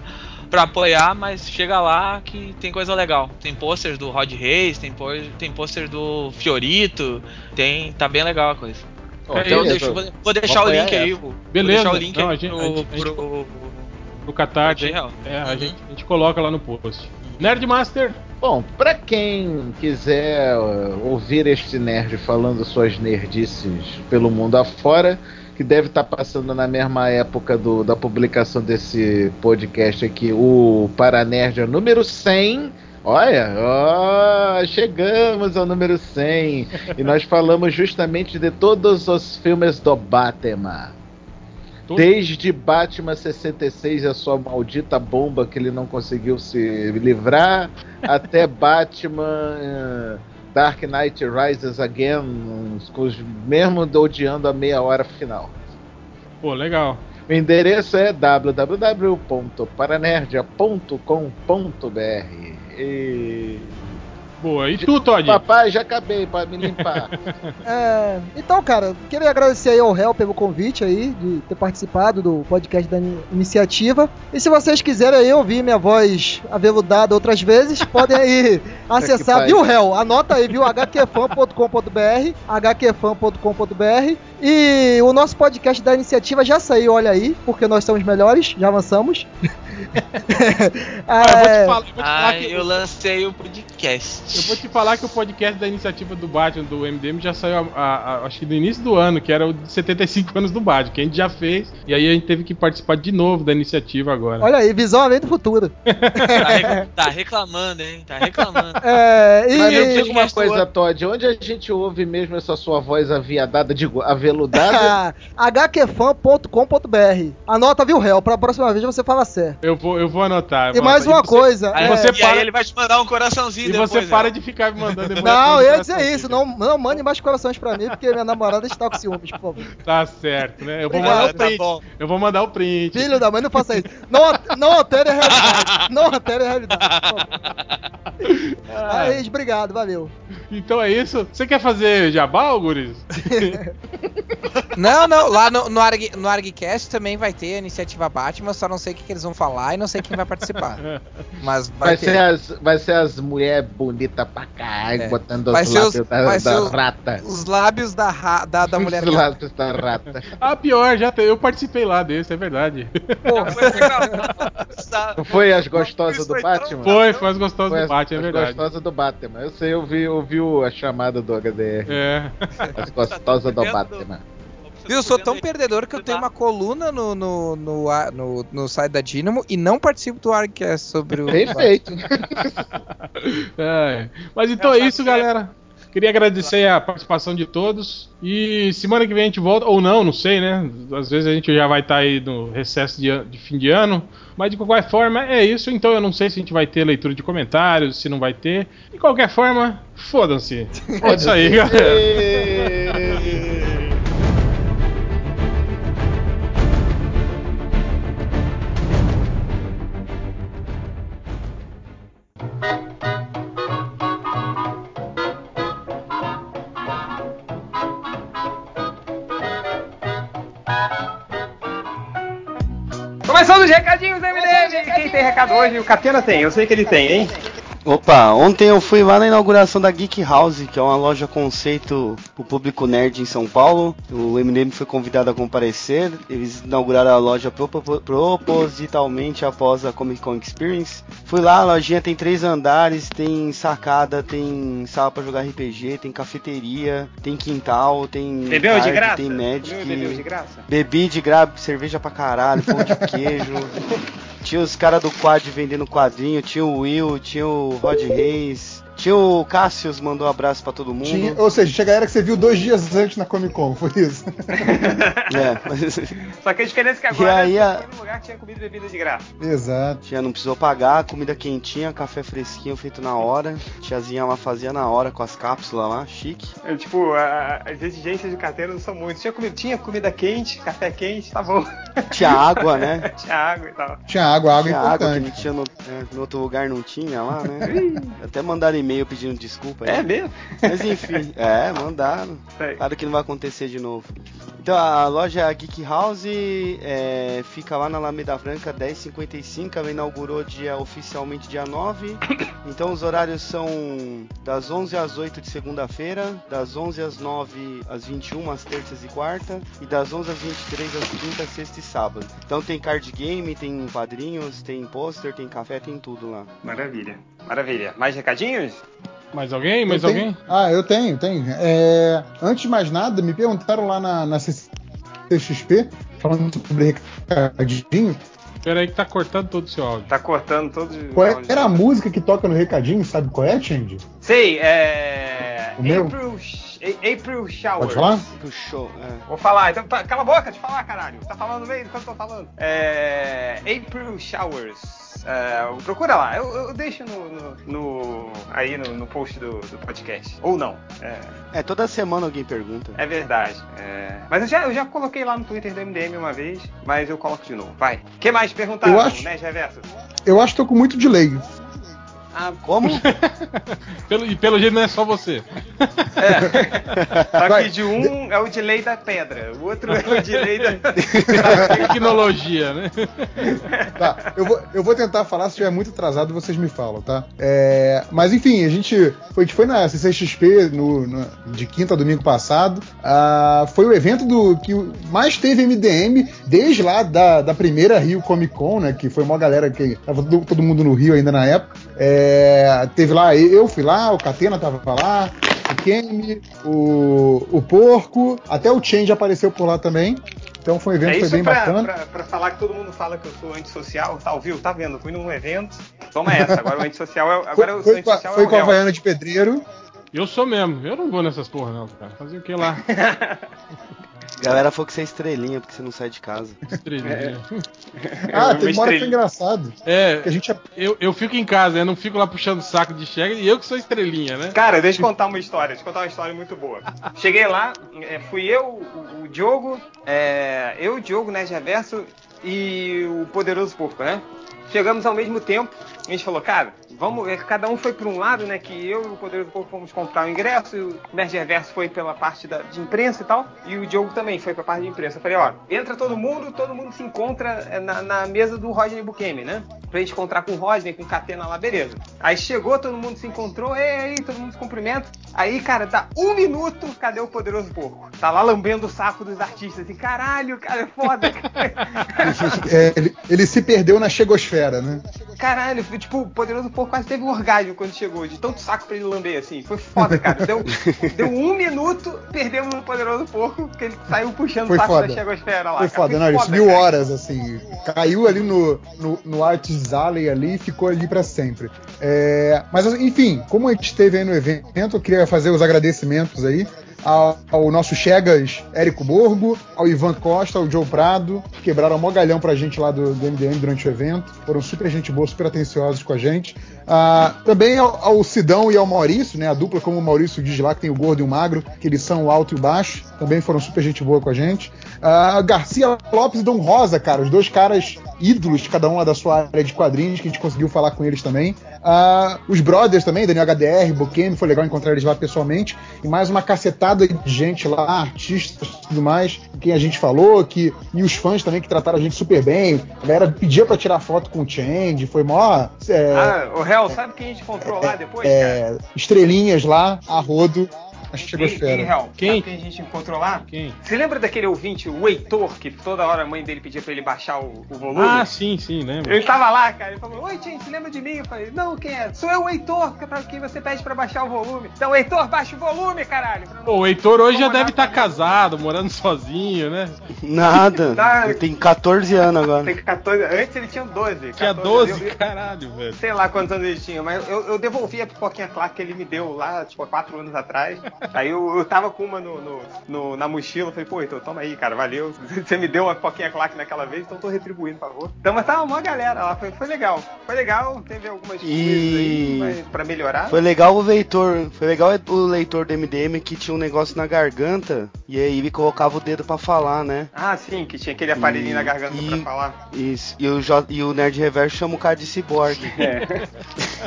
para apoiar, mas chega lá que tem coisa legal. Tem pôster do Rod Reis, tem, pô- tem pôster do Fiorito, tem tá bem legal a coisa. Ó, Então, beleza. deixa- vou, vou deixar o link aí. Vou, Beleza. Vou deixar o link Não, aí a gente- pro, a gente- a gente- pro- No Catarse. É, a, Uhum. gente, a gente coloca lá no post. Nerdmaster, Bom, pra quem quiser uh, ouvir este nerd falando suas nerdices pelo mundo afora, que deve estar passando na mesma época do- da publicação desse podcast aqui, o Paranerd número 100. Olha, ó, chegamos ao número 100 e nós falamos justamente de todos os filmes do Batman. Desde Batman 66 e a sua maldita bomba que ele não conseguiu se livrar, até Batman eh, Dark Knight Rises Again, com os, mesmo odiando a meia hora final. pô, legal. O endereço é www.paranerdia.com.br. E... Boa. E tu, Todd? Papai, já acabei pra me limpar. É, então, cara, queria agradecer aí ao réu pelo convite aí, de ter participado do podcast da in- iniciativa. E se vocês quiserem aí ouvir minha voz aveludada outras vezes, podem aí acessar, viu, réu? Anota aí, viu? hqfan.com.br, hqfan.com.br. E o nosso podcast da iniciativa já saiu, olha aí, porque nós somos melhores, já avançamos. Ah, eu vou te É, falar, eu vou te falar que eu lancei o podcast. Eu vou te falar que o podcast da iniciativa do Batman, do MDM, já saiu, a- a- a- acho que no início do ano, que era o de 75 anos do Batman, que a gente já fez, e aí a gente teve que participar de novo da iniciativa agora. Olha aí, visão além do futuro. Tá, tá reclamando, hein? Tá reclamando. É, e... Mas me diga uma coisa, Todd, onde a gente ouve mesmo essa sua voz aviadada, digo, aveludada? hqfan.com.br. Anota, viu, réu? Pra próxima vez você fala certo. Eu vou, eu vou anotar. eu E vou mais anotar. uma você- coisa. Aí, é, você e para- aí ele vai te mandar um coraçãozinho E depois. você né? para de ficar me mandando emoji Não, eu ia dizer isso. Não, não mande mais corações pra mim, porque minha namorada está com ciúmes, por favor. Tá certo, né? Eu vou mandar o tá print. Eu vou mandar o print. Filho da mãe, não faça isso. Não, não altere a realidade. Não altere a realidade, por favor. Ah, Aí, obrigado, valeu. então é isso. Você quer fazer jabá, Guris? Não, não, lá no, no, Arg, no ArgCast também vai ter a iniciativa Batman, só não sei o que, que eles vão falar e não sei quem vai participar. Mas vai, Vai ter. ser, as, vai ser as mulheres bonitas pra caralho, É. botando Vai os ser os- lábios da, da os- rata. Os lábios da, ra- da, da mulher Os lábios da rata. Ah, pior, já te- eu participei lá desse, é verdade. Legal. Não foi as gostosas do Batman? Foi, foi as gostosas Foi do as, Batman, é as verdade. gostosas do Batman. Eu sei, eu vi, eu vi a chamada do HDR. É. As gostosas do vendo? Batman. Viu, eu sou tão perdedor que eu tenho uma coluna no, no, no, no, no site da Dynamo e não participo do ArgCast sobre o. Perfeito. É. Mas então é isso, galera. Queria agradecer a participação de todos. E semana que vem a gente volta, ou não, não sei, né? Às vezes a gente já vai estar aí no recesso de, de fim de ano. Mas de qualquer forma, é isso. Então eu não sei se a gente vai ter leitura de comentários, se não vai ter. De qualquer forma, fodam-se. É isso aí, galera. Tem recado hoje? O Catena tem, eu sei que ele tem, hein? Opa, ontem eu fui lá na inauguração da Geek House, que é uma loja conceito pro público nerd em São Paulo. O MDM foi convidado a comparecer. Eles inauguraram a loja propo- propositalmente após a Comic Con Experience. Fui lá, a lojinha tem três andares, tem sacada, tem sala pra jogar RPG, tem cafeteria, tem quintal, tem Bebeu de card, graça? tem Magic. Bebeu de graça? Bebi de grab, cerveja pra caralho, pão de queijo. Tinha os caras do quad vendendo quadrinho, tinha o Will, tinha o Rod Reis, tinha o Cassius, mandou um abraço pra todo mundo. Tinha- ou seja, tinha galera que você viu dois dias antes na Comic Con, foi isso. É, mas Só que a diferença é que E agora aí você a- lugar que tinha comida e bebida de graça. Exato. tinha, não precisou pagar, comida quentinha, café fresquinho feito na hora. Tiazinha lá fazia na hora com as cápsulas lá, chique. É, tipo, a- as exigências de carteira não são muitas. Tinha comida, tinha comida quente, café quente, tá bom. Tinha água, né? tinha água e tal. Tinha água, água Tinha água que importante. não tinha no, é, no outro lugar, não tinha lá, né? Até mandaram e-mail pedindo desculpa. É mesmo? Mas enfim, é, mandaram. Claro que não vai acontecer de novo. Então a loja Geek House é, fica lá na Alameda Franca 1055. Ela inaugurou dia, oficialmente dia 9. Então os horários são das 11 às 8 de segunda-feira, das 11 às 9 às 21 às terças e quarta e das 11 às 23 às quinta, sexta e sábado. Então tem card game, tem quadrinhos, tem pôster, tem café, tem tudo lá. Maravilha. Maravilha. Mais recadinhos? Mais alguém? Mais Eu alguém? tenho- Ah, eu tenho, tenho. É, antes de mais nada, me perguntaram lá na, na CXP, falando sobre recadinho, Pera aí que tá cortando todo o seu áudio. Tá cortando todos os. qual é, era a música que toca no recadinho, sabe qual é, Change? Sei, é. O meu? April, A- April Showers. Pode falar? Pro show, é. Vou falar, então tá- cala a boca de falar, caralho. Tá falando mesmo enquanto eu tô falando. É. April Showers. É, procura lá, eu, eu deixo no, no- no- aí no, no post do, do podcast. Ou não. É, É, toda semana alguém pergunta. é verdade. É, mas eu já, eu já coloquei lá no Twitter do MDM uma vez, mas eu coloco de novo. Vai. O que mais perguntaram, Eu acho- né, Reverso? Eu acho que tô com muito delay. Ah, Como? Pelo, e pelo jeito não é só você. Só Vai. que de um é o de lei da pedra, o outro é o de lei da. Tecnologia, né? Tá, eu vou, eu vou tentar falar, se estiver muito atrasado, vocês me falam, tá? É, mas enfim, a gente foi, foi na CCXP no, no- de quinta a domingo passado. Ah, foi o evento do que mais teve MDM desde lá da, da primeira Rio Comic Con, né? Que foi uma galera que tava todo, todo mundo no Rio ainda na época. É, teve lá, eu fui lá, o Catena tava lá, o Kemi, o, o Porco, até o Change apareceu por lá também. Então foi um evento É que foi bem pra, bacana. pra, pra falar que todo mundo fala que eu sou antissocial, tá, ouviu? Tá vendo? Fui num evento, toma essa. Agora o antissocial é, agora eu sou Foi, foi, com a- antissocial foi é o com a réu. Havaiana de Pedreiro. Eu sou mesmo. Eu não vou nessas porra, não, cara. Fazer o que lá? Galera falou que você é estrelinha porque você não sai de casa. Estrelinha. Ah, Eu teve uma hora que foi engraçado. É, Que a gente eu, eu fico em casa, eu não fico lá puxando o saco de chega e eu que sou estrelinha, né? Cara, deixa eu contar uma história, deixa eu contar uma história muito boa. Cheguei lá, é, fui eu, o, o Diogo, é, eu, o Diogo, né, Reverso e o Poderoso Porco, né? Chegamos ao mesmo tempo, a gente falou, cara, vamos, cada um foi para um lado, né, que eu e o Poderoso Porco fomos comprar o ingresso, e o Nerd Reverso foi pela parte da, de imprensa e tal, e o Diogo também foi pra parte de imprensa. Eu falei, ó, entra todo mundo, todo mundo se encontra é, na, na mesa do Rodney Bukemi, né? Pra gente encontrar com o Rodney, com o Catena lá, beleza. Aí chegou, todo mundo se encontrou, e aí, todo mundo se cumprimenta. Aí, cara, dá um minuto, cadê o Poderoso Porco? Tá lá lambendo o saco dos artistas, assim, caralho, cara, é foda, cara. É, ele, ele se perdeu na chegosfera, né? Caralho, foi, tipo, o Poderoso Porco quase teve um orgasmo quando chegou, de tanto saco pra ele lamber, assim. Foi foda, cara. Deu, deu um minuto, perdemos o Poderoso Porco, porque ele saiu puxando Foi o saco foda. da chegosfera lá. Foi cara. foda, não, ele subiu horas, assim. Caiu ali no, no, no Arts Alley ali e ficou ali pra sempre. É, mas, enfim, como a gente esteve aí no evento, eu queria fazer os agradecimentos aí. Ao, nosso Chegas Érico Borgo, ao Ivan Costa, ao Joe Prado, que quebraram um galhão pra gente lá do, do MDM durante o evento. Foram super gente boa, super atenciosos com a gente. Ah, também ao, ao Sidão e ao Maurício, né? A dupla, como o Maurício diz lá, que tem o gordo e o magro, que eles são o alto e o baixo. Também foram super gente boa com a gente. Ah, Garcia Lopes e Dom Rosa, cara, os dois caras ídolos, cada um lá da sua área de quadrinhos, que a gente conseguiu falar com eles também. Ah, os brothers também, Daniel HDR, Boquemi, foi legal encontrar eles lá pessoalmente. E mais uma cacetada de gente lá, artistas e tudo mais, com quem a gente falou, que, e os fãs também que trataram a gente super bem. A galera pedia pra tirar foto com o Change, foi mó. é, Ah, o réu, sabe quem a gente encontrou lá depois, é, estrelinhas lá, a rodo, a Quem, chegosfera. Quem? Sabe quem a gente encontrou lá? Quem? Você lembra daquele ouvinte, o Heitor, que toda hora a mãe dele pedia pra ele baixar o, o volume? Ah, sim, sim, lembro. Ele tava lá, cara, ele falou, oi, gente, você lembra de mim? Eu falei, não, quem é? Sou eu, o Heitor, que é pra quem você pede pra baixar o volume. Então, Heitor, baixa o volume, caralho. Pô, o Heitor hoje já deve estar pra- casado, morando sozinho, né? Nada. Tá. Ele tem 14 anos agora. Tem 14, antes ele tinha 12. Tinha 14, 12, eu- eu- caralho, velho. Sei lá quantos anos ele tinha, mas eu, eu devolvi a pipoquinha Clark que ele me deu lá, tipo, há quatro anos atrás. Aí eu, eu tava com uma no, no- no- na mochila, falei, pô, então toma aí, cara, valeu. Você me deu uma pipoquinha Clark naquela vez, então tô retribuindo, por favor. Então, mas tava uma galera lá, foi, foi legal. Foi legal, teve algumas E- coisas aí pra melhorar. Foi legal o leitor, foi legal o leitor do MDM que tinha um negócio na garganta e aí ele colocava o dedo pra falar, né? Ah, sim, que tinha aquele aparelhinho E- na garganta e- pra falar. Isso. E o, J- e o Nerd Reverso chama o cara de ciborgue. É.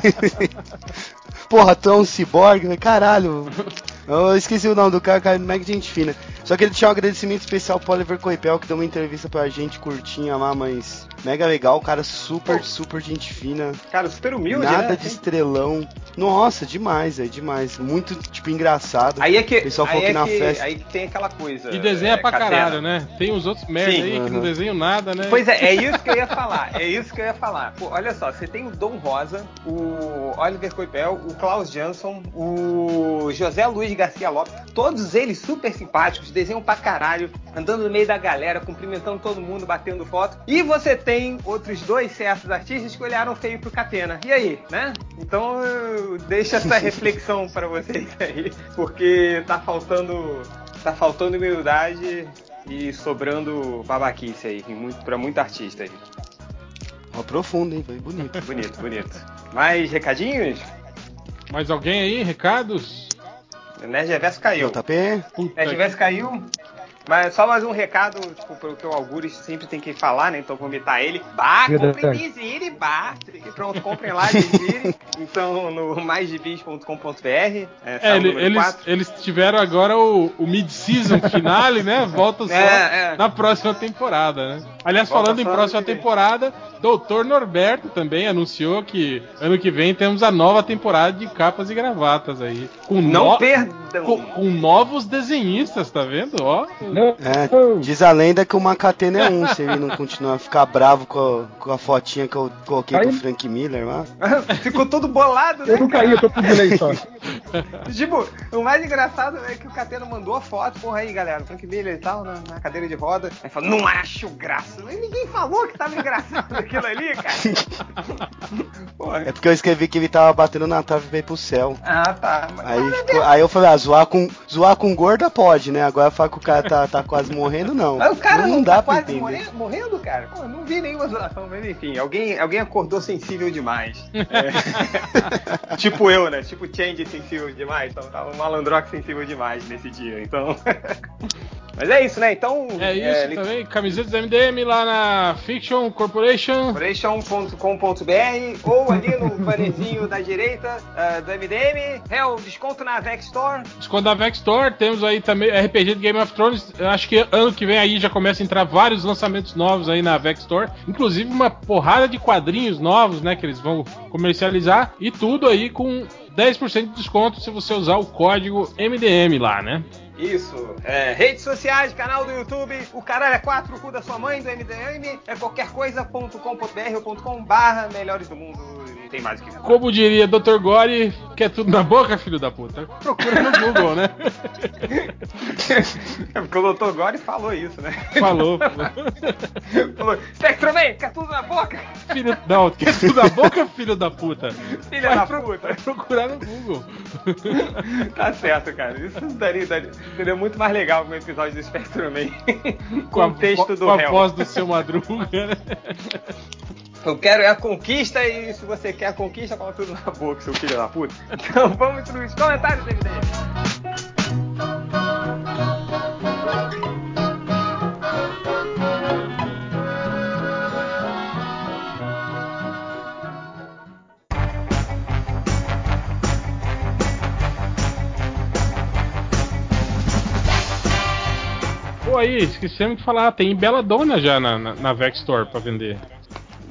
Porra, tu é um ciborgue? Caralho. Eu esqueci o nome do cara, cara, mega gente fina. Só que ele tinha um agradecimento especial pro Oliver Coipel, que deu uma entrevista pra gente curtinha lá, mas mega legal, o cara super, super gente fina. Cara, super humilde, Nada né? de estrelão. Nossa, demais, é demais. Muito, tipo, engraçado. Aí é que, O pessoal aí falou é que na que, festa- aí que tem aquela coisa. E desenha é, pra Catena. caralho, né? Tem os outros merda Sim, aí que não desenham nada, né? Pois é, é isso que eu ia falar. É isso que eu ia falar. Pô, olha só, você tem o Dom Rosa, o Oliver Coipel, o Klaus Jansson, o José Luiz Garcia Lopes, todos eles super simpáticos, desenham pra caralho, andando no meio da galera, cumprimentando todo mundo, batendo foto. E você tem outros dois certos artistas que olharam feio pro Catena. E aí, né? Então, eu deixo essa reflexão pra vocês aí, porque tá faltando tá faltando humildade e sobrando babaquice aí, muito, pra muito artista aí. Ó, profundo, hein? Foi bonito. Bonito, bonito. Mais recadinhos? Mais alguém aí? Recados? Nerd Reverso caiu. JP? Nerd Reverso caiu. Mas só mais um recado, tipo, pro que o Algures sempre tem que falar, né? Então vou imitar ele. Bah, comprem Vizire, bah. Pronto, comprem lá Vizire. então no maisdebis.com.br. É, É, ele- eles, eles tiveram agora o, o mid-season finale, né? Volta só É, é. na próxima temporada, né? Aliás, Volta falando em próxima temporada, Doutor Norberto também anunciou que ano que vem temos a nova temporada de capas e gravatas aí. Com, Não no- perdam. com, com novos desenhistas, tá vendo? Ó, É, diz a lenda que o Macatena é um, se ele não continuar a ficar bravo com a, com a fotinha que eu coloquei Aí- do Frank Miller lá. Ficou todo bolado, né? Eu não caí, eu tô com delay só. Tipo, o mais engraçado é que o Catena mandou a foto, porra aí, galera, Frank Miller e tal, na, na cadeira de roda. Aí falou, não acho graça. Mas ninguém falou que tava engraçado aquilo ali, cara. Porra. É porque eu escrevi que ele tava batendo na trave pra ir pro céu. Ah, tá. Mas, Aí, mas, ficou- aí eu falei, ah, zoar com, zoar com gorda pode, né? Agora falar que o cara tá, tá quase morrendo, não. mas o cara não, dá tá pra quase entender. morrendo, morrendo, cara. Pô, não vi nenhuma zoação, mas enfim, alguém, alguém acordou sensível demais. É. tipo eu, né? Tipo Change sensível demais. Então tava um malandrox sensível demais nesse dia, então. Mas é isso, né? Então. é isso li- também. Camisetas da MDM lá na Fiction Corporation. Corporation.com.br ou ali no bannerzinho da direita ah, do MDM. Hell, desconto na Vex Store. Desconto da Vex Store, temos aí também RPG de Game of Thrones. Eu acho que ano que vem aí já começa a entrar vários lançamentos novos aí na Vex Store. Inclusive uma porrada de quadrinhos novos, né? Que eles vão comercializar. E tudo aí com 10% de desconto se você usar o código MDM lá, né? Isso. É, redes sociais, canal do YouTube, o caralho é 4, o cu da sua mãe, do MDM, é qualquer coisa.com.br ou .com barra melhores do mundo. Não tem mais o que falar. Como diria Dr. Gore, quer tudo na boca, filho da puta? Procura no Google, né? É porque o Dr. Gore falou isso, né? Falou. falou, Spectrum Man, quer tudo na boca? filho, não, quer tudo na boca, filho da puta? Filha da pro- puta. procurar no Google. Tá certo, cara. Isso daria, daria, seria muito mais legal com o episódio do Spectrum Man. com o texto do com a voz do seu Madruga, né? Eu quero é a conquista e se você quer a conquista, coloca tudo na boca, seu filho da puta. Então vamos pros comentários, MDM. Pô, aí, esquecemos de falar, tem Belladonna já na, na, na Vex Store pra vender.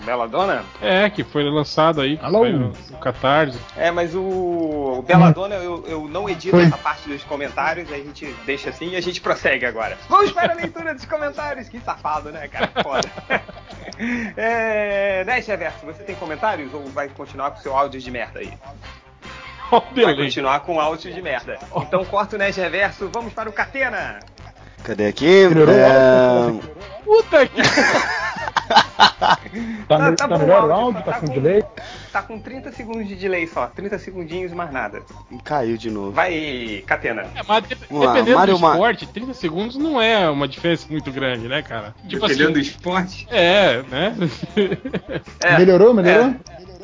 Bela Dona? É, que foi lançado aí, que Alô? foi no, no Catarse. É, mas o, o Belladonna eu, eu não edito Foi. essa parte dos comentários, aí a gente deixa assim e a gente prossegue agora. Vamos para a leitura dos comentários. Que safado, né, cara? Foda. é, né, Cheverso, você tem comentários ou vai continuar com o seu áudio de merda aí? Ó, o Vai continuar com áudio de merda. Então corta o Nerd Reverso, vamos para o Catena. Cadê aqui? Melhorou? É, Puta que. Tá, me- tá bom melhor o áudio? Tá com delay? Tá com 30 segundos de delay só, 30 segundinhos mais nada. Caiu de novo. Vai, Catena. É, mas de- dependendo Mario do Ma- esporte, 30 segundos não é uma diferença muito grande, né, cara? Tipo Dependendo do assim. esporte. É, né? É, melhorou, melhorou?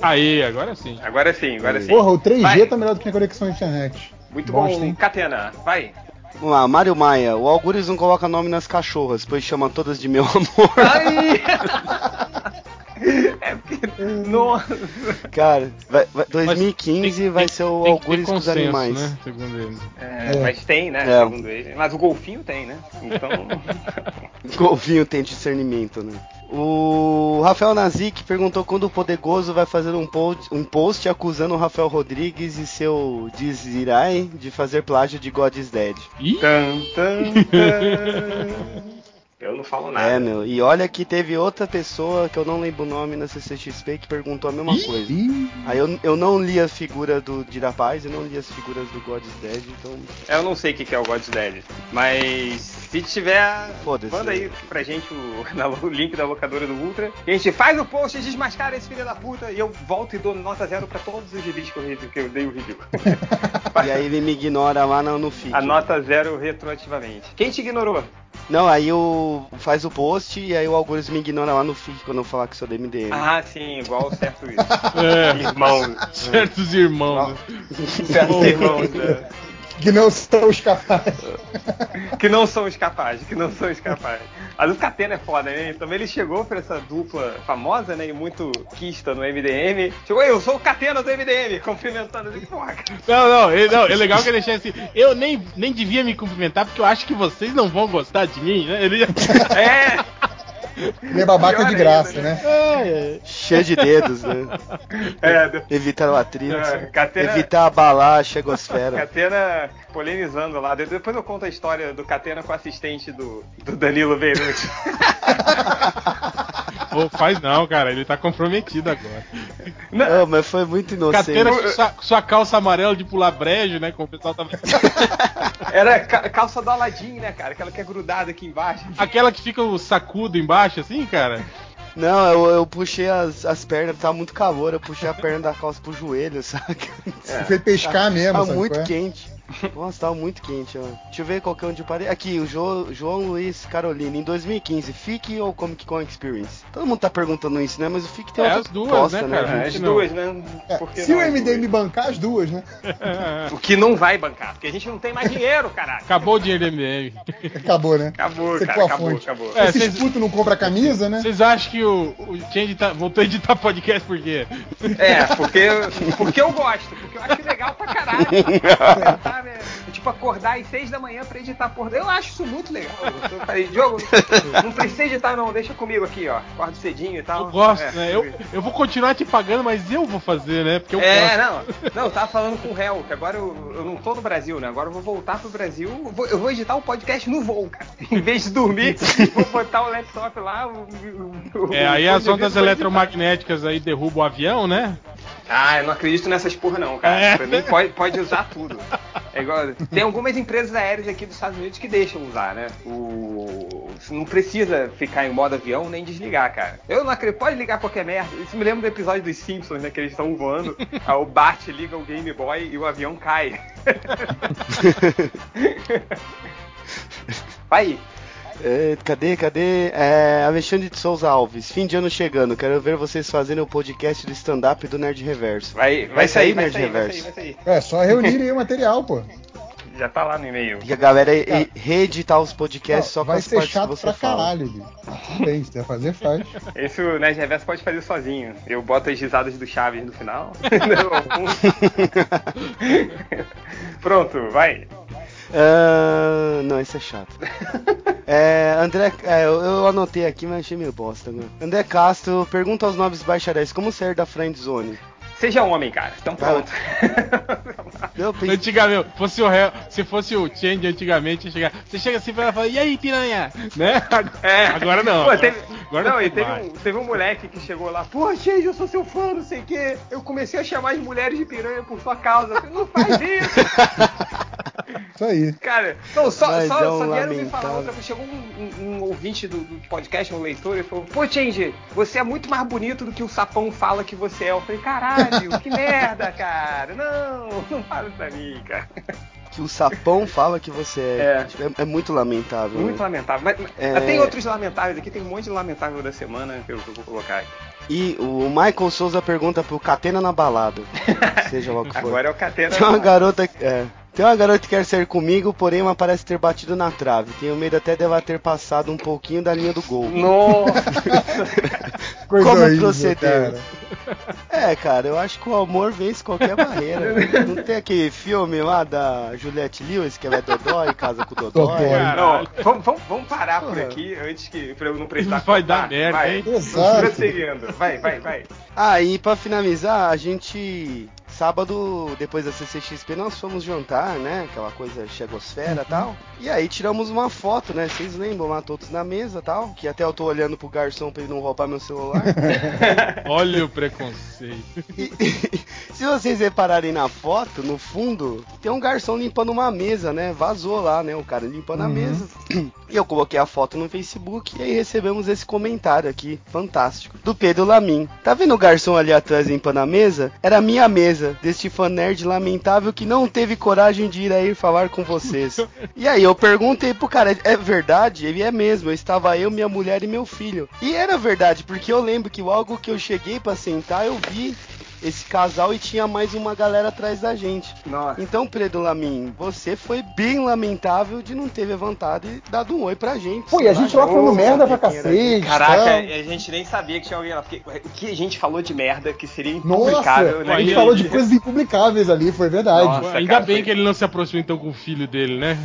Aí, agora sim. Agora sim, agora sim. Porra, o 3G Vai. tá melhor do que a conexão à internet. Muito Bosta, bom, hein? Catena. Vai. Vamos lá, Mário Maia. O Algures não coloca nome nas cachorras, pois chama todas de meu amor. Ai! é porque. Nossa! Cara, vai- vai- Mas 2015 tem- vai tem- ser o tem Algures com os consenso, animais. Né? Segundo ele. É, É. Mas tem, né? É. Segundo ele. Mas o golfinho tem, né? Então. Golfinho tem discernimento, né? O Rafael Nazik perguntou quando o Poderoso vai fazer um post, um post acusando o Rafael Rodrigues e seu Dizirai de fazer plágio de God is Dead. Ih, Tan, tan, tan. Eu não falo nada. É, meu. E olha que teve outra pessoa que eu não lembro o nome na CCXP que perguntou a mesma coisa. Ih, Aí eu, eu não li a figura do de Rapaz, eu não li as figuras do God is Dead, então. Eu não sei o que que é o God's Dead. Mas se tiver, Foda-se. manda aí pra gente o, na- o link da locadora do Ultra. E a gente faz o post e desmascara esse filho da puta. E eu volto e dou nota zero pra todos os reviews que eu, review- que eu dei o review. E aí ele me ignora lá no, no feed. A nota zero retroativamente. Quem te ignorou? Não, aí o faz o post e aí o Algures me ignora lá no feed quando eu falar que sou do MDM. Ah, sim, igual certo É. irmão. certos irmãos. Certos irmãos. né? Que não são os capazes. que não são os capazes, que não são os capazes. Mas o Catena é foda, né? Também ele chegou pra essa dupla famosa, né? E muito quista no MDM. Chegou, eu sou o Catena do MDM, cumprimentando assim, porra. Não, não, ele- não, é legal que ele deixa assim. Eu nem, nem devia me cumprimentar porque eu acho que vocês não vão gostar de mim, né? Ele já. É, Ele é babaca de graça, ainda, né? É, Cheio de dedos, né? é, Evitar o atrito. É, Catena- Evitar abalar a chegosfera. Catena polemizando lá. De- Depois eu conto a história do Catena com o assistente do, do Danilo Beirute. Pô, faz não, cara. Ele tá comprometido agora. Não, mas foi muito inocente. Catena com sua, sua calça amarela de pular brejo, né? Como o pessoal tava. Era ca- calça do Aladim, né, cara? Aquela que é grudada aqui embaixo. Aquela que fica o sacudo embaixo, assim, cara. Não, eu, eu puxei as, as pernas, tava muito calor, eu puxei a perna da calça pro joelho, saca? Foi pescar mesmo, Tava sabe muito é? quente. Nossa, tava muito quente, ó. Deixa eu ver qual que é onde eu parei. Aqui, o Jo- João Luiz Carolina, em 2015, FIC ou Comic Con Experience? Todo mundo tá perguntando isso, né? Mas o FIC tem É, outra as duas, bosta, né, cara? As que não? duas, né? É, se não o as MDM duas? bancar as duas, né? O que não vai bancar, porque a gente não tem mais dinheiro, caralho. Acabou o dinheiro do MDM. Acabou, né? Acabou, Secou cara, a acabou, fonte. acabou. É, Esses vocês- putos não compram camisa, né? Vocês acham que o, o Change tá, voltou a editar podcast por quê? É, porque, porque eu gosto, porque eu acho legal pra caralho. Tá, né? Tipo, acordar às seis da manhã pra editar por Eu acho isso muito legal. Eu falei, Diogo, não precisa editar não, deixa comigo aqui, ó. Acordo cedinho e tal. Eu gosto, É. né? Eu, eu vou continuar te pagando, mas eu vou fazer, né? Porque eu É, gosto. não, não, eu tava falando com o réu, que agora eu, eu não tô no Brasil, né? Agora eu vou voltar pro Brasil, eu vou, eu vou editar o podcast no voo, cara. Em vez de dormir, vou botar o laptop lá. O, o- o- É, aí as ondas eletromagnéticas aí derrubam o avião, né? Ah, eu não acredito nessas porra não, cara. É. Pra mim pode, pode usar tudo. É igual, tem algumas empresas aéreas aqui dos Estados Unidos que deixam usar, né? O, não precisa ficar em modo avião nem desligar, cara. Eu não acredito, pode ligar qualquer merda. Isso me lembra do episódio dos Simpsons, né? Que eles estão voando, o Bart liga o Game Boy e o avião cai. Vai aí. É, cadê, cadê? É, Alexandre de Souza Alves, fim de ano chegando. Quero ver vocês fazendo o podcast do stand-up do Nerd Reverso. Vai, vai, Vai sair, sair, vai Nerd sair, vai Reverso. sair, vai sair. É, só reunir aí o material, pô. Já tá lá no e-mail. E a galera e- reeditar os podcasts só com as ser partes que chato você pra fala. caralho, bicho. Tudo bem, se fazer, faz. Esse o Nerd Reverso pode fazer sozinho. Eu boto as risadas do Chaves no final. Pronto, vai. Ah, não, isso é chato. É, André, é, eu, anotei aqui, mas achei meio bosta. Né? André Castro pergunta aos nobres bacharéis como sair da friend zone. Seja homem, cara. Então pronto. Eu pensei, Antigamente, fosse o réu, se fosse o Change antigamente, ia chegar, você chega assim pra ela e fala, e aí, piranha? Né? É. Agora não. Pô, teve, agora não, e tem teve um, teve um moleque que chegou lá, pô, Cheio, eu sou seu fã, não sei o quê. Eu comecei a chamar as mulheres de piranha por sua causa. Falei, não faz isso. Isso aí. Cara, não, só, Mas só, é um só vieram me falar outra. Chegou um, um- um ouvinte do, do podcast, um leitor, e falou: Pô, Change, você é muito mais bonito do que o sapão fala que você é. Eu falei: Caralho, que merda, cara. Não, não fala isso pra mim, cara. que o sapão fala que você é. É. Tipo, É, é muito lamentável. Muito né? lamentável. Mas, mas É. tem outros lamentáveis aqui, tem um monte de lamentável da semana que eu, que eu vou colocar aqui. E o Michael Souza pergunta pro Catena na balada. seja lá o que for. Agora é o Catena. Tem uma garota. É, tem uma garota que quer sair comigo, porém ela parece ter batido na trave. Tenho medo até dela ter passado um pouquinho da linha do gol. Nossa! Coisa Como horrível, proceder? cara. É, cara, eu acho que o amor vence qualquer barreira. né? Não tem aquele filme lá da Juliette Lewis, que ela é Dodói e casa com o Dodói. Dodói. Não, vamos, vamos, vamos parar por aqui antes que pra eu não prestar Vai dar merda, vai. hein? Exato. Prosseguindo. Vai, vai, vai. Ah, e pra finalizar, a gente. Sábado, depois da CCXP, nós fomos jantar, né? Aquela coisa chegosfera e tal. E aí tiramos uma foto, né? Vocês lembram lá todos na mesa e tal? Que até eu tô olhando pro garçom pra ele não roubar meu celular. Olha o preconceito. E- se vocês repararem na foto, no fundo, tem um garçom limpando uma mesa, né? Vazou lá, né? O cara limpando a mesa. E eu coloquei a foto no Facebook e aí recebemos esse comentário aqui, fantástico, do Pedro Lamin. Tá vendo o garçom ali atrás limpando a mesa? Era a minha mesa, deste fã nerd lamentável que não teve coragem de ir aí falar com vocês. E aí eu perguntei pro cara, é verdade? Ele é mesmo, estava eu, minha mulher e meu filho. E era verdade, porque eu lembro que logo que eu cheguei pra sentar, eu vi esse casal e tinha mais uma galera atrás da gente. Nossa. Então, Pedro Lamin, você foi bem lamentável de não ter levantado e dado um oi pra gente. Pô, e a gente lá, falando merda pra cacete. Caraca, tá? a gente nem sabia que tinha alguém lá. Porque o que a gente falou de merda que seria Nossa, impublicável, né? a gente falou de coisas impublicáveis ali, foi verdade. Nossa. Ainda cara, bem foi- que ele não se aproximou então com o filho dele, né?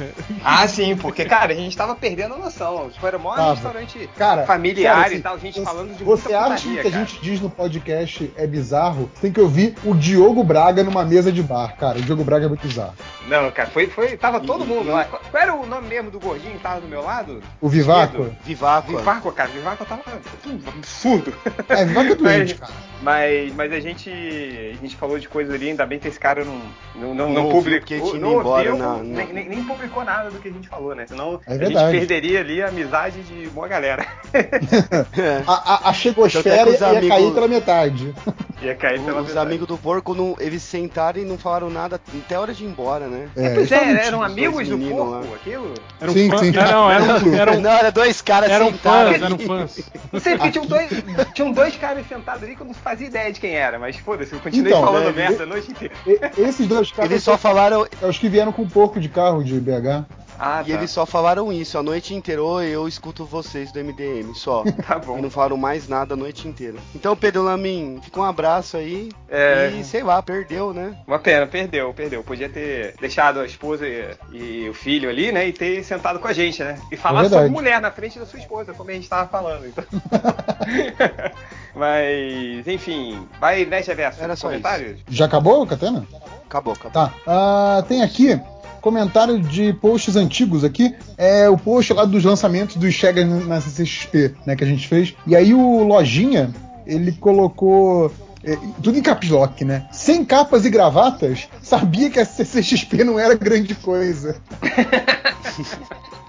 Ah, sim, porque, cara, a gente tava perdendo a noção. Tipo, era mó Tava. restaurante Cara, familiar e assim, tal, gente você- falando de Você acha putaria, que a cara. gente diz no podcast é bizarro? Tem que ouvir o Diogo Braga numa mesa de bar, cara. O Diogo Braga é muito bizarro. Não, cara, foi, foi. Tava todo mundo lá. Qual qual era o nome mesmo do gordinho que tava do meu lado? O Vivaco? Vivaco. Vivaco, cara. Vivaco tava um absurdo. É, Vivaco é doente, Mas- cara. Mas, mas a gente a gente falou de coisa ali, ainda bem que esse cara não, não, não, Não não publicou. não embora ouviu, na- na- Nem, nem, publicou nada do que a gente falou, né? Senão É a gente perderia ali a amizade de boa galera. É. A, a, a chegosfera é os ia amigos- cair pela metade. Ia cair pela Os metade. amigos do porco, não, eles sentaram e não falaram nada até a hora de ir embora, né? É, Pois é, eram amigos dois do porco, lá. aquilo? Era um Sim, fã- sim. Não, eram, eram, Não, era dois caras eram sentados. fãs, eram fãs. Não sei, porque tinham dois, tinham dois caras sentados ali que eu não fazia ideia de quem era, mas foda-se, eu continuei Então, falando é, merda a noite inteira. Esses dois caras Eles só falaram, é os que vieram com porco de carro de BH. Ah, e eles só falaram isso a noite inteira. Oi, eu escuto vocês do MDM, só. Tá E bom. não falaram mais nada a noite inteira. Então, Pedro Lamin, fica um abraço aí. É. E sei lá, perdeu, né? Uma pena, perdeu, perdeu. Podia ter deixado a esposa e, e o filho ali, né? E ter sentado com a gente, né? E falar É sobre mulher na frente da sua esposa, como a gente tava falando. Então. Mas, enfim, vai, né, Geverso? Era só comentários? Já acabou, Catena? Acabou, acabou. Tá. Ah, tem aqui comentário de posts antigos aqui. É o post lá dos lançamentos dos Chega na CCXP, né, que a gente fez. E aí o Lojinha, ele colocou é, tudo em caps lock, né? Sem capas e gravatas, sabia que a CCXP não era grande coisa.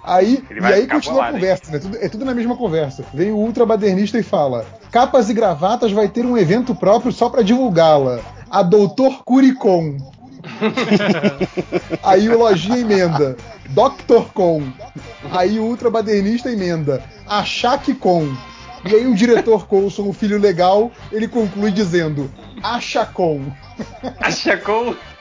Aí, e aí continua a bolado, hein? conversa, né? Tudo- é tudo na mesma conversa. Vem o ultra badernista e fala: Capas e gravatas vai ter um evento próprio só pra divulgá-la. A Doutor Curicom. Aí o Lojinha emenda. Doctor Com. Aí o ultra badernista emenda. A Shaq Com. E aí o diretor Coulson, o filho legal, ele conclui dizendo: Acha Com.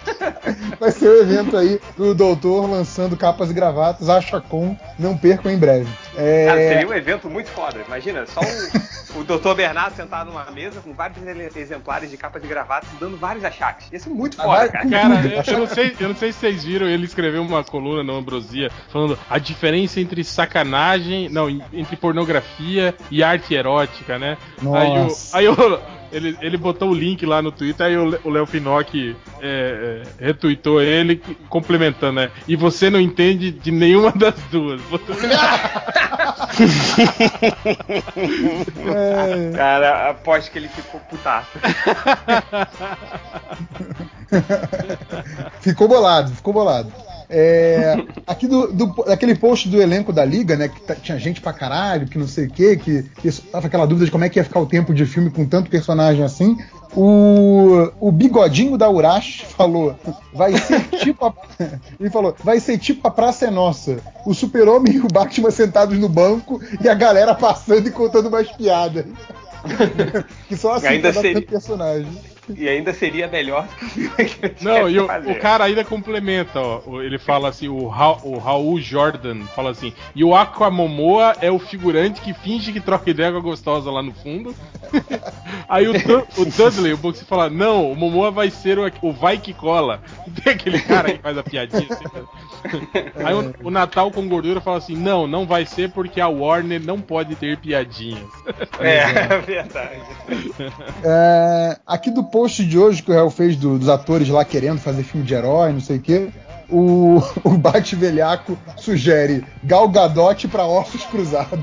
Vai ser o evento aí do doutor lançando capas e gravatas. Acha Com. Não percam em breve. É... Cara, seria um evento muito foda. Imagina, só o, o Dr. Bernardo sentado numa mesa com vários exemplares de capas de gravatas dando vários achaques. Isso é muito Ah, foda, cara. Cara, eu, eu não sei, eu não sei se vocês viram, ele escreveu uma coluna no Ambrosia falando a diferença entre sacanagem, não, entre pornografia e arte erótica, né? Nossa. Aí, o, aí o- ele, ele botou o link lá no Twitter, aí o Léo Finocchi é, é, retweetou ele, complementando, né? E você não entende de nenhuma das duas. Botou- É... Cara, aposto que ele ficou putaço. ficou bolado, ficou bolado. É, aqui do, do- daquele post do elenco da Liga, né? Que tá- tinha gente pra caralho, que não sei o quê, que, que tava aquela dúvida de como é que ia ficar o tempo de filme com tanto personagem assim. O, o bigodinho da Urash falou: vai ser tipo a. Ele falou: vai ser tipo a Praça é Nossa. O Super-Homem e o Batman sentados no banco e a galera passando e contando umas piadas. que só assim Ainda seria- personagem. E ainda seria melhor do que o filme que Não, e o, o cara ainda complementa, ó. Ele fala assim, o, Ra, o Raul Jordan fala assim, e o Aquamomoa é o figurante que finge que troca ideia com a gostosa lá no fundo. Aí o, o Dudley, o Boxy fala, não, o Momoa vai ser o, o vai que cola. Tem aquele cara que faz a piadinha assim. né? Aí o, o Natal com gordura fala assim, não, não vai ser porque a Warner não pode ter piadinhas. É, é verdade. É, aqui do post de hoje que o Real fez do- dos atores lá querendo fazer filme de herói, não sei o quê. O, o Bate Velhaco sugere Gal Gadot pra ossos cruzados.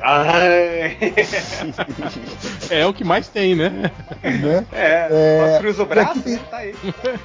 Ai. É o que mais tem, né? Né? É, É, cruza o e braço, tem-? Tá aí.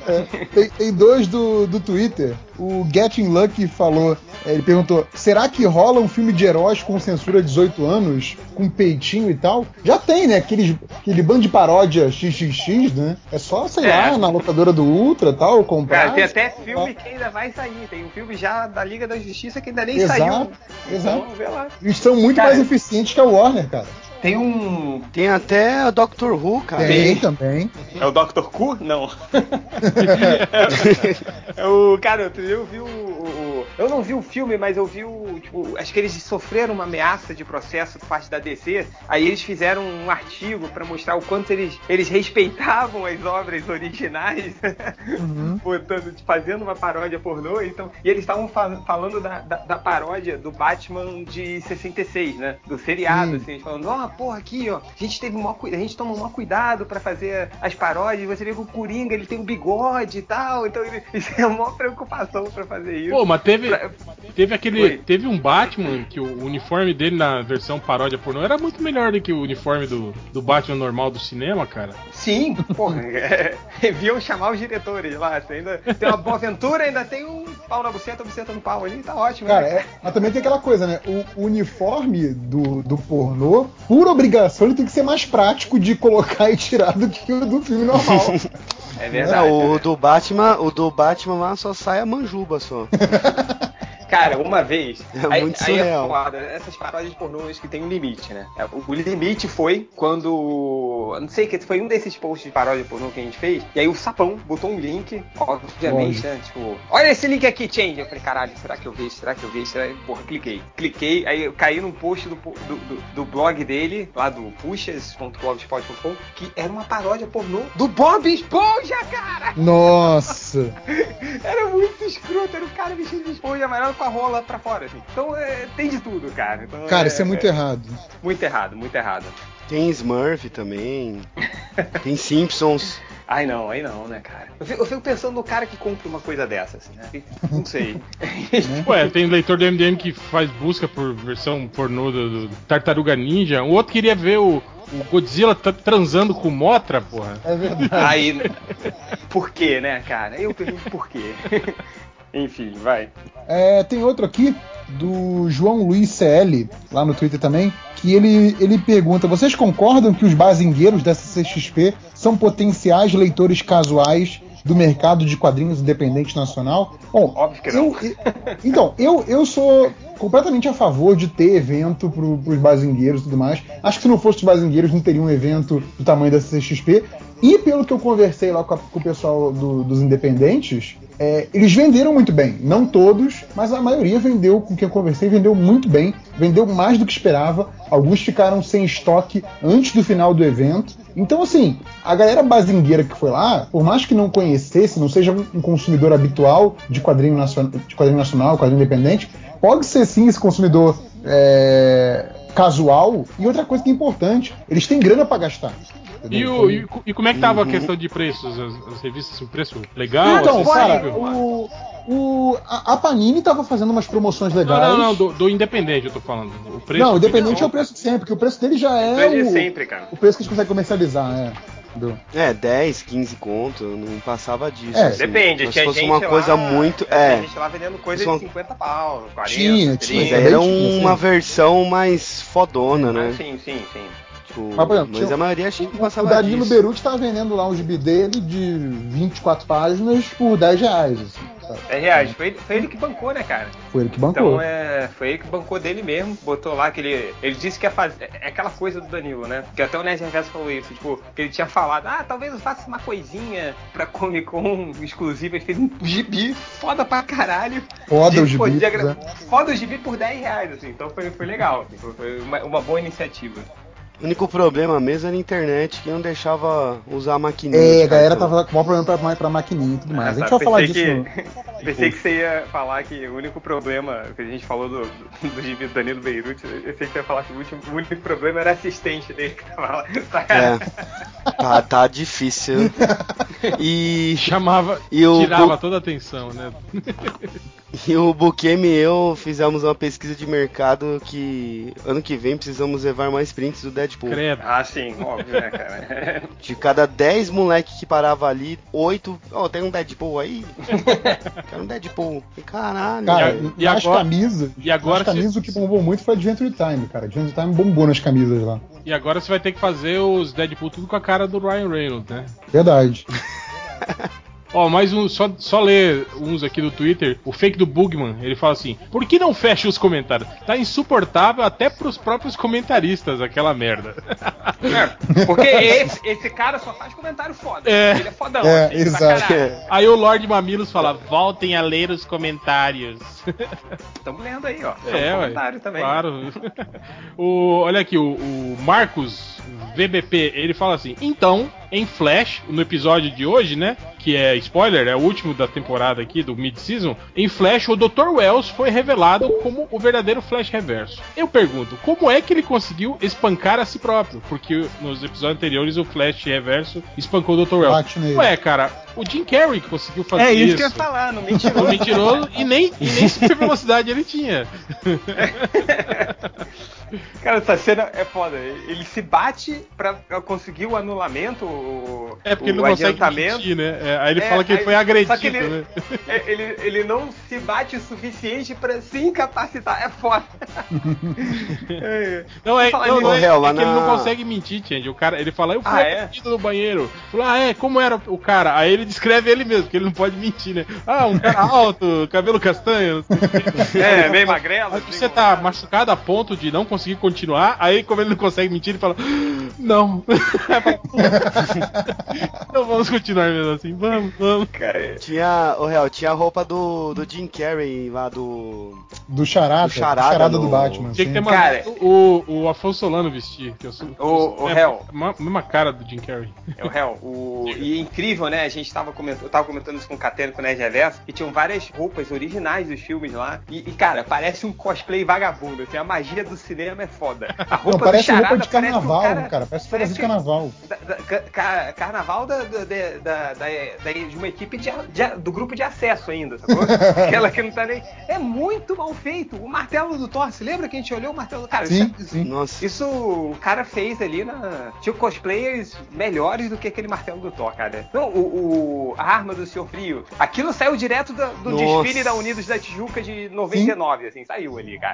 É, tem, tem dois do, do Twitter. O Getting Lucky falou, ele perguntou: será que rola um filme de heróis com censura 18 anos, com peitinho e tal? Já tem, né? Aqueles, aquele bando de paródia XXX, né? É só, sei É. lá, na locadora do Ultra tal, comprar. Cara, tem até filme que ainda vai sair. Tem um filme já da Liga da Justiça que ainda nem Exato, saiu. exato. Então, vê lá. Eles são muito Cara, mais eficientes que a Warner, cara. Tem um. Tem até a Doctor Who, cara. Tem também. É o Dr. Cu? Não. é o. Cara, eu vi o, o- Eu não vi o filme, mas eu vi o. Tipo, acho que eles sofreram uma ameaça de processo por parte da DC. Aí eles fizeram um artigo pra mostrar o quanto eles, eles respeitavam as obras originais, botando, fazendo uma paródia pornô. Então, e eles estavam fa- falando da, da, da paródia do Batman de 66, né? Do seriado, Sim. assim, eles falando, ó, porra, aqui, ó, a gente teve maior, cui- a gente toma o maior cuidado pra fazer as paródias, você vê que o Coringa, ele tem um bigode e tal, então ele, isso é a maior preocupação pra fazer isso. Pô, mas teve, Pra- teve aquele. Oi. Teve um Batman que o uniforme dele na versão paródia pornô era muito melhor do que o uniforme do, do Batman normal do cinema, cara. Sim, porra, é, deviam chamar os diretores lá, você ainda tem uma boa aventura, ainda tem um pau na buceta, buceta no pau ali, tá ótimo. Cara, né? é- mas também tem aquela coisa, né? O uniforme do, do pornô, por obrigação, ele tem que ser mais prático de colocar e tirar do que o do filme normal. É Não, verdade. o do Batman, o do Batman lá só sai a manjuba só. Cara, uma vez. É aí, muito aí surreal. foda, essas paródias pornôs que tem um limite, né? É, O, o limite foi quando. Não sei que foi um desses posts de paródia pornô que a gente fez. E aí o Sapão botou um link, obviamente, Lógico. né? Tipo, olha esse link aqui, change. Eu falei, caralho, será que eu vejo? Será que eu vejo? Será? Porra, cliquei. Cliquei, aí eu caí num post do, do, do- do blog dele, lá do puxas.blogspot.com, que era uma paródia pornô do Bob Esponja, cara! Nossa! Era muito escroto, era um cara vestido de esponja amarelo com a rola pra fora, assim. Então é, tem de tudo, cara. Então, Cara, isso é muito errado. Muito errado, muito errado. Tem Smurf também. Tem Simpsons. Ai não, aí não, né, cara? Eu fico, eu fico pensando no cara que compra uma coisa dessa, assim, né? Não sei. Ué, tem leitor do MDM que faz busca por versão pornô do, do Tartaruga Ninja. O outro queria ver o, o Godzilla tá transando com Motra, porra. É verdade. aí. Por quê, né, cara? Eu pergunto por quê. Enfim, vai. É, tem outro aqui do João Luiz CL, lá no Twitter também, que ele, ele pergunta: vocês concordam que os bazingueiros da CCXP são potenciais leitores casuais do mercado de quadrinhos independente nacional? Bom, Óbvio que não. eu- então, eu, eu sou completamente a favor de ter evento pro, pros bazingueiros e tudo mais. Acho que se não fosse os bazingueiros, não teria um evento do tamanho da CCXP. E pelo que eu conversei lá com, a- com o pessoal do- dos independentes, é, eles venderam muito bem. Não todos, mas a maioria vendeu, com quem eu conversei, vendeu muito bem. Vendeu mais do que esperava. Alguns ficaram sem estoque antes do final do evento. Então, assim, a galera bazingueira que foi lá, por mais que não conhecesse, não seja um um consumidor habitual de quadrinho, nacional, de quadrinho nacional, quadrinho independente, pode ser sim esse consumidor é, casual. E outra coisa que é importante, eles têm grana pra gastar. E, o, e, e como é que tava a questão de preços? As, as revistas, o preço legal? Então, cara, acessível? o, o- a, a Panini tava fazendo umas promoções Não, legais. não, não, do, do Independente eu tô falando. O preço Não, o independente é Não, o preço de sempre, porque o preço dele já é o, sempre, cara. o preço que a gente consegue comercializar, é. Entendeu? É, 10, 15 conto, não passava disso. É, assim. Depende, Mas tinha se fosse gente uma lá, coisa muito. Tinha É, gente lá vendendo coisa Só- de 50 pau, 40, Tinha, 30. tinha. mas aí era tinha, uma sim. versão mais fodona, Ah, né? sim, sim, sim. Tipo, Mas, por exemplo, mas tinha- a maioria acho que O Danilo disso. Beruti tava vendendo lá um gibi dele de 24 páginas por 10 reais. Assim, sabe? 10 reais. Foi, ele- foi ele que bancou, né, cara? Foi ele que bancou. Então é, foi ele que bancou dele mesmo, botou lá que ele. Ele disse que ia fazer. É aquela coisa do Danilo, né? Que até o Nerd Reverso falou isso, tipo, que ele tinha falado, ah, talvez eu faça uma coisinha pra Comic Con exclusiva. Ele fez um gibi foda pra caralho. Foda De- o gibi, pô, de agra- né? Foda o gibi por 10 reais, assim. Então foi, foi legal. assim, foi- foi uma, uma boa iniciativa. O único problema mesmo era a internet que não deixava usar a maquininha. É, a galera cartão. tava com o maior problema pra, pra maquininha e tudo mais. a Ah, gente tá, vai falar disso. que, Pensei que você ia falar que o único problema que a gente falou do, do, do gibi do Danilo Beirute, eu pensei que você ia falar que o, último, o único problema era a assistente dele que tava lá. É. Tá, tá difícil. E, Chamava, E o tirava toda a atenção, né? e o Bukemi e eu fizemos uma pesquisa de mercado que ano que vem precisamos levar mais prints do Deadpool. Credo. Ah, sim, óbvio, né, cara? De cada 10 moleque que parava ali, 8. Ó, tem um Deadpool aí? Quero um Deadpool. Caralho. Cara, E a- e nas agora- camisas. e agora nas camisas o que bombou muito foi Adventure Time, cara. Adventure Time bombou nas camisas lá. E agora você vai ter que fazer os Deadpool tudo com a cara do Ryan Reynolds, né? Verdade. Ó, mais um, só, só ler uns aqui do Twitter. O fake do Bugman, ele fala assim: Por que não fecha os comentários? Tá insuportável até pros próprios comentaristas, aquela merda. É, porque esse, esse cara só faz comentário foda. É. Ele é fodão. É, assim, exato. caralho. Aí o Lord Mamilos fala: Voltem a ler os comentários. Tamo lendo aí, ó. É, um ué, comentário também. Claro. o, olha aqui, o, o Marcos VBP, ele fala assim: então, em Flash, no episódio de hoje, né? Que é spoiler, é o último da temporada aqui, do mid-season. Em Flash, o Dr. Wells foi revelado como o verdadeiro Flash Reverso. Eu pergunto, como é que ele conseguiu espancar a si próprio? Porque nos episódios anteriores, o Flash Reverso espancou o Dr. Wells. Bate nele. Ué, cara, o Jim Carrey conseguiu fazer É isso isso. que eu ia falar, não O mentiroso. mentiroso e nem, e nem super velocidade ele tinha. Cara, essa cena é foda. Ele se bate pra conseguir o anulamento, o, É porque o ele não consegue adiantamento. mentir, né? É, aí ele É, fala que ele aí- foi agredido, só que ele, né? é, ele, ele não se bate o suficiente pra se incapacitar. É foda. É. Não, é, não, não, é, é que ele não consegue mentir, Change. O cara, ele fala, eu fui Ah, é? agredido no banheiro. Falou, ah, é, como era o cara? Aí ele descreve ele mesmo, que ele não pode mentir, né? Ah, um cara alto, cabelo castanho. É, meio magrelo. Aí assim, você tá machucado a ponto de não conseguir continuar, aí como ele não consegue mentir, ele fala, não. Então vamos continuar mesmo assim, vamos, vamos. Cara, Tinha, o Real, tinha a roupa do, do Jim Carrey lá do. Do charada, Do charada do charada do no- Batman. Tinha que ter Cara- o, o Afonso Solano vestir. Que eu sou, O- o é, réu. ma- mesma cara do Jim Carrey. É o réu. O... E é incrível, né? A gente tava comentando, eu tava comentando isso com o Cateno com o Nerd Reverso, que tinham várias roupas originais dos filmes lá. E, e, cara, parece um cosplay vagabundo. Assim, a magia do cinema é foda. A roupa Não, parece do roupa de carnaval, parece um cara. Parece fantasia de carnaval. da- da- ca- ca- carnaval da, da- da- da- da- de uma equipe de, de do grupo de acesso ainda, sacou? Aquela que não tá nem. É muito mal feito. O martelo do Thor, se lembra que a gente olhou o martelo do cara? Sim, isso, sim. Nossa. isso o cara fez ali na. Tinha cosplayers melhores do que aquele martelo do Thor, cara. Não, o, o- a arma do Senhor Frio. Aquilo saiu direto do Nossa. desfile da Unidos da Tijuca de 99, assim, saiu ali, cara.